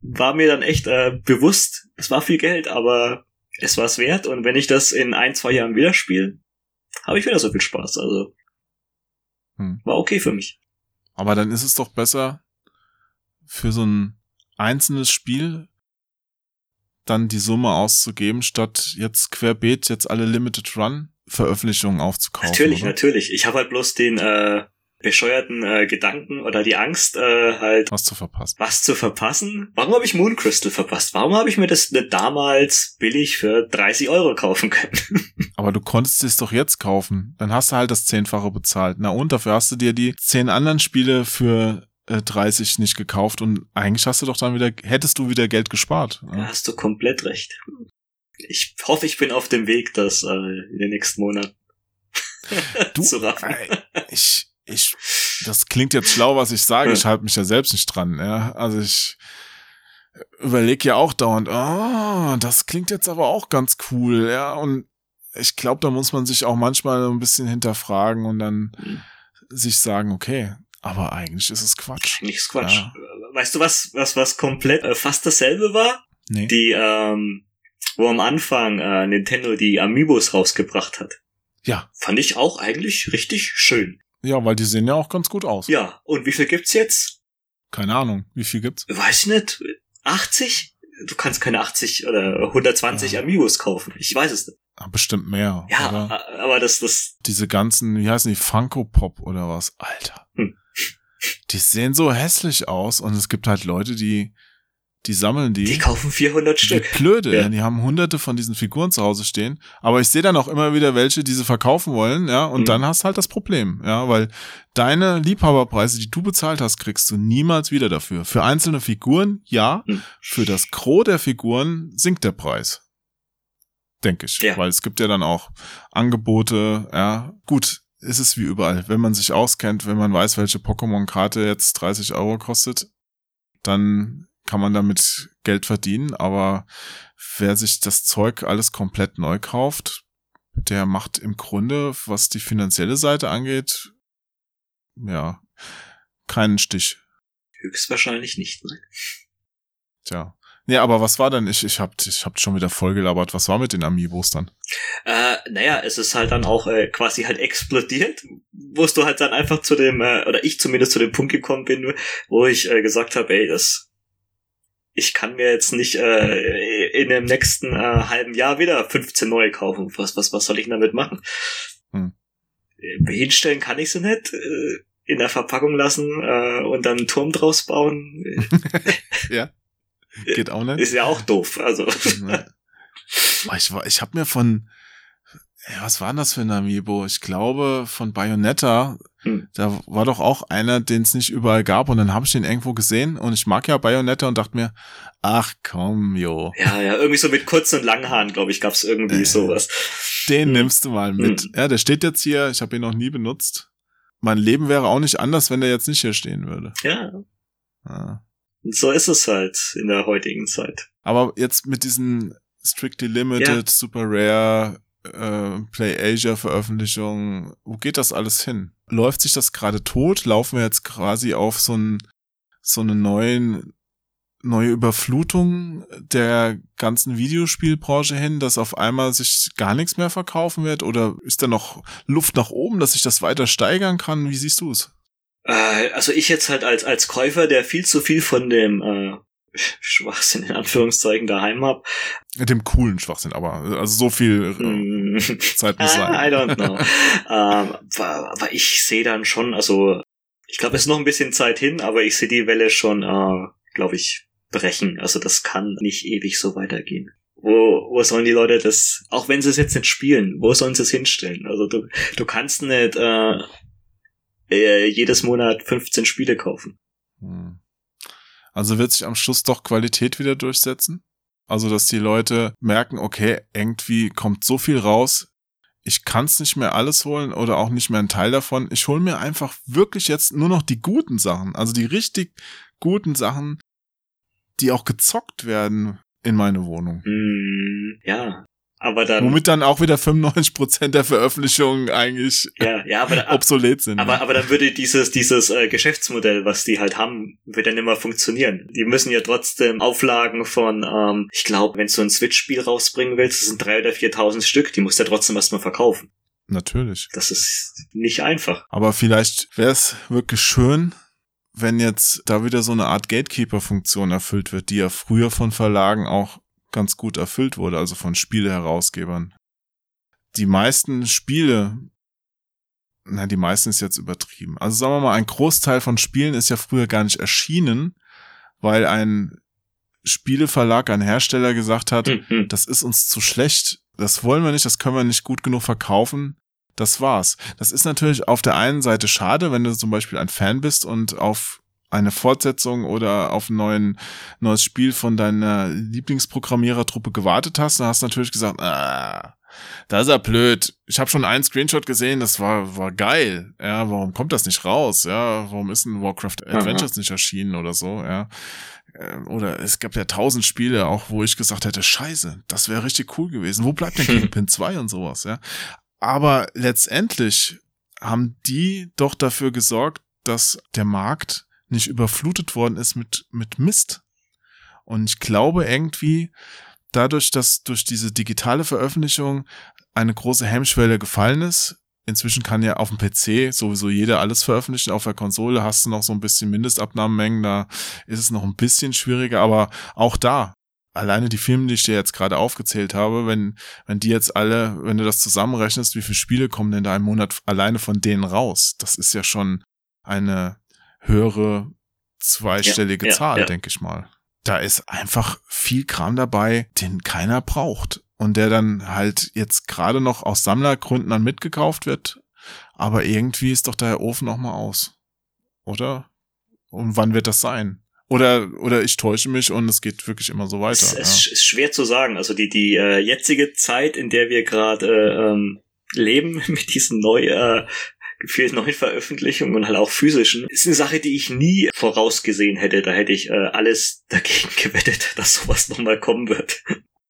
S2: war mir dann echt äh, bewusst, es war viel Geld, aber es war es wert. Und wenn ich das in ein, zwei Jahren wieder spiele, habe ich wieder so viel Spaß. Also hm. war okay für mich.
S1: Aber dann ist es doch besser für so ein einzelnes Spiel dann die Summe auszugeben, statt jetzt querbeet jetzt alle Limited Run Veröffentlichungen aufzukaufen.
S2: Natürlich,
S1: oder?
S2: natürlich. Ich habe halt bloß den äh, bescheuerten äh, Gedanken oder die Angst, äh, halt
S1: was zu verpassen.
S2: Was zu verpassen? Warum habe ich Moon Crystal verpasst? Warum habe ich mir das nicht damals billig für 30 Euro kaufen können? (laughs)
S1: Aber du konntest es doch jetzt kaufen. Dann hast du halt das Zehnfache bezahlt. Na und dafür hast du dir die zehn anderen Spiele für 30 äh, nicht gekauft und eigentlich hast du doch dann wieder, hättest du wieder Geld gespart.
S2: Da hast du komplett recht. Ich hoffe, ich bin auf dem Weg, das äh, in den nächsten Monaten
S1: du, (laughs) zu raffen. Ich, ich, das klingt jetzt schlau, was ich sage. Ich halte mich ja selbst nicht dran. Ja, also ich überlege ja auch dauernd. Ah, oh, das klingt jetzt aber auch ganz cool. Ja, und ich glaube, da muss man sich auch manchmal ein bisschen hinterfragen und dann mhm. sich sagen, okay, aber eigentlich ist es Quatsch.
S2: Eigentlich ist Quatsch. Ja. Weißt du was, was, was komplett äh, fast dasselbe war? Nee. Die, ähm, wo am Anfang äh, Nintendo die Amiibos rausgebracht hat.
S1: Ja.
S2: Fand ich auch eigentlich richtig schön.
S1: Ja, weil die sehen ja auch ganz gut aus.
S2: Ja, und wie viel gibt's jetzt?
S1: Keine Ahnung, wie viel gibt's?
S2: Weiß ich nicht. 80? Du kannst keine 80 oder 120 ja. Amiibos kaufen. Ich weiß es nicht.
S1: Bestimmt mehr.
S2: Ja, oder? aber das, das.
S1: Diese ganzen, wie heißen die, Funko Pop oder was? Alter. Hm. Die sehen so hässlich aus und es gibt halt Leute, die die sammeln die.
S2: Die kaufen 400 Stück.
S1: Die blöde, ja. die haben hunderte von diesen Figuren zu Hause stehen. Aber ich sehe dann auch immer wieder welche, die sie verkaufen wollen, ja, und mhm. dann hast halt das Problem, ja, weil deine Liebhaberpreise, die du bezahlt hast, kriegst du niemals wieder dafür. Für einzelne Figuren, ja, mhm. für das Gros der Figuren sinkt der Preis. Denke ich. Ja. Weil es gibt ja dann auch Angebote, ja. Gut, ist es wie überall. Wenn man sich auskennt, wenn man weiß, welche Pokémon-Karte jetzt 30 Euro kostet, dann kann man damit Geld verdienen, aber wer sich das Zeug alles komplett neu kauft, der macht im Grunde, was die finanzielle Seite angeht, ja, keinen Stich.
S2: Höchstwahrscheinlich nicht, nein.
S1: Tja. Nee, aber was war denn? Ich, ich hab, ich hab schon wieder vollgelabert. Was war mit den Amiibos dann?
S2: Äh, naja, es ist halt dann auch äh, quasi halt explodiert, wo du halt dann einfach zu dem, äh, oder ich zumindest zu dem Punkt gekommen bin, wo ich äh, gesagt habe, ey, das ich kann mir jetzt nicht äh, in dem nächsten äh, halben Jahr wieder 15 neue kaufen. Was, was, was soll ich damit machen? Hm. Äh, hinstellen kann ich sie nicht. Äh, in der Verpackung lassen äh, und dann einen Turm draus bauen. (laughs)
S1: ja. Geht auch nicht.
S2: Ist ja auch doof. Also. (laughs)
S1: ich war, ich habe mir von, was war denn das für ein Amiibo? Ich glaube von Bayonetta hm. Da war doch auch einer, den es nicht überall gab und dann habe ich den irgendwo gesehen und ich mag ja Bayonetta und dachte mir, ach komm, jo.
S2: Ja, ja, irgendwie so mit kurzen und langen Haaren, glaube ich, gab's irgendwie äh, sowas.
S1: Den hm. nimmst du mal mit. Hm. Ja, der steht jetzt hier, ich habe ihn noch nie benutzt. Mein Leben wäre auch nicht anders, wenn der jetzt nicht hier stehen würde.
S2: Ja. ja. So ist es halt in der heutigen Zeit.
S1: Aber jetzt mit diesen Strictly Limited, ja. Super Rare, äh, Play Asia Veröffentlichung, wo geht das alles hin? Läuft sich das gerade tot? Laufen wir jetzt quasi auf so, ein, so eine neuen, neue Überflutung der ganzen Videospielbranche hin, dass auf einmal sich gar nichts mehr verkaufen wird? Oder ist da noch Luft nach oben, dass sich das weiter steigern kann? Wie siehst du es?
S2: Äh, also ich jetzt halt als, als Käufer, der viel zu viel von dem äh, (laughs) Schwachsinn in Anführungszeichen daheim hab.
S1: Mit dem coolen Schwachsinn, aber also so viel äh, Zeit muss (laughs) sein.
S2: I don't know. (laughs) ähm, aber ich sehe dann schon, also ich glaube, es ist noch ein bisschen Zeit hin, aber ich sehe die Welle schon, äh, glaube ich, brechen. Also das kann nicht ewig so weitergehen. Wo, wo sollen die Leute das, auch wenn sie es jetzt nicht spielen, wo sollen sie es hinstellen? Also du, du kannst nicht äh, äh, jedes Monat 15 Spiele kaufen. Hm.
S1: Also wird sich am Schluss doch Qualität wieder durchsetzen? Also, dass die Leute merken, okay, irgendwie kommt so viel raus, ich kann es nicht mehr alles holen oder auch nicht mehr einen Teil davon. Ich hole mir einfach wirklich jetzt nur noch die guten Sachen, also die richtig guten Sachen, die auch gezockt werden in meine Wohnung.
S2: Mm, ja, aber dann.
S1: Womit dann auch wieder 95% der Veröffentlichungen eigentlich
S2: ja, ja, aber, (laughs)
S1: obsolet sind.
S2: Aber, aber dann würde dieses, dieses äh, Geschäftsmodell, was die halt haben, wird dann immer funktionieren. Die müssen ja trotzdem Auflagen von, ähm, ich glaube, wenn du so ein Switch-Spiel rausbringen willst, das sind drei oder 4.000 Stück, die musst du ja trotzdem erstmal verkaufen.
S1: Natürlich.
S2: Das ist nicht einfach.
S1: Aber vielleicht wäre es wirklich schön, wenn jetzt da wieder so eine Art Gatekeeper-Funktion erfüllt wird, die ja früher von Verlagen auch ganz gut erfüllt wurde, also von Spieleherausgebern. Die meisten Spiele, na, die meisten ist jetzt übertrieben. Also sagen wir mal, ein Großteil von Spielen ist ja früher gar nicht erschienen, weil ein Spieleverlag, ein Hersteller gesagt hat, mhm. das ist uns zu schlecht, das wollen wir nicht, das können wir nicht gut genug verkaufen. Das war's. Das ist natürlich auf der einen Seite schade, wenn du zum Beispiel ein Fan bist und auf eine Fortsetzung oder auf ein neuen, neues Spiel von deiner Lieblingsprogrammierertruppe gewartet hast, dann hast du natürlich gesagt, ah, da ist er blöd. Ich habe schon einen Screenshot gesehen, das war, war geil. Ja, warum kommt das nicht raus? Ja, warum ist ein Warcraft Adventures Aha. nicht erschienen oder so? Ja. Ähm, oder es gab ja tausend Spiele auch, wo ich gesagt hätte, scheiße, das wäre richtig cool gewesen. Wo bleibt denn (laughs) Kingpin 2 und sowas, ja? Aber letztendlich haben die doch dafür gesorgt, dass der Markt nicht überflutet worden ist mit, mit Mist. Und ich glaube irgendwie, dadurch, dass durch diese digitale Veröffentlichung eine große Hemmschwelle gefallen ist, inzwischen kann ja auf dem PC sowieso jeder alles veröffentlichen. Auf der Konsole hast du noch so ein bisschen Mindestabnahmemengen, da ist es noch ein bisschen schwieriger, aber auch da, alleine die Filme, die ich dir jetzt gerade aufgezählt habe, wenn, wenn die jetzt alle, wenn du das zusammenrechnest, wie viele Spiele kommen denn da im Monat alleine von denen raus? Das ist ja schon eine höhere zweistellige ja, Zahl, ja, ja. denke ich mal. Da ist einfach viel Kram dabei, den keiner braucht und der dann halt jetzt gerade noch aus Sammlergründen dann mitgekauft wird. Aber irgendwie ist doch der Ofen noch mal aus, oder? Und wann wird das sein? Oder, oder ich täusche mich und es geht wirklich immer so weiter. Es,
S2: es ist schwer zu sagen. Also die, die äh, jetzige Zeit, in der wir gerade äh, ähm, leben, (laughs) mit diesen neu äh, gefühlt neuen Veröffentlichungen und halt auch physischen, ist eine Sache, die ich nie vorausgesehen hätte. Da hätte ich äh, alles dagegen (laughs) gewettet, dass sowas nochmal kommen wird.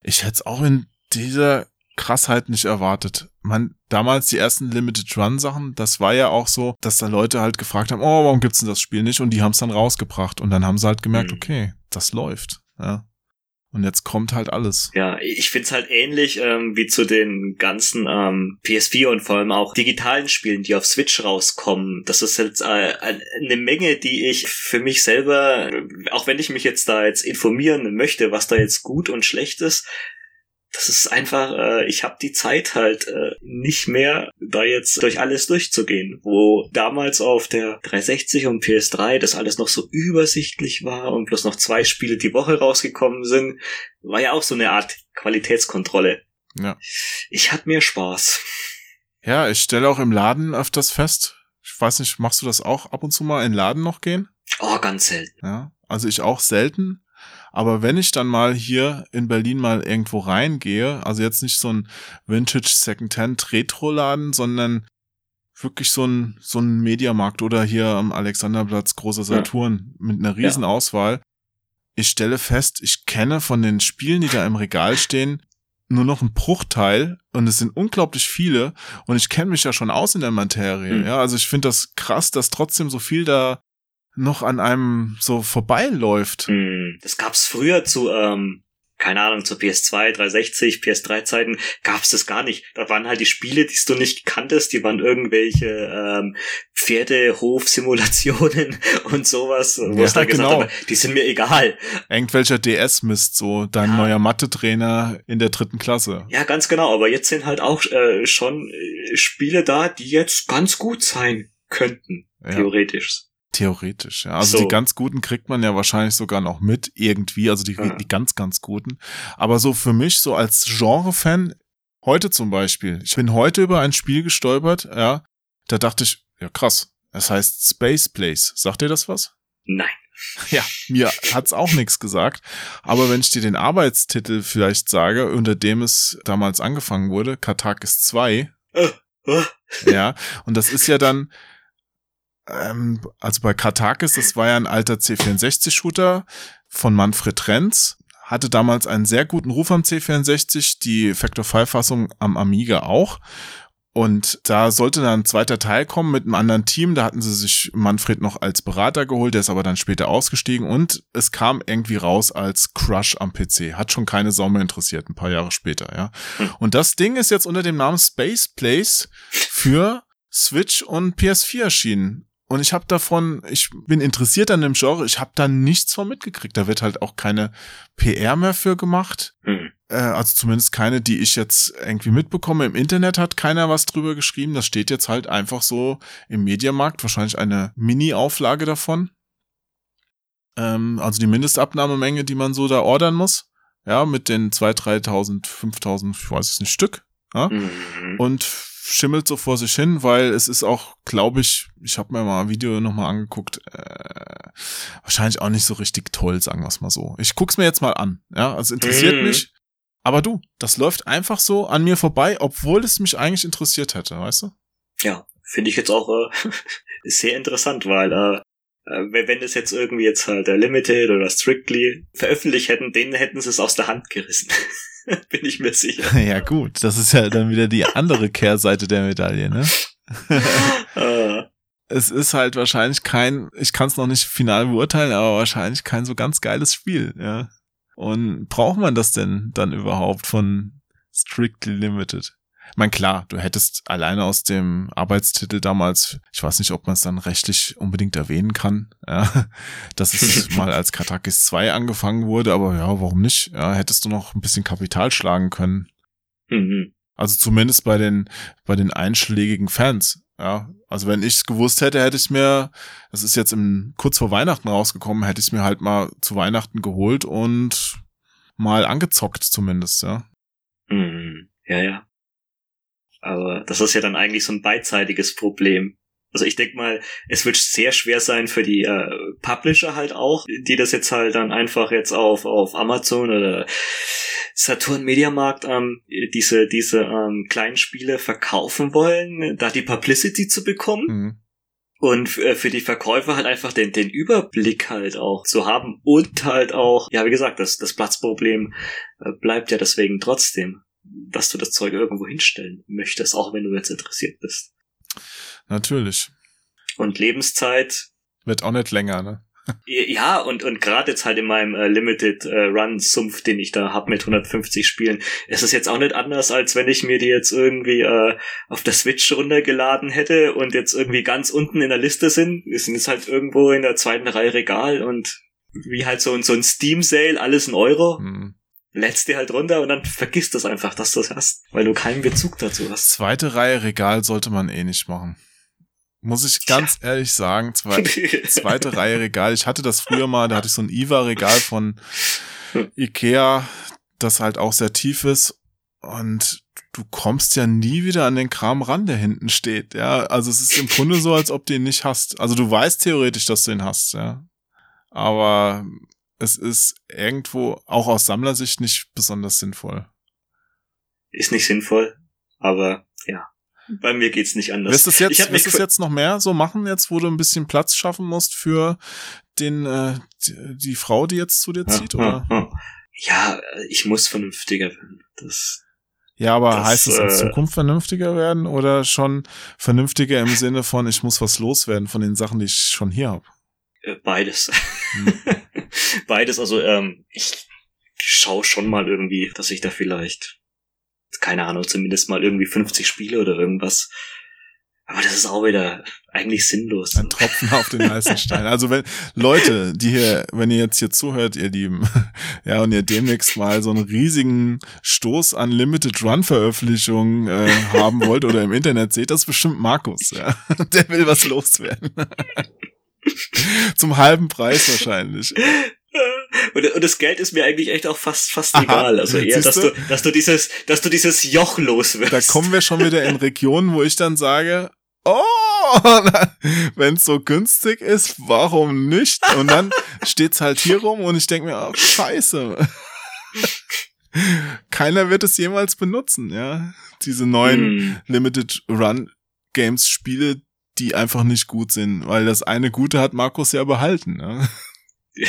S1: Ich hätte es auch in dieser Krassheit nicht erwartet. Man, damals die ersten Limited Run Sachen, das war ja auch so, dass da Leute halt gefragt haben, oh, warum gibt's denn das Spiel nicht? Und die haben es dann rausgebracht. Und dann haben sie halt gemerkt, mhm. okay, das läuft. Ja. Und jetzt kommt halt alles.
S2: Ja, ich find's halt ähnlich ähm, wie zu den ganzen ähm, PS4 und vor allem auch digitalen Spielen, die auf Switch rauskommen. Das ist jetzt äh, eine Menge, die ich für mich selber, auch wenn ich mich jetzt da jetzt informieren möchte, was da jetzt gut und schlecht ist, das ist einfach, äh, ich habe die Zeit halt äh, nicht mehr, da jetzt durch alles durchzugehen. Wo damals auf der 360 und PS3 das alles noch so übersichtlich war und bloß noch zwei Spiele die Woche rausgekommen sind, war ja auch so eine Art Qualitätskontrolle.
S1: Ja.
S2: Ich hatte mir Spaß.
S1: Ja, ich stelle auch im Laden öfters fest. Ich weiß nicht, machst du das auch ab und zu mal in den Laden noch gehen?
S2: Oh, ganz selten.
S1: Ja, also ich auch selten. Aber wenn ich dann mal hier in Berlin mal irgendwo reingehe, also jetzt nicht so ein Vintage Secondhand Retro-Laden, sondern wirklich so ein, so ein Mediamarkt oder hier am Alexanderplatz großer Saturn ja. mit einer riesen ja. Auswahl. Ich stelle fest, ich kenne von den Spielen, die da im Regal stehen, nur noch ein Bruchteil und es sind unglaublich viele und ich kenne mich ja schon aus in der Materie. Mhm. Ja, also ich finde das krass, dass trotzdem so viel da noch an einem so vorbeiläuft.
S2: Hm, das gab's früher zu, ähm, keine Ahnung, zu PS2, 360, PS3-Zeiten gab's das gar nicht. Da waren halt die Spiele, die du nicht kanntest, die waren irgendwelche ähm, Pferdehof-Simulationen (laughs) und sowas, wo ja, ich da gesagt genau. habe, die sind mir egal.
S1: Irgendwelcher DS-Mist, so dein ja. neuer Mathe-Trainer in der dritten Klasse.
S2: Ja, ganz genau, aber jetzt sind halt auch äh, schon äh, Spiele da, die jetzt ganz gut sein könnten, ja. theoretisch.
S1: Theoretisch, ja. Also so. die ganz guten kriegt man ja wahrscheinlich sogar noch mit irgendwie, also die, die ganz, ganz guten. Aber so für mich, so als Genre-Fan, heute zum Beispiel, ich bin heute über ein Spiel gestolpert, ja, da dachte ich, ja krass, es heißt Space Place. Sagt dir das was?
S2: Nein.
S1: Ja, mir hat's auch nichts gesagt. Aber wenn ich dir den Arbeitstitel vielleicht sage, unter dem es damals angefangen wurde, Katakis 2, äh, äh. ja, und das ist ja dann, ähm, also bei Katakis, das war ja ein alter C64-Shooter von Manfred Renz, hatte damals einen sehr guten Ruf am C64, die Factor 5 Fassung am Amiga auch. Und da sollte dann ein zweiter Teil kommen mit einem anderen Team. Da hatten sie sich Manfred noch als Berater geholt, der ist aber dann später ausgestiegen und es kam irgendwie raus als Crush am PC. Hat schon keine Sau mehr interessiert, ein paar Jahre später, ja. Hm. Und das Ding ist jetzt unter dem Namen Space Place für Switch und PS4 erschienen. Und ich habe davon, ich bin interessiert an dem Genre, ich habe da nichts von mitgekriegt. Da wird halt auch keine PR mehr für gemacht. Mhm. Äh, also zumindest keine, die ich jetzt irgendwie mitbekomme. Im Internet hat keiner was drüber geschrieben. Das steht jetzt halt einfach so im Mediamarkt. Wahrscheinlich eine Mini-Auflage davon. Ähm, also die Mindestabnahmemenge, die man so da ordern muss. Ja, mit den 2.000, 3.000, 5.000, ich weiß es nicht, Stück. Ja? Mhm. Und schimmelt so vor sich hin, weil es ist auch, glaube ich, ich habe mir mal ein Video nochmal angeguckt, äh, wahrscheinlich auch nicht so richtig toll, sagen wir es mal so. Ich guck's mir jetzt mal an, ja, also interessiert mhm. mich. Aber du, das läuft einfach so an mir vorbei, obwohl es mich eigentlich interessiert hätte, weißt du?
S2: Ja, finde ich jetzt auch äh, (laughs) sehr interessant, weil äh, äh wenn es jetzt irgendwie jetzt halt der Limited oder Strictly veröffentlicht hätten, denen hätten sie es aus der Hand gerissen. (laughs) (laughs) Bin ich mir sicher. (laughs)
S1: Ja, gut. Das ist ja dann wieder die andere Kehrseite der Medaille, ne? (laughs) Ah. es ist halt wahrscheinlich kein, ich kann es noch nicht final beurteilen, aber wahrscheinlich kein so ganz geiles Spiel, ja. Und braucht man das denn dann überhaupt von Strictly Limited? Ich meine, klar, du hättest alleine aus dem Arbeitstitel damals, ich weiß nicht, ob man es dann rechtlich unbedingt erwähnen kann, ja, (laughs) dass es (laughs) mal als Katakis 2 angefangen wurde, aber ja, warum nicht? Ja, hättest du noch ein bisschen Kapital schlagen können. Mhm. Also zumindest bei den, bei den einschlägigen Fans. Ja, also wenn ich es gewusst hätte, hätte ich mir, das ist jetzt im, kurz vor Weihnachten rausgekommen, hätte ich mir halt mal zu Weihnachten geholt und mal angezockt zumindest, ja.
S2: Mhm. Ja, ja. Aber das ist ja dann eigentlich so ein beidseitiges Problem. Also ich denke mal, es wird sehr schwer sein für die äh, Publisher halt auch, die das jetzt halt dann einfach jetzt auf, auf Amazon oder Saturn Mediamarkt ähm, diese, diese ähm, kleinen Spiele verkaufen wollen, da die Publicity zu bekommen. Mhm. Und äh, für die Verkäufer halt einfach den, den Überblick halt auch zu haben und halt auch, ja, wie gesagt, das, das Platzproblem äh, bleibt ja deswegen trotzdem dass du das Zeug irgendwo hinstellen möchtest, auch wenn du jetzt interessiert bist.
S1: Natürlich.
S2: Und Lebenszeit.
S1: Wird auch nicht länger, ne?
S2: Ja, und, und gerade jetzt halt in meinem äh, Limited äh, Run Sumpf, den ich da hab mit 150 Spielen, ist es jetzt auch nicht anders, als wenn ich mir die jetzt irgendwie äh, auf der Switch runtergeladen hätte und jetzt irgendwie ganz unten in der Liste sind. Wir sind jetzt halt irgendwo in der zweiten Reihe Regal und wie halt so, so ein Steam Sale, alles ein Euro. Hm lädst dir halt runter und dann vergisst das einfach, dass du es hast, weil du keinen Bezug dazu hast.
S1: Zweite Reihe Regal sollte man eh nicht machen. Muss ich ganz ja. ehrlich sagen, zwei, (laughs) zweite Reihe Regal. Ich hatte das früher mal, da hatte ich so ein IWA-Regal von Ikea, das halt auch sehr tief ist und du kommst ja nie wieder an den Kram ran, der hinten steht, ja. Also es ist im Grunde so, als ob du ihn nicht hast. Also du weißt theoretisch, dass du ihn hast, ja. Aber es ist irgendwo auch aus Sammlersicht nicht besonders sinnvoll.
S2: Ist nicht sinnvoll, aber ja. Bei mir geht's nicht anders.
S1: Wirst du es jetzt, wirst es jetzt noch mehr so machen, jetzt wo du ein bisschen Platz schaffen musst für den, äh, die, die Frau, die jetzt zu dir zieht, oder?
S2: Ja, ich muss vernünftiger werden. Das,
S1: ja, aber das, heißt es in äh, Zukunft vernünftiger werden oder schon vernünftiger im Sinne von, ich muss was loswerden von den Sachen, die ich schon hier habe?
S2: Äh, beides. Hm. (laughs) Beides, also ähm, ich schaue schon mal irgendwie, dass ich da vielleicht, keine Ahnung, zumindest mal irgendwie 50 Spiele oder irgendwas. Aber das ist auch wieder eigentlich sinnlos.
S1: Ein Tropfen auf den heißen Stein. Also wenn Leute, die hier, wenn ihr jetzt hier zuhört, ihr Lieben, (laughs) ja, und ihr demnächst mal so einen riesigen Stoß an Limited Run Veröffentlichungen äh, haben wollt oder im Internet seht, das ist bestimmt Markus, ja. (laughs) Der will was loswerden. (laughs) Zum halben Preis wahrscheinlich.
S2: Und, und, das Geld ist mir eigentlich echt auch fast fast Aha, egal. Also eher, dass du, dass du dieses, dass du dieses Joch los wirst.
S1: Da kommen wir schon wieder in (laughs) Regionen, wo ich dann sage, oh, (laughs) wenn es so günstig ist, warum nicht? Und dann steht's halt hier rum und ich denke mir, oh, scheiße. Keiner wird es jemals benutzen, ja. Diese neuen hm. Limited Run Games Spiele, die einfach nicht gut sind, weil das eine Gute hat Markus ja behalten. Ne? (laughs)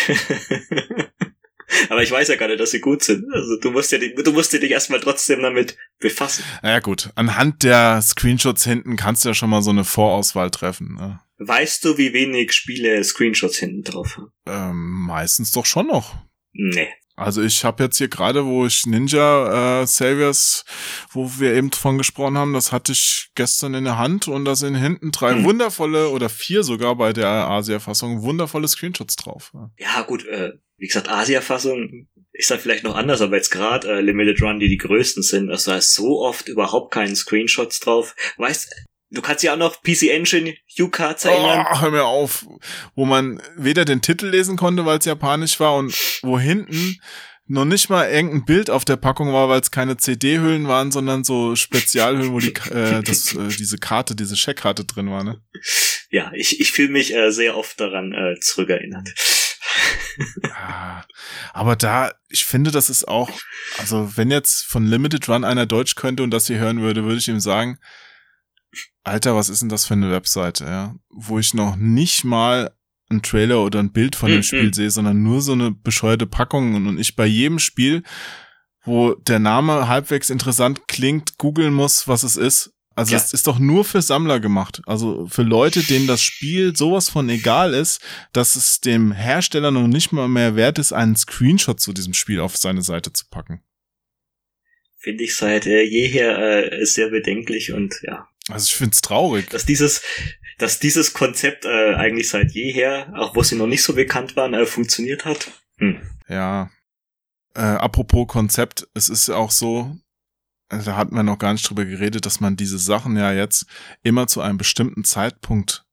S2: Aber ich weiß ja gar nicht, dass sie gut sind. Also du musst ja, du musst dich erstmal trotzdem damit befassen.
S1: Ja gut, anhand der Screenshots hinten kannst du ja schon mal so eine Vorauswahl treffen. Ne?
S2: Weißt du, wie wenig Spiele Screenshots hinten drauf haben?
S1: Ähm, meistens doch schon noch.
S2: Nee.
S1: Also ich habe jetzt hier gerade, wo ich Ninja äh, Saviors, wo wir eben von gesprochen haben, das hatte ich gestern in der Hand und da sind hinten drei hm. wundervolle oder vier sogar bei der Asia-Fassung wundervolle Screenshots drauf.
S2: Ja, ja gut, äh, wie gesagt, Asia-Fassung ist da vielleicht noch anders, aber jetzt gerade äh, Limited Run, die die größten sind, also da ist so oft überhaupt keinen Screenshots drauf. Weißt, Du kannst ja auch noch PC Engine U-Cards erinnern.
S1: Oh, hör mir auf. Wo man weder den Titel lesen konnte, weil es japanisch war und wo hinten noch nicht mal irgendein Bild auf der Packung war, weil es keine CD-Hüllen waren, sondern so Spezialhüllen, wo die äh, das, äh, diese Karte, diese Checkkarte drin war, ne?
S2: Ja, ich, ich fühle mich äh, sehr oft daran äh, zurückerinnert.
S1: ja, aber da, ich finde, das ist auch, also wenn jetzt von Limited Run einer Deutsch könnte und das hier hören würde, würde ich ihm sagen, Alter, was ist denn das für eine Webseite, ja? Wo ich noch nicht mal ein Trailer oder ein Bild von dem mhm. Spiel sehe, sondern nur so eine bescheuerte Packung und ich bei jedem Spiel, wo der Name halbwegs interessant klingt, googeln muss, was es ist. Also ja. es ist doch nur für Sammler gemacht. Also für Leute, denen das Spiel sowas von egal ist, dass es dem Hersteller noch nicht mal mehr wert ist, einen Screenshot zu diesem Spiel auf seine Seite zu packen.
S2: Finde ich seit äh, jeher äh, sehr bedenklich und ja,
S1: also ich find's traurig.
S2: Dass dieses, dass dieses Konzept äh, eigentlich seit jeher, auch wo sie noch nicht so bekannt waren, äh, funktioniert hat. Hm.
S1: Ja. Äh, apropos Konzept, es ist ja auch so, also da hatten wir noch gar nicht drüber geredet, dass man diese Sachen ja jetzt immer zu einem bestimmten Zeitpunkt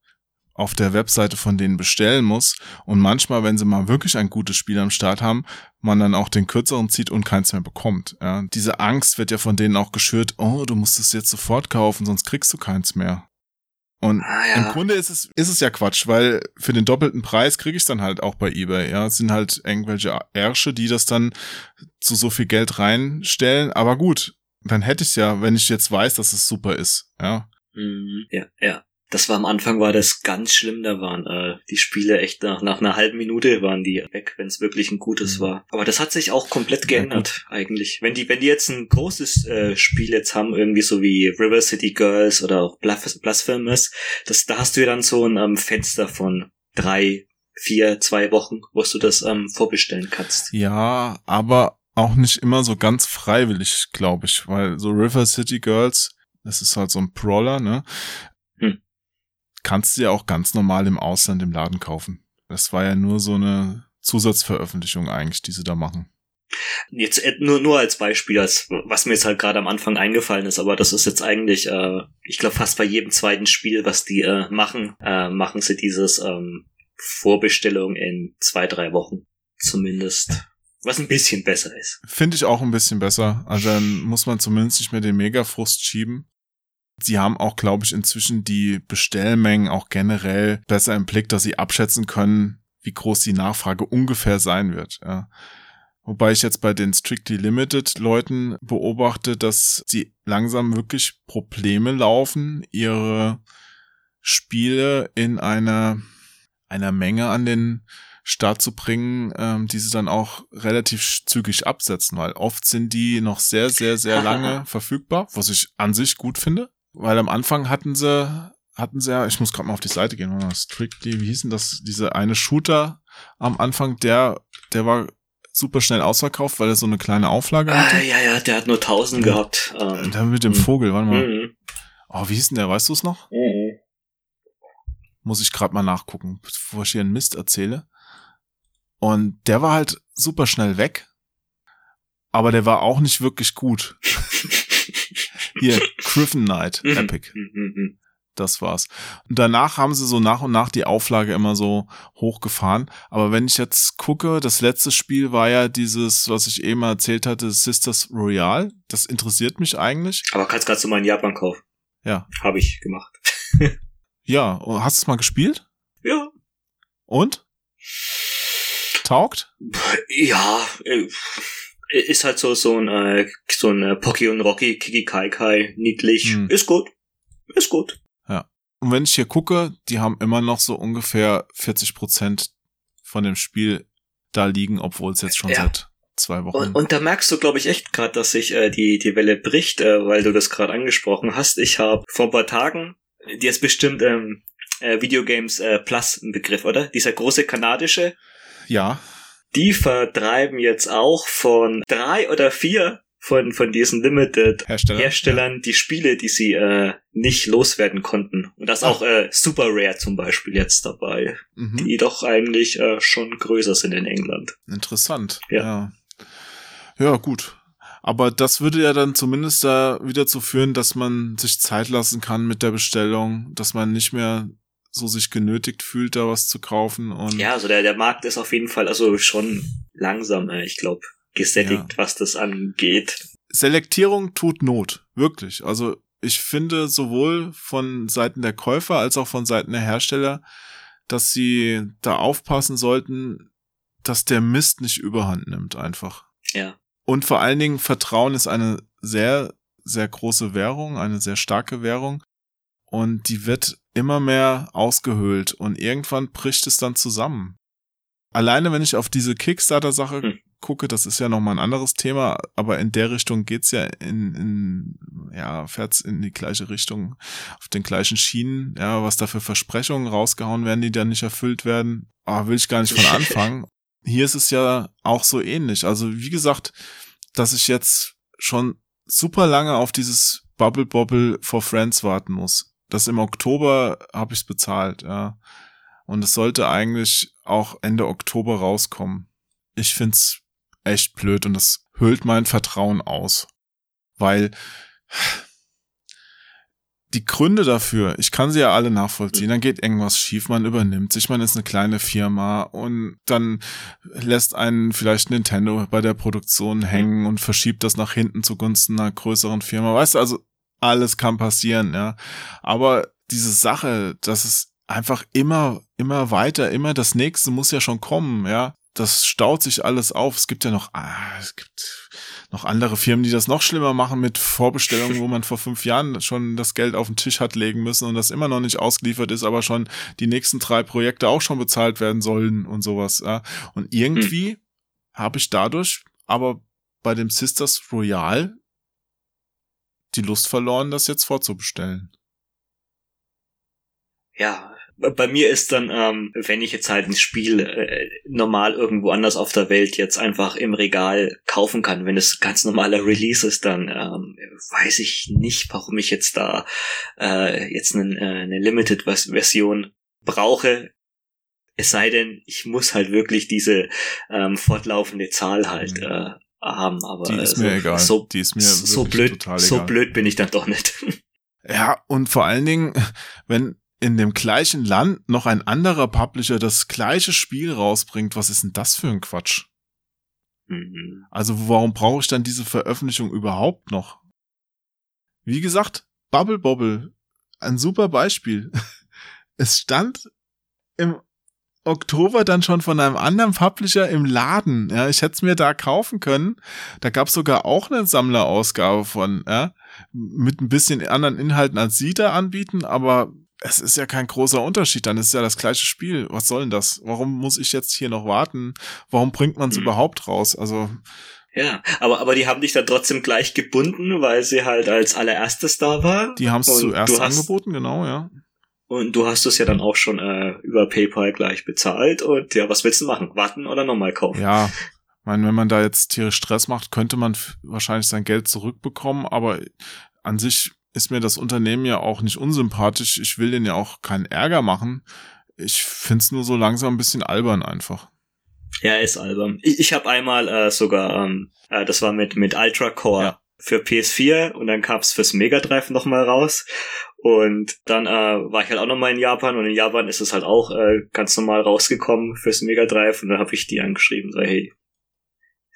S1: auf der Webseite von denen bestellen muss und manchmal, wenn sie mal wirklich ein gutes Spiel am Start haben, man dann auch den kürzeren zieht und keins mehr bekommt. Ja. Diese Angst wird ja von denen auch geschürt, oh, du musst es jetzt sofort kaufen, sonst kriegst du keins mehr. Und ah, ja. im Grunde ist es, ist es ja Quatsch, weil für den doppelten Preis kriege ich es dann halt auch bei eBay. Ja, es sind halt irgendwelche Ärsche, die das dann zu so viel Geld reinstellen. Aber gut, dann hätte ich ja, wenn ich jetzt weiß, dass es super ist. Ja.
S2: Mhm. Ja, ja das war am Anfang war das ganz schlimm, da waren äh, die Spiele echt nach, nach einer halben Minute waren die weg, wenn es wirklich ein gutes mhm. war. Aber das hat sich auch komplett geändert ja, eigentlich. Wenn die wenn die jetzt ein großes äh, Spiel jetzt haben, irgendwie so wie River City Girls oder auch Blasphemous, das da hast du ja dann so ein ähm, Fenster von drei, vier, zwei Wochen, wo du das ähm, vorbestellen kannst.
S1: Ja, aber auch nicht immer so ganz freiwillig, glaube ich, weil so River City Girls das ist halt so ein Brawler, ne? Kannst du ja auch ganz normal im Ausland im Laden kaufen. Das war ja nur so eine Zusatzveröffentlichung eigentlich, die sie da machen.
S2: Jetzt äh, nur nur als Beispiel, als was mir jetzt halt gerade am Anfang eingefallen ist, aber das ist jetzt eigentlich, äh, ich glaube fast bei jedem zweiten Spiel, was die äh, machen, äh, machen sie dieses ähm, Vorbestellung in zwei drei Wochen zumindest, was ein bisschen besser ist.
S1: Finde ich auch ein bisschen besser. Also dann muss man zumindest nicht mehr den Megafrust schieben. Sie haben auch, glaube ich, inzwischen die Bestellmengen auch generell besser im Blick, dass sie abschätzen können, wie groß die Nachfrage ungefähr sein wird. Ja. Wobei ich jetzt bei den Strictly Limited Leuten beobachte, dass sie langsam wirklich Probleme laufen, ihre Spiele in einer, einer Menge an den Start zu bringen, ähm, die sie dann auch relativ zügig absetzen, weil oft sind die noch sehr, sehr, sehr (laughs) lange verfügbar, was ich an sich gut finde. Weil am Anfang hatten sie, hatten sie ja, ich muss gerade mal auf die Seite gehen, Strictly, wie hießen das, diese eine Shooter am Anfang, der, der war super schnell ausverkauft, weil er so eine kleine Auflage hatte.
S2: Ah, ja, ja, der hat nur 1000 ja. gehabt.
S1: Ähm, der mit dem mhm. Vogel, warte mal. Mhm. Oh, wie hieß denn der, weißt du es noch? Mhm. Muss ich gerade mal nachgucken, bevor ich hier einen Mist erzähle. Und der war halt super schnell weg, aber der war auch nicht wirklich gut. (laughs) Hier, (laughs) Griffin Knight, mhm. Epic. Mhm, das war's. Und danach haben sie so nach und nach die Auflage immer so hochgefahren. Aber wenn ich jetzt gucke, das letzte Spiel war ja dieses, was ich eben erzählt hatte, Sisters Royale. Das interessiert mich eigentlich.
S2: Aber kannst gerade du mal in Japan kaufen.
S1: Ja.
S2: Habe ich gemacht. (laughs)
S1: ja, hast du es mal gespielt?
S2: Ja.
S1: Und? Taugt?
S2: Ja, äh, ist halt so so ein äh, so ein äh, Pocky und Rocky Kiki Kai Kai niedlich hm. ist gut ist gut
S1: ja und wenn ich hier gucke die haben immer noch so ungefähr 40 Prozent von dem Spiel da liegen, obwohl es jetzt schon ja. seit zwei Wochen.
S2: Und, und da merkst du, glaube ich, echt gerade, dass sich äh, die, die Welle bricht, äh, weil du das gerade angesprochen hast. Ich habe vor ein paar Tagen, die ist bestimmt ähm, äh, Videogames äh, Plus ein Begriff, oder? Dieser große kanadische.
S1: Ja.
S2: Die vertreiben jetzt auch von drei oder vier von, von diesen Limited Hersteller, Herstellern ja. die Spiele, die sie äh, nicht loswerden konnten. Und das auch äh, Super Rare zum Beispiel jetzt dabei, mhm. die doch eigentlich äh, schon größer sind in England.
S1: Interessant. Ja. ja. Ja, gut. Aber das würde ja dann zumindest da wieder zu führen, dass man sich Zeit lassen kann mit der Bestellung, dass man nicht mehr so sich genötigt fühlt, da was zu kaufen. Und
S2: ja, also der, der Markt ist auf jeden Fall also schon langsam, äh, ich glaube gesättigt, ja. was das angeht.
S1: Selektierung tut Not, wirklich. Also ich finde sowohl von Seiten der Käufer als auch von Seiten der Hersteller, dass sie da aufpassen sollten, dass der Mist nicht überhand nimmt einfach.
S2: Ja.
S1: Und vor allen Dingen Vertrauen ist eine sehr, sehr große Währung, eine sehr starke Währung. Und die wird immer mehr ausgehöhlt und irgendwann bricht es dann zusammen. Alleine wenn ich auf diese Kickstarter-Sache hm gucke, das ist ja nochmal ein anderes Thema, aber in der Richtung geht's ja in, in ja, fährt's in die gleiche Richtung, auf den gleichen Schienen, ja, was da für Versprechungen rausgehauen werden, die dann nicht erfüllt werden, ah, will ich gar nicht von (laughs) anfangen. Hier ist es ja auch so ähnlich. Also, wie gesagt, dass ich jetzt schon super lange auf dieses Bubble Bobble for Friends warten muss. Das im Oktober habe ich's bezahlt, ja. Und es sollte eigentlich auch Ende Oktober rauskommen. Ich find's echt blöd und das hüllt mein Vertrauen aus. Weil die Gründe dafür, ich kann sie ja alle nachvollziehen, dann geht irgendwas schief, man übernimmt sich, man ist eine kleine Firma und dann lässt einen vielleicht Nintendo bei der Produktion hängen und verschiebt das nach hinten zugunsten einer größeren Firma. Weißt du, also alles kann passieren, ja. Aber diese Sache, dass es einfach immer, immer weiter, immer das nächste muss ja schon kommen, ja das staut sich alles auf. Es gibt ja noch, ah, es gibt noch andere Firmen, die das noch schlimmer machen mit Vorbestellungen, wo man vor fünf Jahren schon das Geld auf den Tisch hat legen müssen und das immer noch nicht ausgeliefert ist, aber schon die nächsten drei Projekte auch schon bezahlt werden sollen und sowas. Ja. Und irgendwie hm. habe ich dadurch aber bei dem Sisters Royal die Lust verloren, das jetzt vorzubestellen.
S2: Ja, bei mir ist dann, ähm, wenn ich jetzt halt ein Spiel äh, normal irgendwo anders auf der Welt jetzt einfach im Regal kaufen kann, wenn es ganz normaler Release ist, dann ähm, weiß ich nicht, warum ich jetzt da äh, jetzt eine, äh, eine Limited-Version brauche. Es sei denn, ich muss halt wirklich diese ähm, fortlaufende Zahl halt mhm. äh, haben. Aber
S1: die ist mir egal.
S2: So,
S1: die ist mir
S2: so blöd, so blöd bin ich dann doch nicht.
S1: Ja, und vor allen Dingen, wenn in dem gleichen Land noch ein anderer Publisher das gleiche Spiel rausbringt, was ist denn das für ein Quatsch? Mhm. Also warum brauche ich dann diese Veröffentlichung überhaupt noch? Wie gesagt, Bubble Bobble, ein super Beispiel. (laughs) Es stand im Oktober dann schon von einem anderen Publisher im Laden. Ja, ich hätte es mir da kaufen können. Da gab es sogar auch eine Sammlerausgabe von, ja, mit ein bisschen anderen Inhalten als sie da anbieten, aber es ist ja kein großer Unterschied, dann ist ja das gleiche Spiel. Was soll denn das? Warum muss ich jetzt hier noch warten? Warum bringt man es mhm. überhaupt raus? Also.
S2: Ja, aber, aber die haben dich dann trotzdem gleich gebunden, weil sie halt als allererstes da war.
S1: Die haben es zuerst angeboten, genau, ja.
S2: Und du hast es ja dann auch schon äh, über PayPal gleich bezahlt und ja, was willst du machen? Warten oder nochmal kaufen?
S1: Ja, ich meine, wenn man da jetzt tierisch Stress macht, könnte man wahrscheinlich sein Geld zurückbekommen, aber an sich ist mir das Unternehmen ja auch nicht unsympathisch. Ich will denen ja auch keinen Ärger machen. Ich find's nur so langsam ein bisschen albern einfach.
S2: Ja, ist albern. Ich, ich habe einmal äh, sogar, ähm, äh, das war mit mit Ultra Core ja. für PS4 und dann kam's fürs Mega Drive nochmal raus. Und dann äh, war ich halt auch nochmal in Japan und in Japan ist es halt auch äh, ganz normal rausgekommen fürs Mega Drive und dann habe ich die angeschrieben, so hey,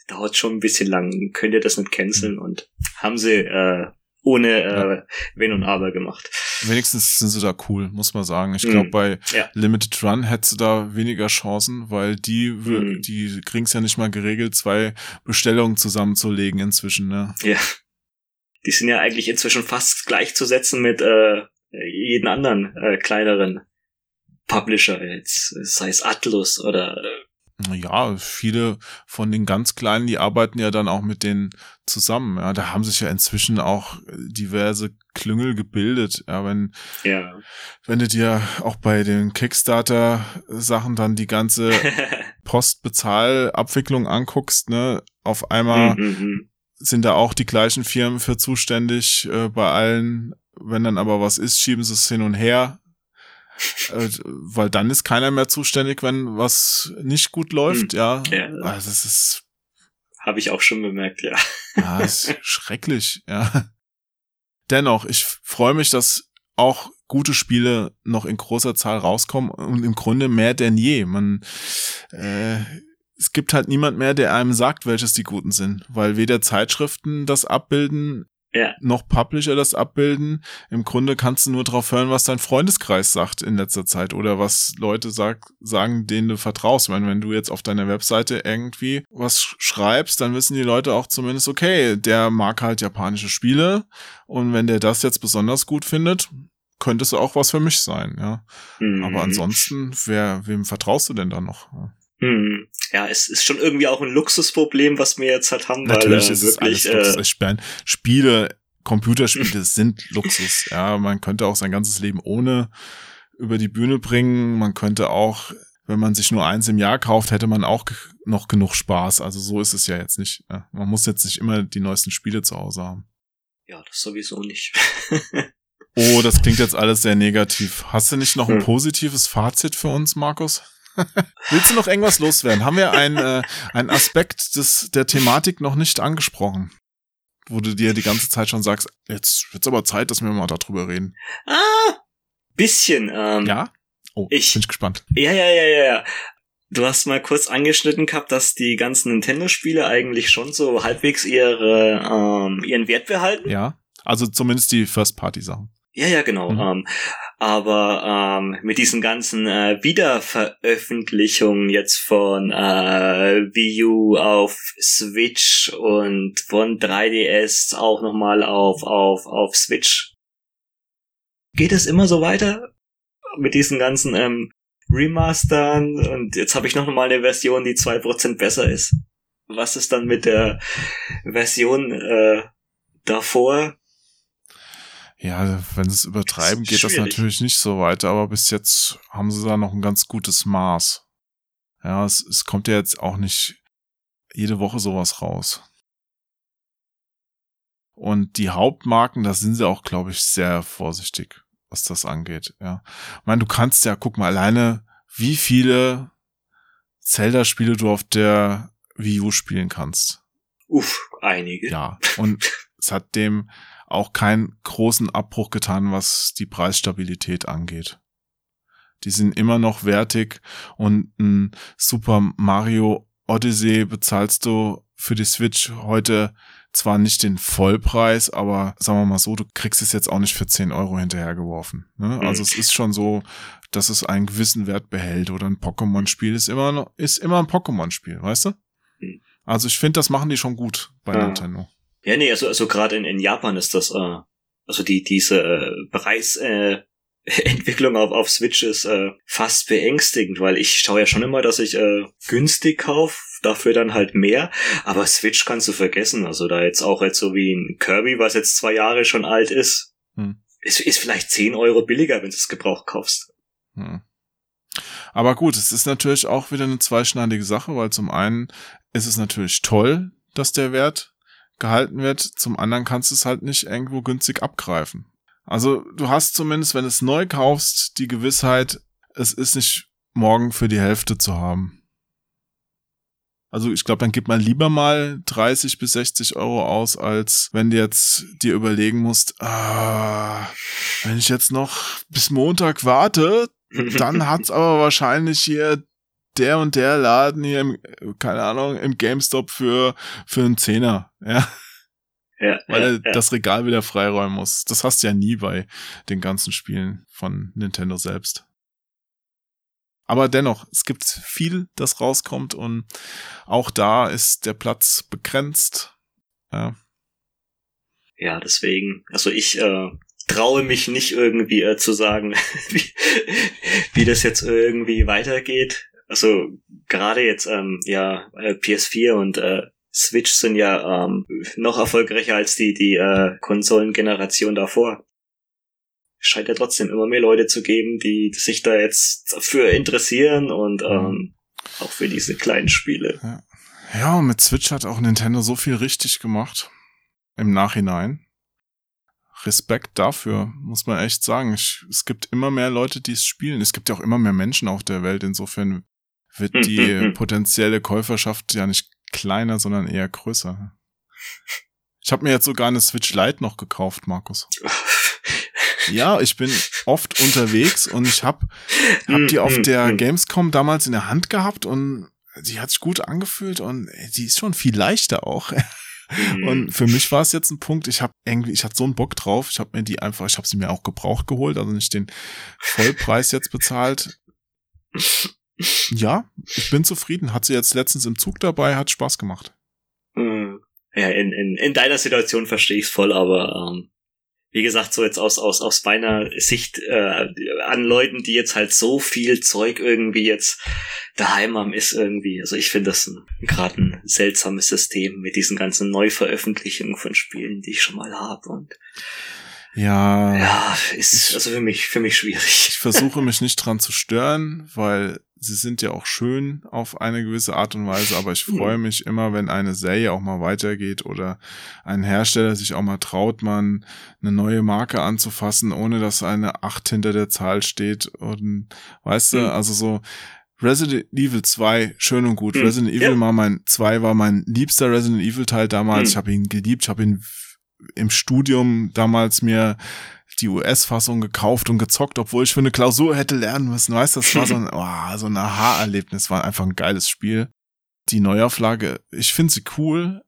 S2: dauert schon ein bisschen lang, könnt ihr das nicht canceln? Und haben sie äh, ohne äh, Wenn und Aber gemacht.
S1: Wenigstens sind sie da cool, muss man sagen. Ich glaube, mm, bei ja. Limited Run hättest du da weniger Chancen, weil die, mm. die kriegen's ja nicht mal geregelt, zwei Bestellungen zusammenzulegen inzwischen, ne?
S2: Ja. Die sind ja eigentlich inzwischen fast gleichzusetzen mit äh, jeden anderen äh, kleineren Publisher, jetzt sei es Atlus oder äh,
S1: Ja, viele von den ganz Kleinen, die arbeiten ja dann auch mit denen zusammen. Ja, da haben sich ja inzwischen auch diverse Klüngel gebildet. Ja, wenn,
S2: ja.
S1: wenn du dir auch bei den Kickstarter-Sachen dann die ganze (laughs) Postbezahlabwicklung anguckst, ne, auf einmal
S2: Mhm, mhm.
S1: Sind da auch die gleichen Firmen für zuständig äh, bei allen. Wenn dann aber was ist, schieben sie es hin und her. Äh, weil dann ist keiner mehr zuständig, wenn was nicht gut läuft, ja.
S2: Ja.
S1: Also das ist,
S2: Habe ich auch schon bemerkt, ja.
S1: ja, ist schrecklich, ja. Dennoch, ich freue mich, dass auch gute Spiele noch in großer Zahl rauskommen und im Grunde mehr denn je. Man, äh, es gibt halt niemand mehr, der einem sagt, welches die guten sind, weil weder Zeitschriften das abbilden,
S2: Ja.
S1: noch Publisher das abbilden. Im Grunde kannst du nur drauf hören, was dein Freundeskreis sagt in letzter Zeit oder was Leute sag, sagen, denen du vertraust. Ich meine, wenn du jetzt auf deiner Webseite irgendwie was sch- schreibst, dann wissen die Leute auch zumindest, okay, der mag halt japanische Spiele und wenn der das jetzt besonders gut findet, könnte es auch was für mich sein, ja.
S2: Mhm.
S1: Aber ansonsten, wer, wem vertraust du denn da noch?
S2: Hm. Ja, es ist schon irgendwie auch ein Luxusproblem, was wir jetzt halt haben,
S1: Natürlich
S2: weil äh,
S1: ist es alles
S2: wirklich
S1: Luxus.
S2: äh,
S1: Spiele, Computerspiele (laughs) sind Luxus. Ja, man könnte auch sein ganzes Leben ohne über die Bühne bringen. Man könnte auch, wenn man sich nur eins im Jahr kauft, hätte man auch noch genug Spaß. Also so ist es ja jetzt nicht. Ja, man muss jetzt nicht immer die neuesten Spiele zu Hause haben.
S2: ja, das sowieso nicht.
S1: Oh, das klingt jetzt alles sehr negativ. Hast du nicht noch ein
S2: Hm.
S1: positives Fazit für uns, Markus? Willst du noch irgendwas loswerden? Haben wir einen, äh, einen Aspekt des, der Thematik noch nicht angesprochen? Wo du dir die ganze Zeit schon sagst, jetzt wird's aber Zeit, dass wir mal darüber reden.
S2: ah, bisschen. Ähm,
S1: Ja? Oh,
S2: Ich-
S1: bin ich gespannt.
S2: Ja, ja, ja, ja, ja. Du hast mal kurz angeschnitten gehabt, dass die ganzen Nintendo-Spiele eigentlich schon so halbwegs ihre, ähm, ihren Wert behalten.
S1: Ja? Also zumindest die First-Party-Sachen.
S2: Ja, ja, genau.
S1: Mhm.
S2: Ähm, aber ähm, mit diesen ganzen äh, Wiederveröffentlichungen jetzt von äh, Wii U auf Switch und von 3DS auch nochmal auf, auf, auf Switch. Geht es immer so weiter? Mit diesen ganzen ähm, Remastern und jetzt habe ich noch mal eine Version, die 2% besser ist. Was ist dann mit der Version äh, davor?
S1: Ja, wenn sie es übertreiben,
S2: Das
S1: geht das
S2: schwierig.
S1: natürlich nicht so weiter, aber bis jetzt haben sie da noch ein ganz gutes Maß. Ja, es, es kommt ja jetzt auch nicht jede Woche sowas raus. Und die Hauptmarken, da sind sie auch, glaube ich, sehr vorsichtig, was das angeht. Ja, ich meine, du kannst ja, guck mal, alleine, wie viele Zelda-Spiele du auf der Wii U spielen kannst.
S2: Uff, einige.
S1: Ja, und (laughs) es hat dem auch keinen großen Abbruch getan, was die Preisstabilität angeht. Die sind immer noch wertig und ein Super Mario Odyssey bezahlst du für die Switch heute zwar nicht den Vollpreis, aber sagen wir mal so, du kriegst es jetzt auch nicht für 10 Euro hinterhergeworfen. Ne? Also es ist schon so, dass es einen gewissen Wert behält oder ein Pokémon-Spiel ist immer noch, ist immer ein Pokémon-Spiel, weißt du?
S2: Hm.
S1: Also ich finde, das machen die schon gut bei
S2: Ja.
S1: Nintendo.
S2: Ja, nee, also, also gerade in, in Japan ist das, äh, also die, diese äh, Preisentwicklung äh, (laughs) Entwicklung auf, auf Switch ist äh, fast beängstigend, weil ich schaue ja schon immer, dass ich äh, günstig kaufe, dafür dann halt mehr. Aber Switch kannst du vergessen. Also da jetzt auch jetzt so wie ein Kirby, was jetzt zwei Jahre schon alt ist,
S1: Hm.
S2: ist, ist vielleicht 10 Euro billiger, wenn du es gebraucht kaufst.
S1: Hm. Aber gut, es ist natürlich auch wieder eine zweischneidige Sache, weil zum einen ist es natürlich toll, dass der Wert gehalten wird, zum anderen kannst du es halt nicht irgendwo günstig abgreifen. Also du hast zumindest, wenn du es neu kaufst, die Gewissheit, es ist nicht morgen für die Hälfte zu haben. Also ich glaube, dann gibt man lieber mal 30 bis 60 Euro aus, als wenn du jetzt dir überlegen musst, ah, wenn ich jetzt noch bis Montag warte, dann hat's (laughs) aber wahrscheinlich hier der und der Laden hier im, keine Ahnung, im GameStop für, für einen Zehner, ja,
S2: ja,
S1: weil
S2: ja,
S1: er
S2: ja.
S1: das Regal wieder freiräumen muss. Das hast du ja nie bei den ganzen Spielen von Nintendo selbst. Aber dennoch, es gibt viel, das rauskommt und auch da ist der Platz begrenzt. Ja,
S2: Ja, deswegen, also ich äh, traue mich nicht irgendwie äh, zu sagen, (laughs) wie, wie das jetzt irgendwie weitergeht. Also gerade jetzt ähm, ja äh, PS4 und äh, Switch sind ja ähm, noch erfolgreicher als die die äh, Konsolengeneration davor. Scheint ja trotzdem immer mehr Leute zu geben, die sich da jetzt dafür interessieren und ähm, auch für diese kleinen Spiele.
S1: Ja. ja, mit Switch hat auch Nintendo so viel richtig gemacht im Nachhinein. Respekt dafür, muss man echt sagen. Ich, es gibt immer mehr Leute, die es spielen. Es gibt ja auch immer mehr Menschen auf der Welt. Insofern wird hm, die hm, hm. potenzielle Käuferschaft ja nicht kleiner, sondern eher größer. Ich habe mir jetzt sogar eine Switch Lite noch gekauft, Markus. (laughs) ja, ich bin oft unterwegs und ich habe hab die auf der Gamescom damals in der Hand gehabt und die hat sich gut angefühlt und die ist schon viel leichter auch. (laughs) Und für mich war es jetzt ein Punkt, ich habe irgendwie, ich hatte so einen Bock drauf, ich habe mir die einfach, ich habe sie mir auch gebraucht geholt, also nicht den Vollpreis jetzt bezahlt. Ja, ich bin zufrieden. Hat sie jetzt letztens im Zug dabei, hat Spaß gemacht.
S2: Mhm. Ja, in, in, in deiner Situation verstehe ich es voll, aber ähm, wie gesagt, so jetzt aus, aus, aus meiner Sicht äh, an Leuten, die jetzt halt so viel Zeug irgendwie jetzt daheim haben, ist irgendwie, also ich finde das gerade ein seltsames System mit diesen ganzen Neuveröffentlichungen von Spielen, die ich schon mal habe und
S1: ja.
S2: Ja, ist also für mich, für mich schwierig.
S1: Ich versuche mich nicht dran zu stören, weil sie sind ja auch schön auf eine gewisse Art und Weise, aber ich (laughs) freue mich immer, wenn eine Serie auch mal weitergeht oder ein Hersteller sich auch mal traut, man eine neue Marke anzufassen, ohne dass eine Acht hinter der Zahl steht und weißt du, hm. also so Resident Evil 2, schön und gut. Hm. Resident Evil ja. war mein 2 war mein liebster Resident Evil Teil damals. Ich habe ihn geliebt, ich habe ihn im Studium damals mir die US-Fassung gekauft und gezockt, obwohl ich für eine Klausur hätte lernen müssen. Weißt du, das war so ein, (laughs) oh, so ein Aha-Erlebnis, war einfach ein geiles Spiel. Die Neuauflage, ich finde sie cool,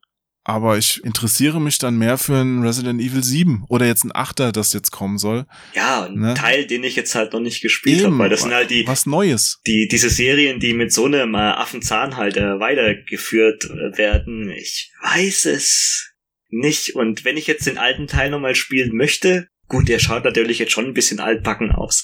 S1: aber ich interessiere mich dann mehr für ein Resident Evil 7 oder jetzt ein Achter, das jetzt kommen soll.
S2: Ja, ein ne? Teil, den ich jetzt halt noch nicht gespielt habe, weil das sind halt die
S1: was Neues.
S2: Die diese Serien, die mit so einem äh, Affenzahn halt äh, weitergeführt äh, werden. Ich weiß es nicht und wenn ich jetzt den alten Teil nochmal spielen möchte, Gut, der schaut natürlich jetzt schon ein bisschen altbacken aus.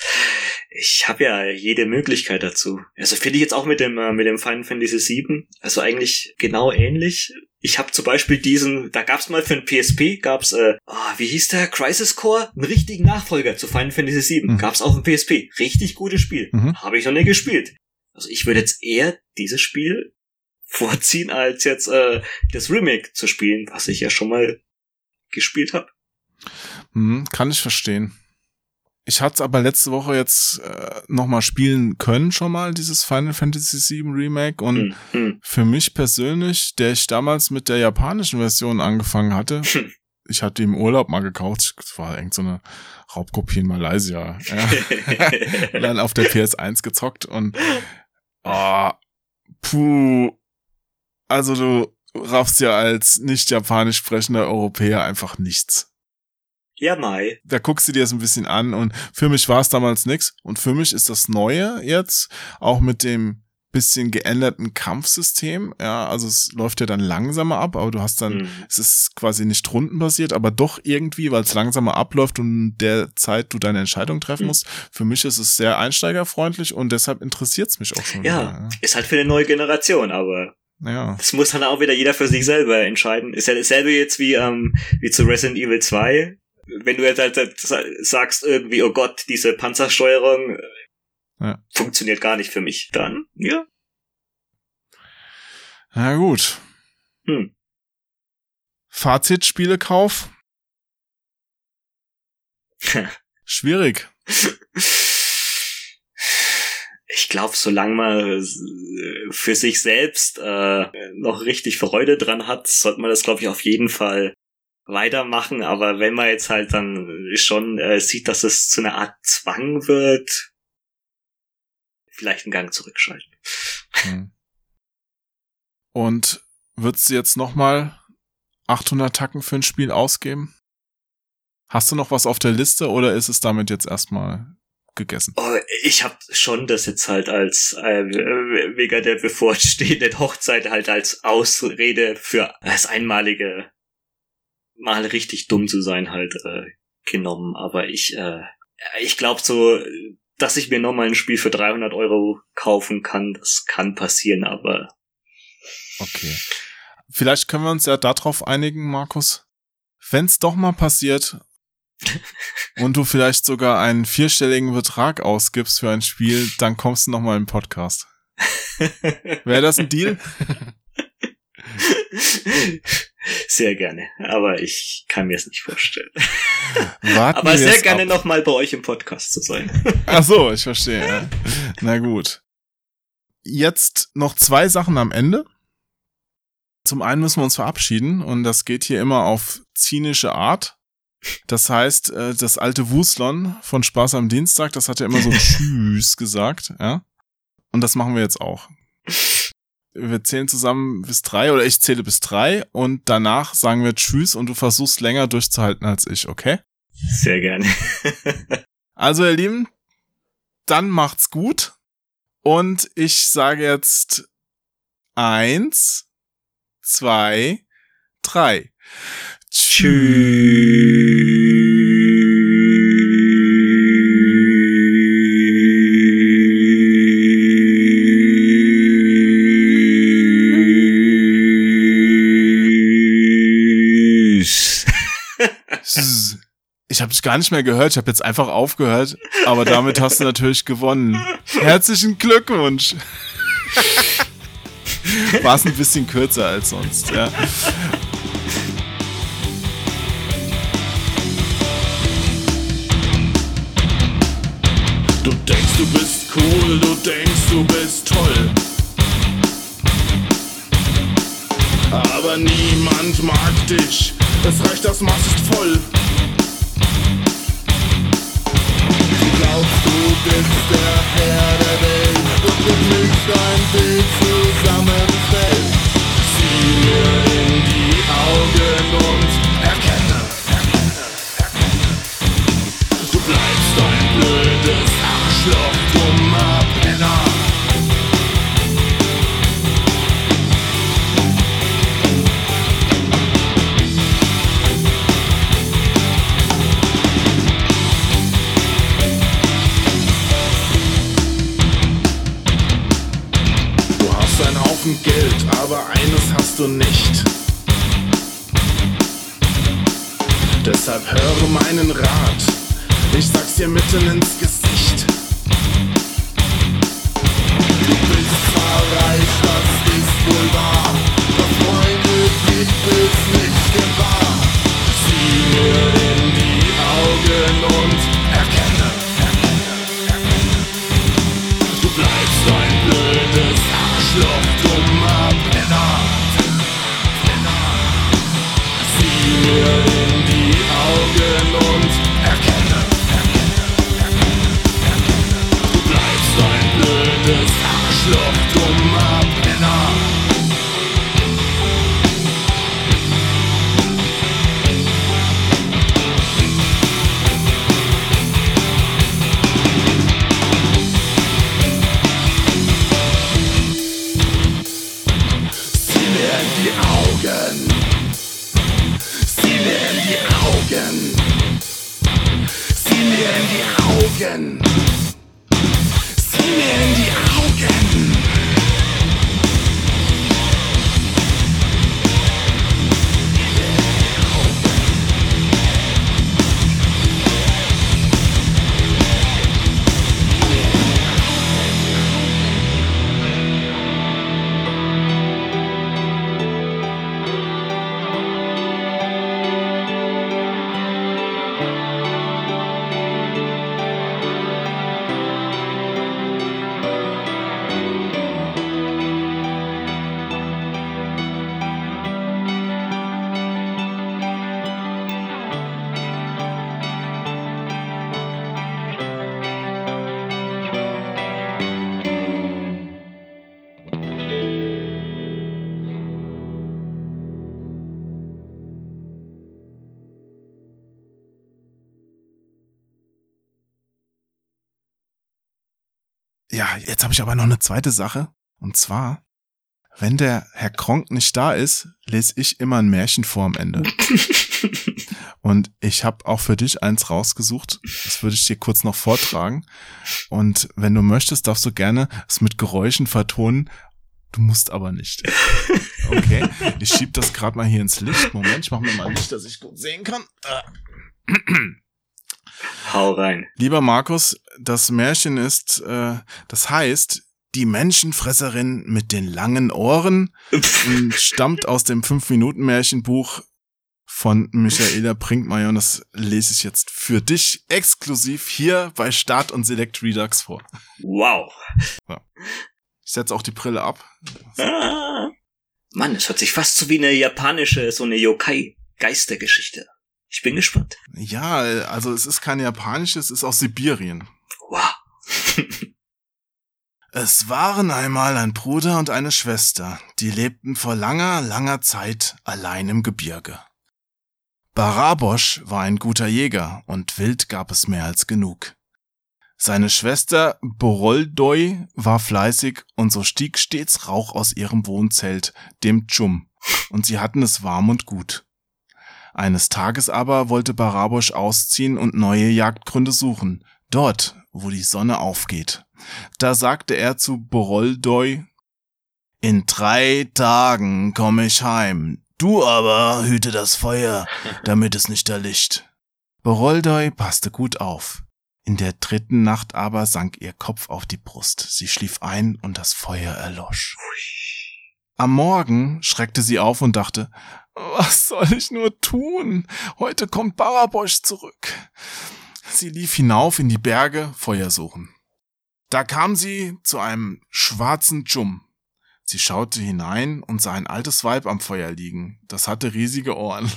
S2: Ich habe ja jede Möglichkeit dazu. Also finde ich jetzt auch mit dem äh, mit dem Final Fantasy VII, also eigentlich genau ähnlich. Ich habe zum Beispiel diesen, da gab's mal für ein PSP, gab's, äh, oh, wie hieß der, Crisis Core? Einen richtigen Nachfolger zu Final Fantasy VII. Mhm. Gab's auch ein PSP. Richtig gutes Spiel. Mhm. Habe ich noch nie gespielt. Also ich würde jetzt eher dieses Spiel vorziehen, als jetzt äh, das Remake zu spielen, was ich ja schon mal gespielt habe.
S1: Hm, kann ich verstehen. Ich hatte es aber letzte Woche jetzt äh, nochmal spielen können schon mal, dieses Final Fantasy VII Remake. Und mhm. für mich persönlich, der ich damals mit der japanischen Version angefangen hatte, hm. (laughs) ich hatte im Urlaub mal gekauft, das war irgend so eine Raubkopie in Malaysia. Ja. (laughs) dann auf der PS1 gezockt und oh, puh. Also du raffst ja als nicht japanisch sprechender Europäer einfach nichts.
S2: Ja, Mai.
S1: Da guckst du dir das ein bisschen an und für mich war es damals nix. Und für mich ist das Neue jetzt, auch mit dem bisschen geänderten Kampfsystem. Ja, also es läuft ja dann langsamer ab, aber du hast dann, mhm. es ist quasi nicht rundenbasiert, aber doch irgendwie, weil es langsamer abläuft und der Zeit du deine Entscheidung treffen mhm. musst. Für mich ist es sehr einsteigerfreundlich und deshalb interessiert es mich auch schon.
S2: Ja, wieder, ja, ist halt für eine neue Generation, aber
S1: ja.
S2: Das muss dann auch wieder jeder für sich selber entscheiden. Ist ja dasselbe jetzt wie, ähm, wie zu Resident Evil 2 wenn du jetzt halt, sagst irgendwie, oh Gott, diese Panzersteuerung ja. funktioniert gar nicht für mich, dann, ja.
S1: Na gut. Hm. Fazit, Spielekauf? (laughs) Schwierig.
S2: Ich glaube, solange man für sich selbst äh, noch richtig Freude dran hat, sollte man das, glaube ich, auf jeden Fall weitermachen, aber wenn man jetzt halt dann schon äh, sieht, dass es zu einer Art Zwang wird, vielleicht einen Gang zurückschalten. Hm.
S1: Und würdest du jetzt nochmal 800 Tacken für ein Spiel ausgeben? Hast du noch was auf der Liste oder ist es damit jetzt erstmal gegessen?
S2: Oh, ich habe schon das jetzt halt als äh, wegen der bevorstehenden Hochzeit halt als Ausrede für das einmalige mal richtig dumm zu sein halt äh, genommen. Aber ich, äh, ich glaube so, dass ich mir nochmal ein Spiel für 300 Euro kaufen kann, das kann passieren, aber.
S1: Okay. Vielleicht können wir uns ja darauf einigen, Markus. Wenn es doch mal passiert (laughs) und du vielleicht sogar einen vierstelligen Betrag ausgibst für ein Spiel, dann kommst du nochmal im Podcast. Wäre das ein Deal? (laughs) (laughs)
S2: Sehr gerne, aber ich kann mir es nicht vorstellen. (laughs) Warten aber sehr gerne nochmal bei euch im Podcast zu sein.
S1: Ach so, ich verstehe. (laughs) Na gut. Jetzt noch zwei Sachen am Ende. Zum einen müssen wir uns verabschieden und das geht hier immer auf zynische Art. Das heißt, äh, das alte Wuslon von Spaß am Dienstag, das hat ja immer so (laughs) Tschüss gesagt, ja. Und das machen wir jetzt auch wir zählen zusammen bis drei oder ich zähle bis drei und danach sagen wir Tschüss und du versuchst länger durchzuhalten als ich, okay?
S2: Sehr gerne. (laughs)
S1: also ihr Lieben, dann macht's gut und ich sage jetzt eins, zwei, drei. Tschüss. Ich habe dich gar nicht mehr gehört. Ich habe jetzt einfach aufgehört. Aber damit hast du natürlich gewonnen. Herzlichen Glückwunsch. (laughs) War es ein bisschen kürzer als sonst, ja. Du denkst, du bist cool, du denkst, du bist toll. Aber niemand mag dich, es reicht, das Maß ist voll. Der Herr der Welt und mit mich dein Bild zusammenfällt. Zweite Sache. Und zwar Wenn der Herr Kronk nicht da ist, lese ich immer ein Märchen vor am Ende. (laughs) Und ich habe auch für dich eins rausgesucht. Das würde ich dir kurz noch vortragen. Und wenn du möchtest, darfst du gerne es mit Geräuschen vertonen. Du musst aber nicht. Okay, ich schieb das gerade mal hier ins Licht. Moment, ich mache mir mal Licht, dass ich gut sehen kann.
S2: Hau rein.
S1: Lieber Markus, das Märchen ist, äh, das heißt, die Menschenfresserin mit den langen Ohren (laughs) stammt aus dem Fünf-Minuten-Märchenbuch von Michaela Brinkmeier und das lese ich jetzt für dich exklusiv hier bei Start und Select Redux vor.
S2: Wow.
S1: So. Ich setze auch die Brille ab.
S2: Ah. Mann, es hört sich fast so wie eine japanische, so eine Yokai-Geistergeschichte. Ich bin gespannt.
S1: Ja, also es ist kein japanisches, es ist aus Sibirien.
S2: Wow.
S1: Es waren einmal ein Bruder und eine Schwester, die lebten vor langer, langer Zeit allein im Gebirge. Barabosch war ein guter Jäger und Wild gab es mehr als genug. Seine Schwester Boroldoi war fleißig und so stieg stets Rauch aus ihrem Wohnzelt, dem Tschum, und sie hatten es warm und gut. Eines Tages aber wollte Barabosch ausziehen und neue Jagdgründe suchen, dort, wo die Sonne aufgeht. Da sagte er zu Boroldoi, in drei Tagen komme ich heim, du aber hüte das Feuer, (laughs) damit es nicht erlischt. Boroldoi passte gut auf. In der dritten Nacht aber sank ihr Kopf auf die Brust, sie schlief ein und das Feuer erlosch. Am Morgen schreckte sie auf und dachte, was soll ich nur tun? Heute kommt Barabosch zurück. Sie lief hinauf in die Berge, Feuer suchen. Da kam sie zu einem schwarzen Dschum. Sie schaute hinein und sah ein altes Weib am Feuer liegen. Das hatte riesige Ohren.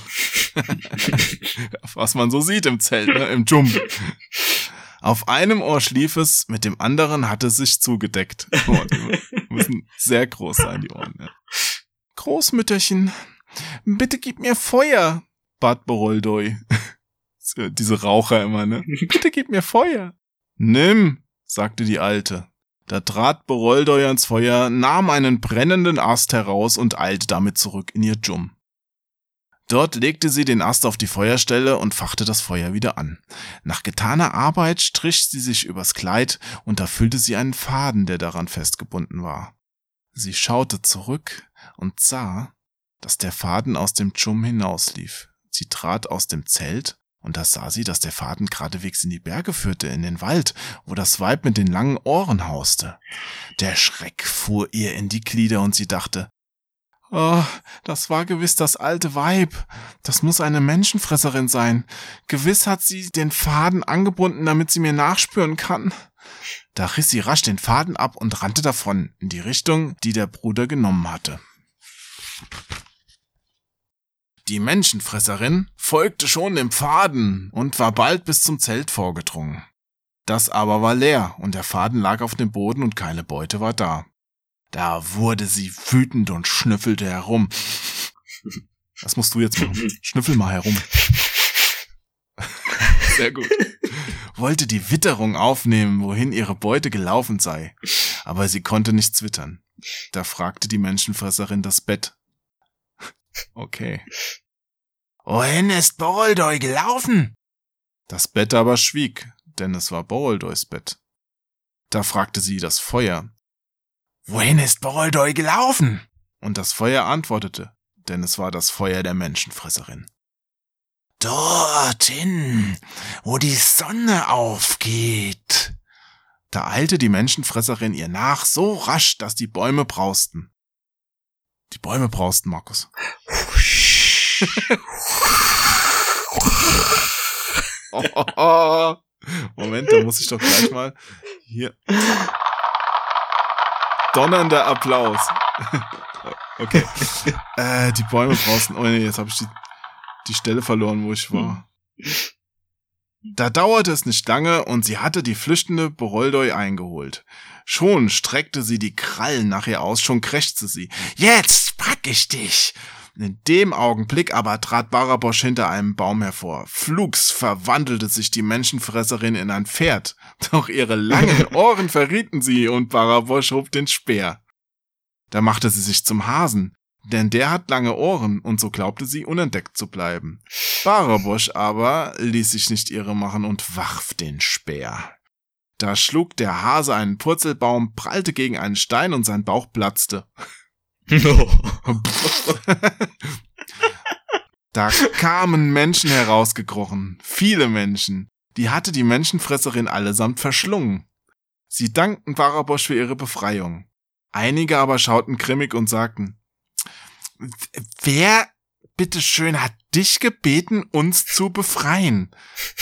S1: (laughs) Was man so sieht im Zelt, ne? im Dschum. Auf einem Ohr schlief es, mit dem anderen hatte es sich zugedeckt. Oh, müssen sehr groß sein, die Ohren. Ja. Großmütterchen, bitte gib mir Feuer, bat Boroldoi. Diese Raucher immer, ne? (laughs) Bitte gib mir Feuer. Nimm, sagte die Alte. Da trat Boroldoi ans Feuer, nahm einen brennenden Ast heraus und eilte damit zurück in ihr Dschum. Dort legte sie den Ast auf die Feuerstelle und fachte das Feuer wieder an. Nach getaner Arbeit strich sie sich übers Kleid und erfüllte sie einen Faden, der daran festgebunden war. Sie schaute zurück und sah, dass der Faden aus dem Dschum hinauslief. Sie trat aus dem Zelt und da sah sie, dass der Faden geradewegs in die Berge führte, in den Wald, wo das Weib mit den langen Ohren hauste. Der Schreck fuhr ihr in die Glieder und sie dachte, Oh, das war gewiss das alte Weib. Das muss eine Menschenfresserin sein. Gewiss hat sie den Faden angebunden, damit sie mir nachspüren kann. Da riss sie rasch den Faden ab und rannte davon in die Richtung, die der Bruder genommen hatte. Die Menschenfresserin folgte schon dem Faden und war bald bis zum Zelt vorgedrungen. Das aber war leer und der Faden lag auf dem Boden und keine Beute war da. Da wurde sie wütend und schnüffelte herum. Das musst du jetzt machen. (laughs) Schnüffel mal herum. Sehr gut. Wollte die Witterung aufnehmen, wohin ihre Beute gelaufen sei. Aber sie konnte nichts wittern. Da fragte die Menschenfresserin das Bett. Okay. Wohin ist Boroldoy gelaufen? Das Bett aber schwieg, denn es war Boroldoys Bett. Da fragte sie das Feuer. Wohin ist Boroldoy gelaufen? Und das Feuer antwortete, denn es war das Feuer der Menschenfresserin. Dorthin, wo die Sonne aufgeht. Da eilte die Menschenfresserin ihr nach, so rasch, dass die Bäume brausten. Die Bäume brausten, Markus. (laughs) Moment, da muss ich doch gleich mal hier donnernder Applaus. (laughs) okay. Äh, die Bäume draußen. Oh nee, jetzt habe ich die, die Stelle verloren, wo ich war. Da dauerte es nicht lange und sie hatte die flüchtende Boroldoi eingeholt. Schon streckte sie die Krallen nach ihr aus, schon krächzte sie. Jetzt pack ich dich! In dem Augenblick aber trat Barabosch hinter einem Baum hervor. Flugs verwandelte sich die Menschenfresserin in ein Pferd, doch ihre langen (laughs) Ohren verrieten sie und Barabosch hob den Speer. Da machte sie sich zum Hasen, denn der hat lange Ohren und so glaubte sie unentdeckt zu bleiben. Barabosch aber ließ sich nicht irre machen und warf den Speer. Da schlug der Hase einen Purzelbaum, prallte gegen einen Stein und sein Bauch platzte. (laughs) da kamen Menschen herausgekrochen, viele Menschen. Die hatte die Menschenfresserin allesamt verschlungen. Sie dankten Barabosch für ihre Befreiung. Einige aber schauten grimmig und sagten, wer bitteschön hat dich gebeten, uns zu befreien?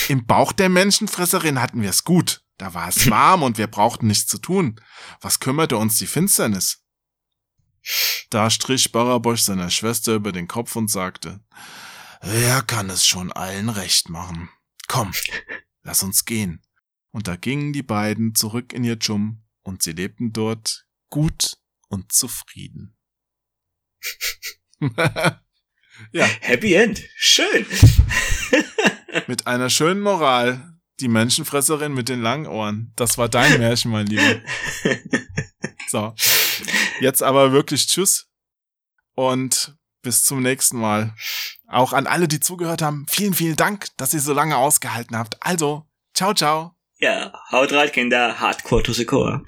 S1: Im Bauch der Menschenfresserin hatten wir es gut. Da war es warm und wir brauchten nichts zu tun. Was kümmerte uns die Finsternis? Da strich Barabosch seiner Schwester über den Kopf und sagte, er kann es schon allen recht machen. Komm, lass uns gehen. Und da gingen die beiden zurück in ihr Dschum und sie lebten dort gut und zufrieden. (laughs)
S2: ja. Happy End. Schön.
S1: Mit einer schönen Moral. Die Menschenfresserin mit den langen Ohren. Das war dein (laughs) Märchen, mein Lieber. So. Jetzt aber wirklich Tschüss. Und bis zum nächsten Mal. Auch an alle, die zugehört haben, vielen, vielen Dank, dass ihr so lange ausgehalten habt. Also, ciao, ciao.
S2: Ja, haut rein, Kinder. Hardcore to the core.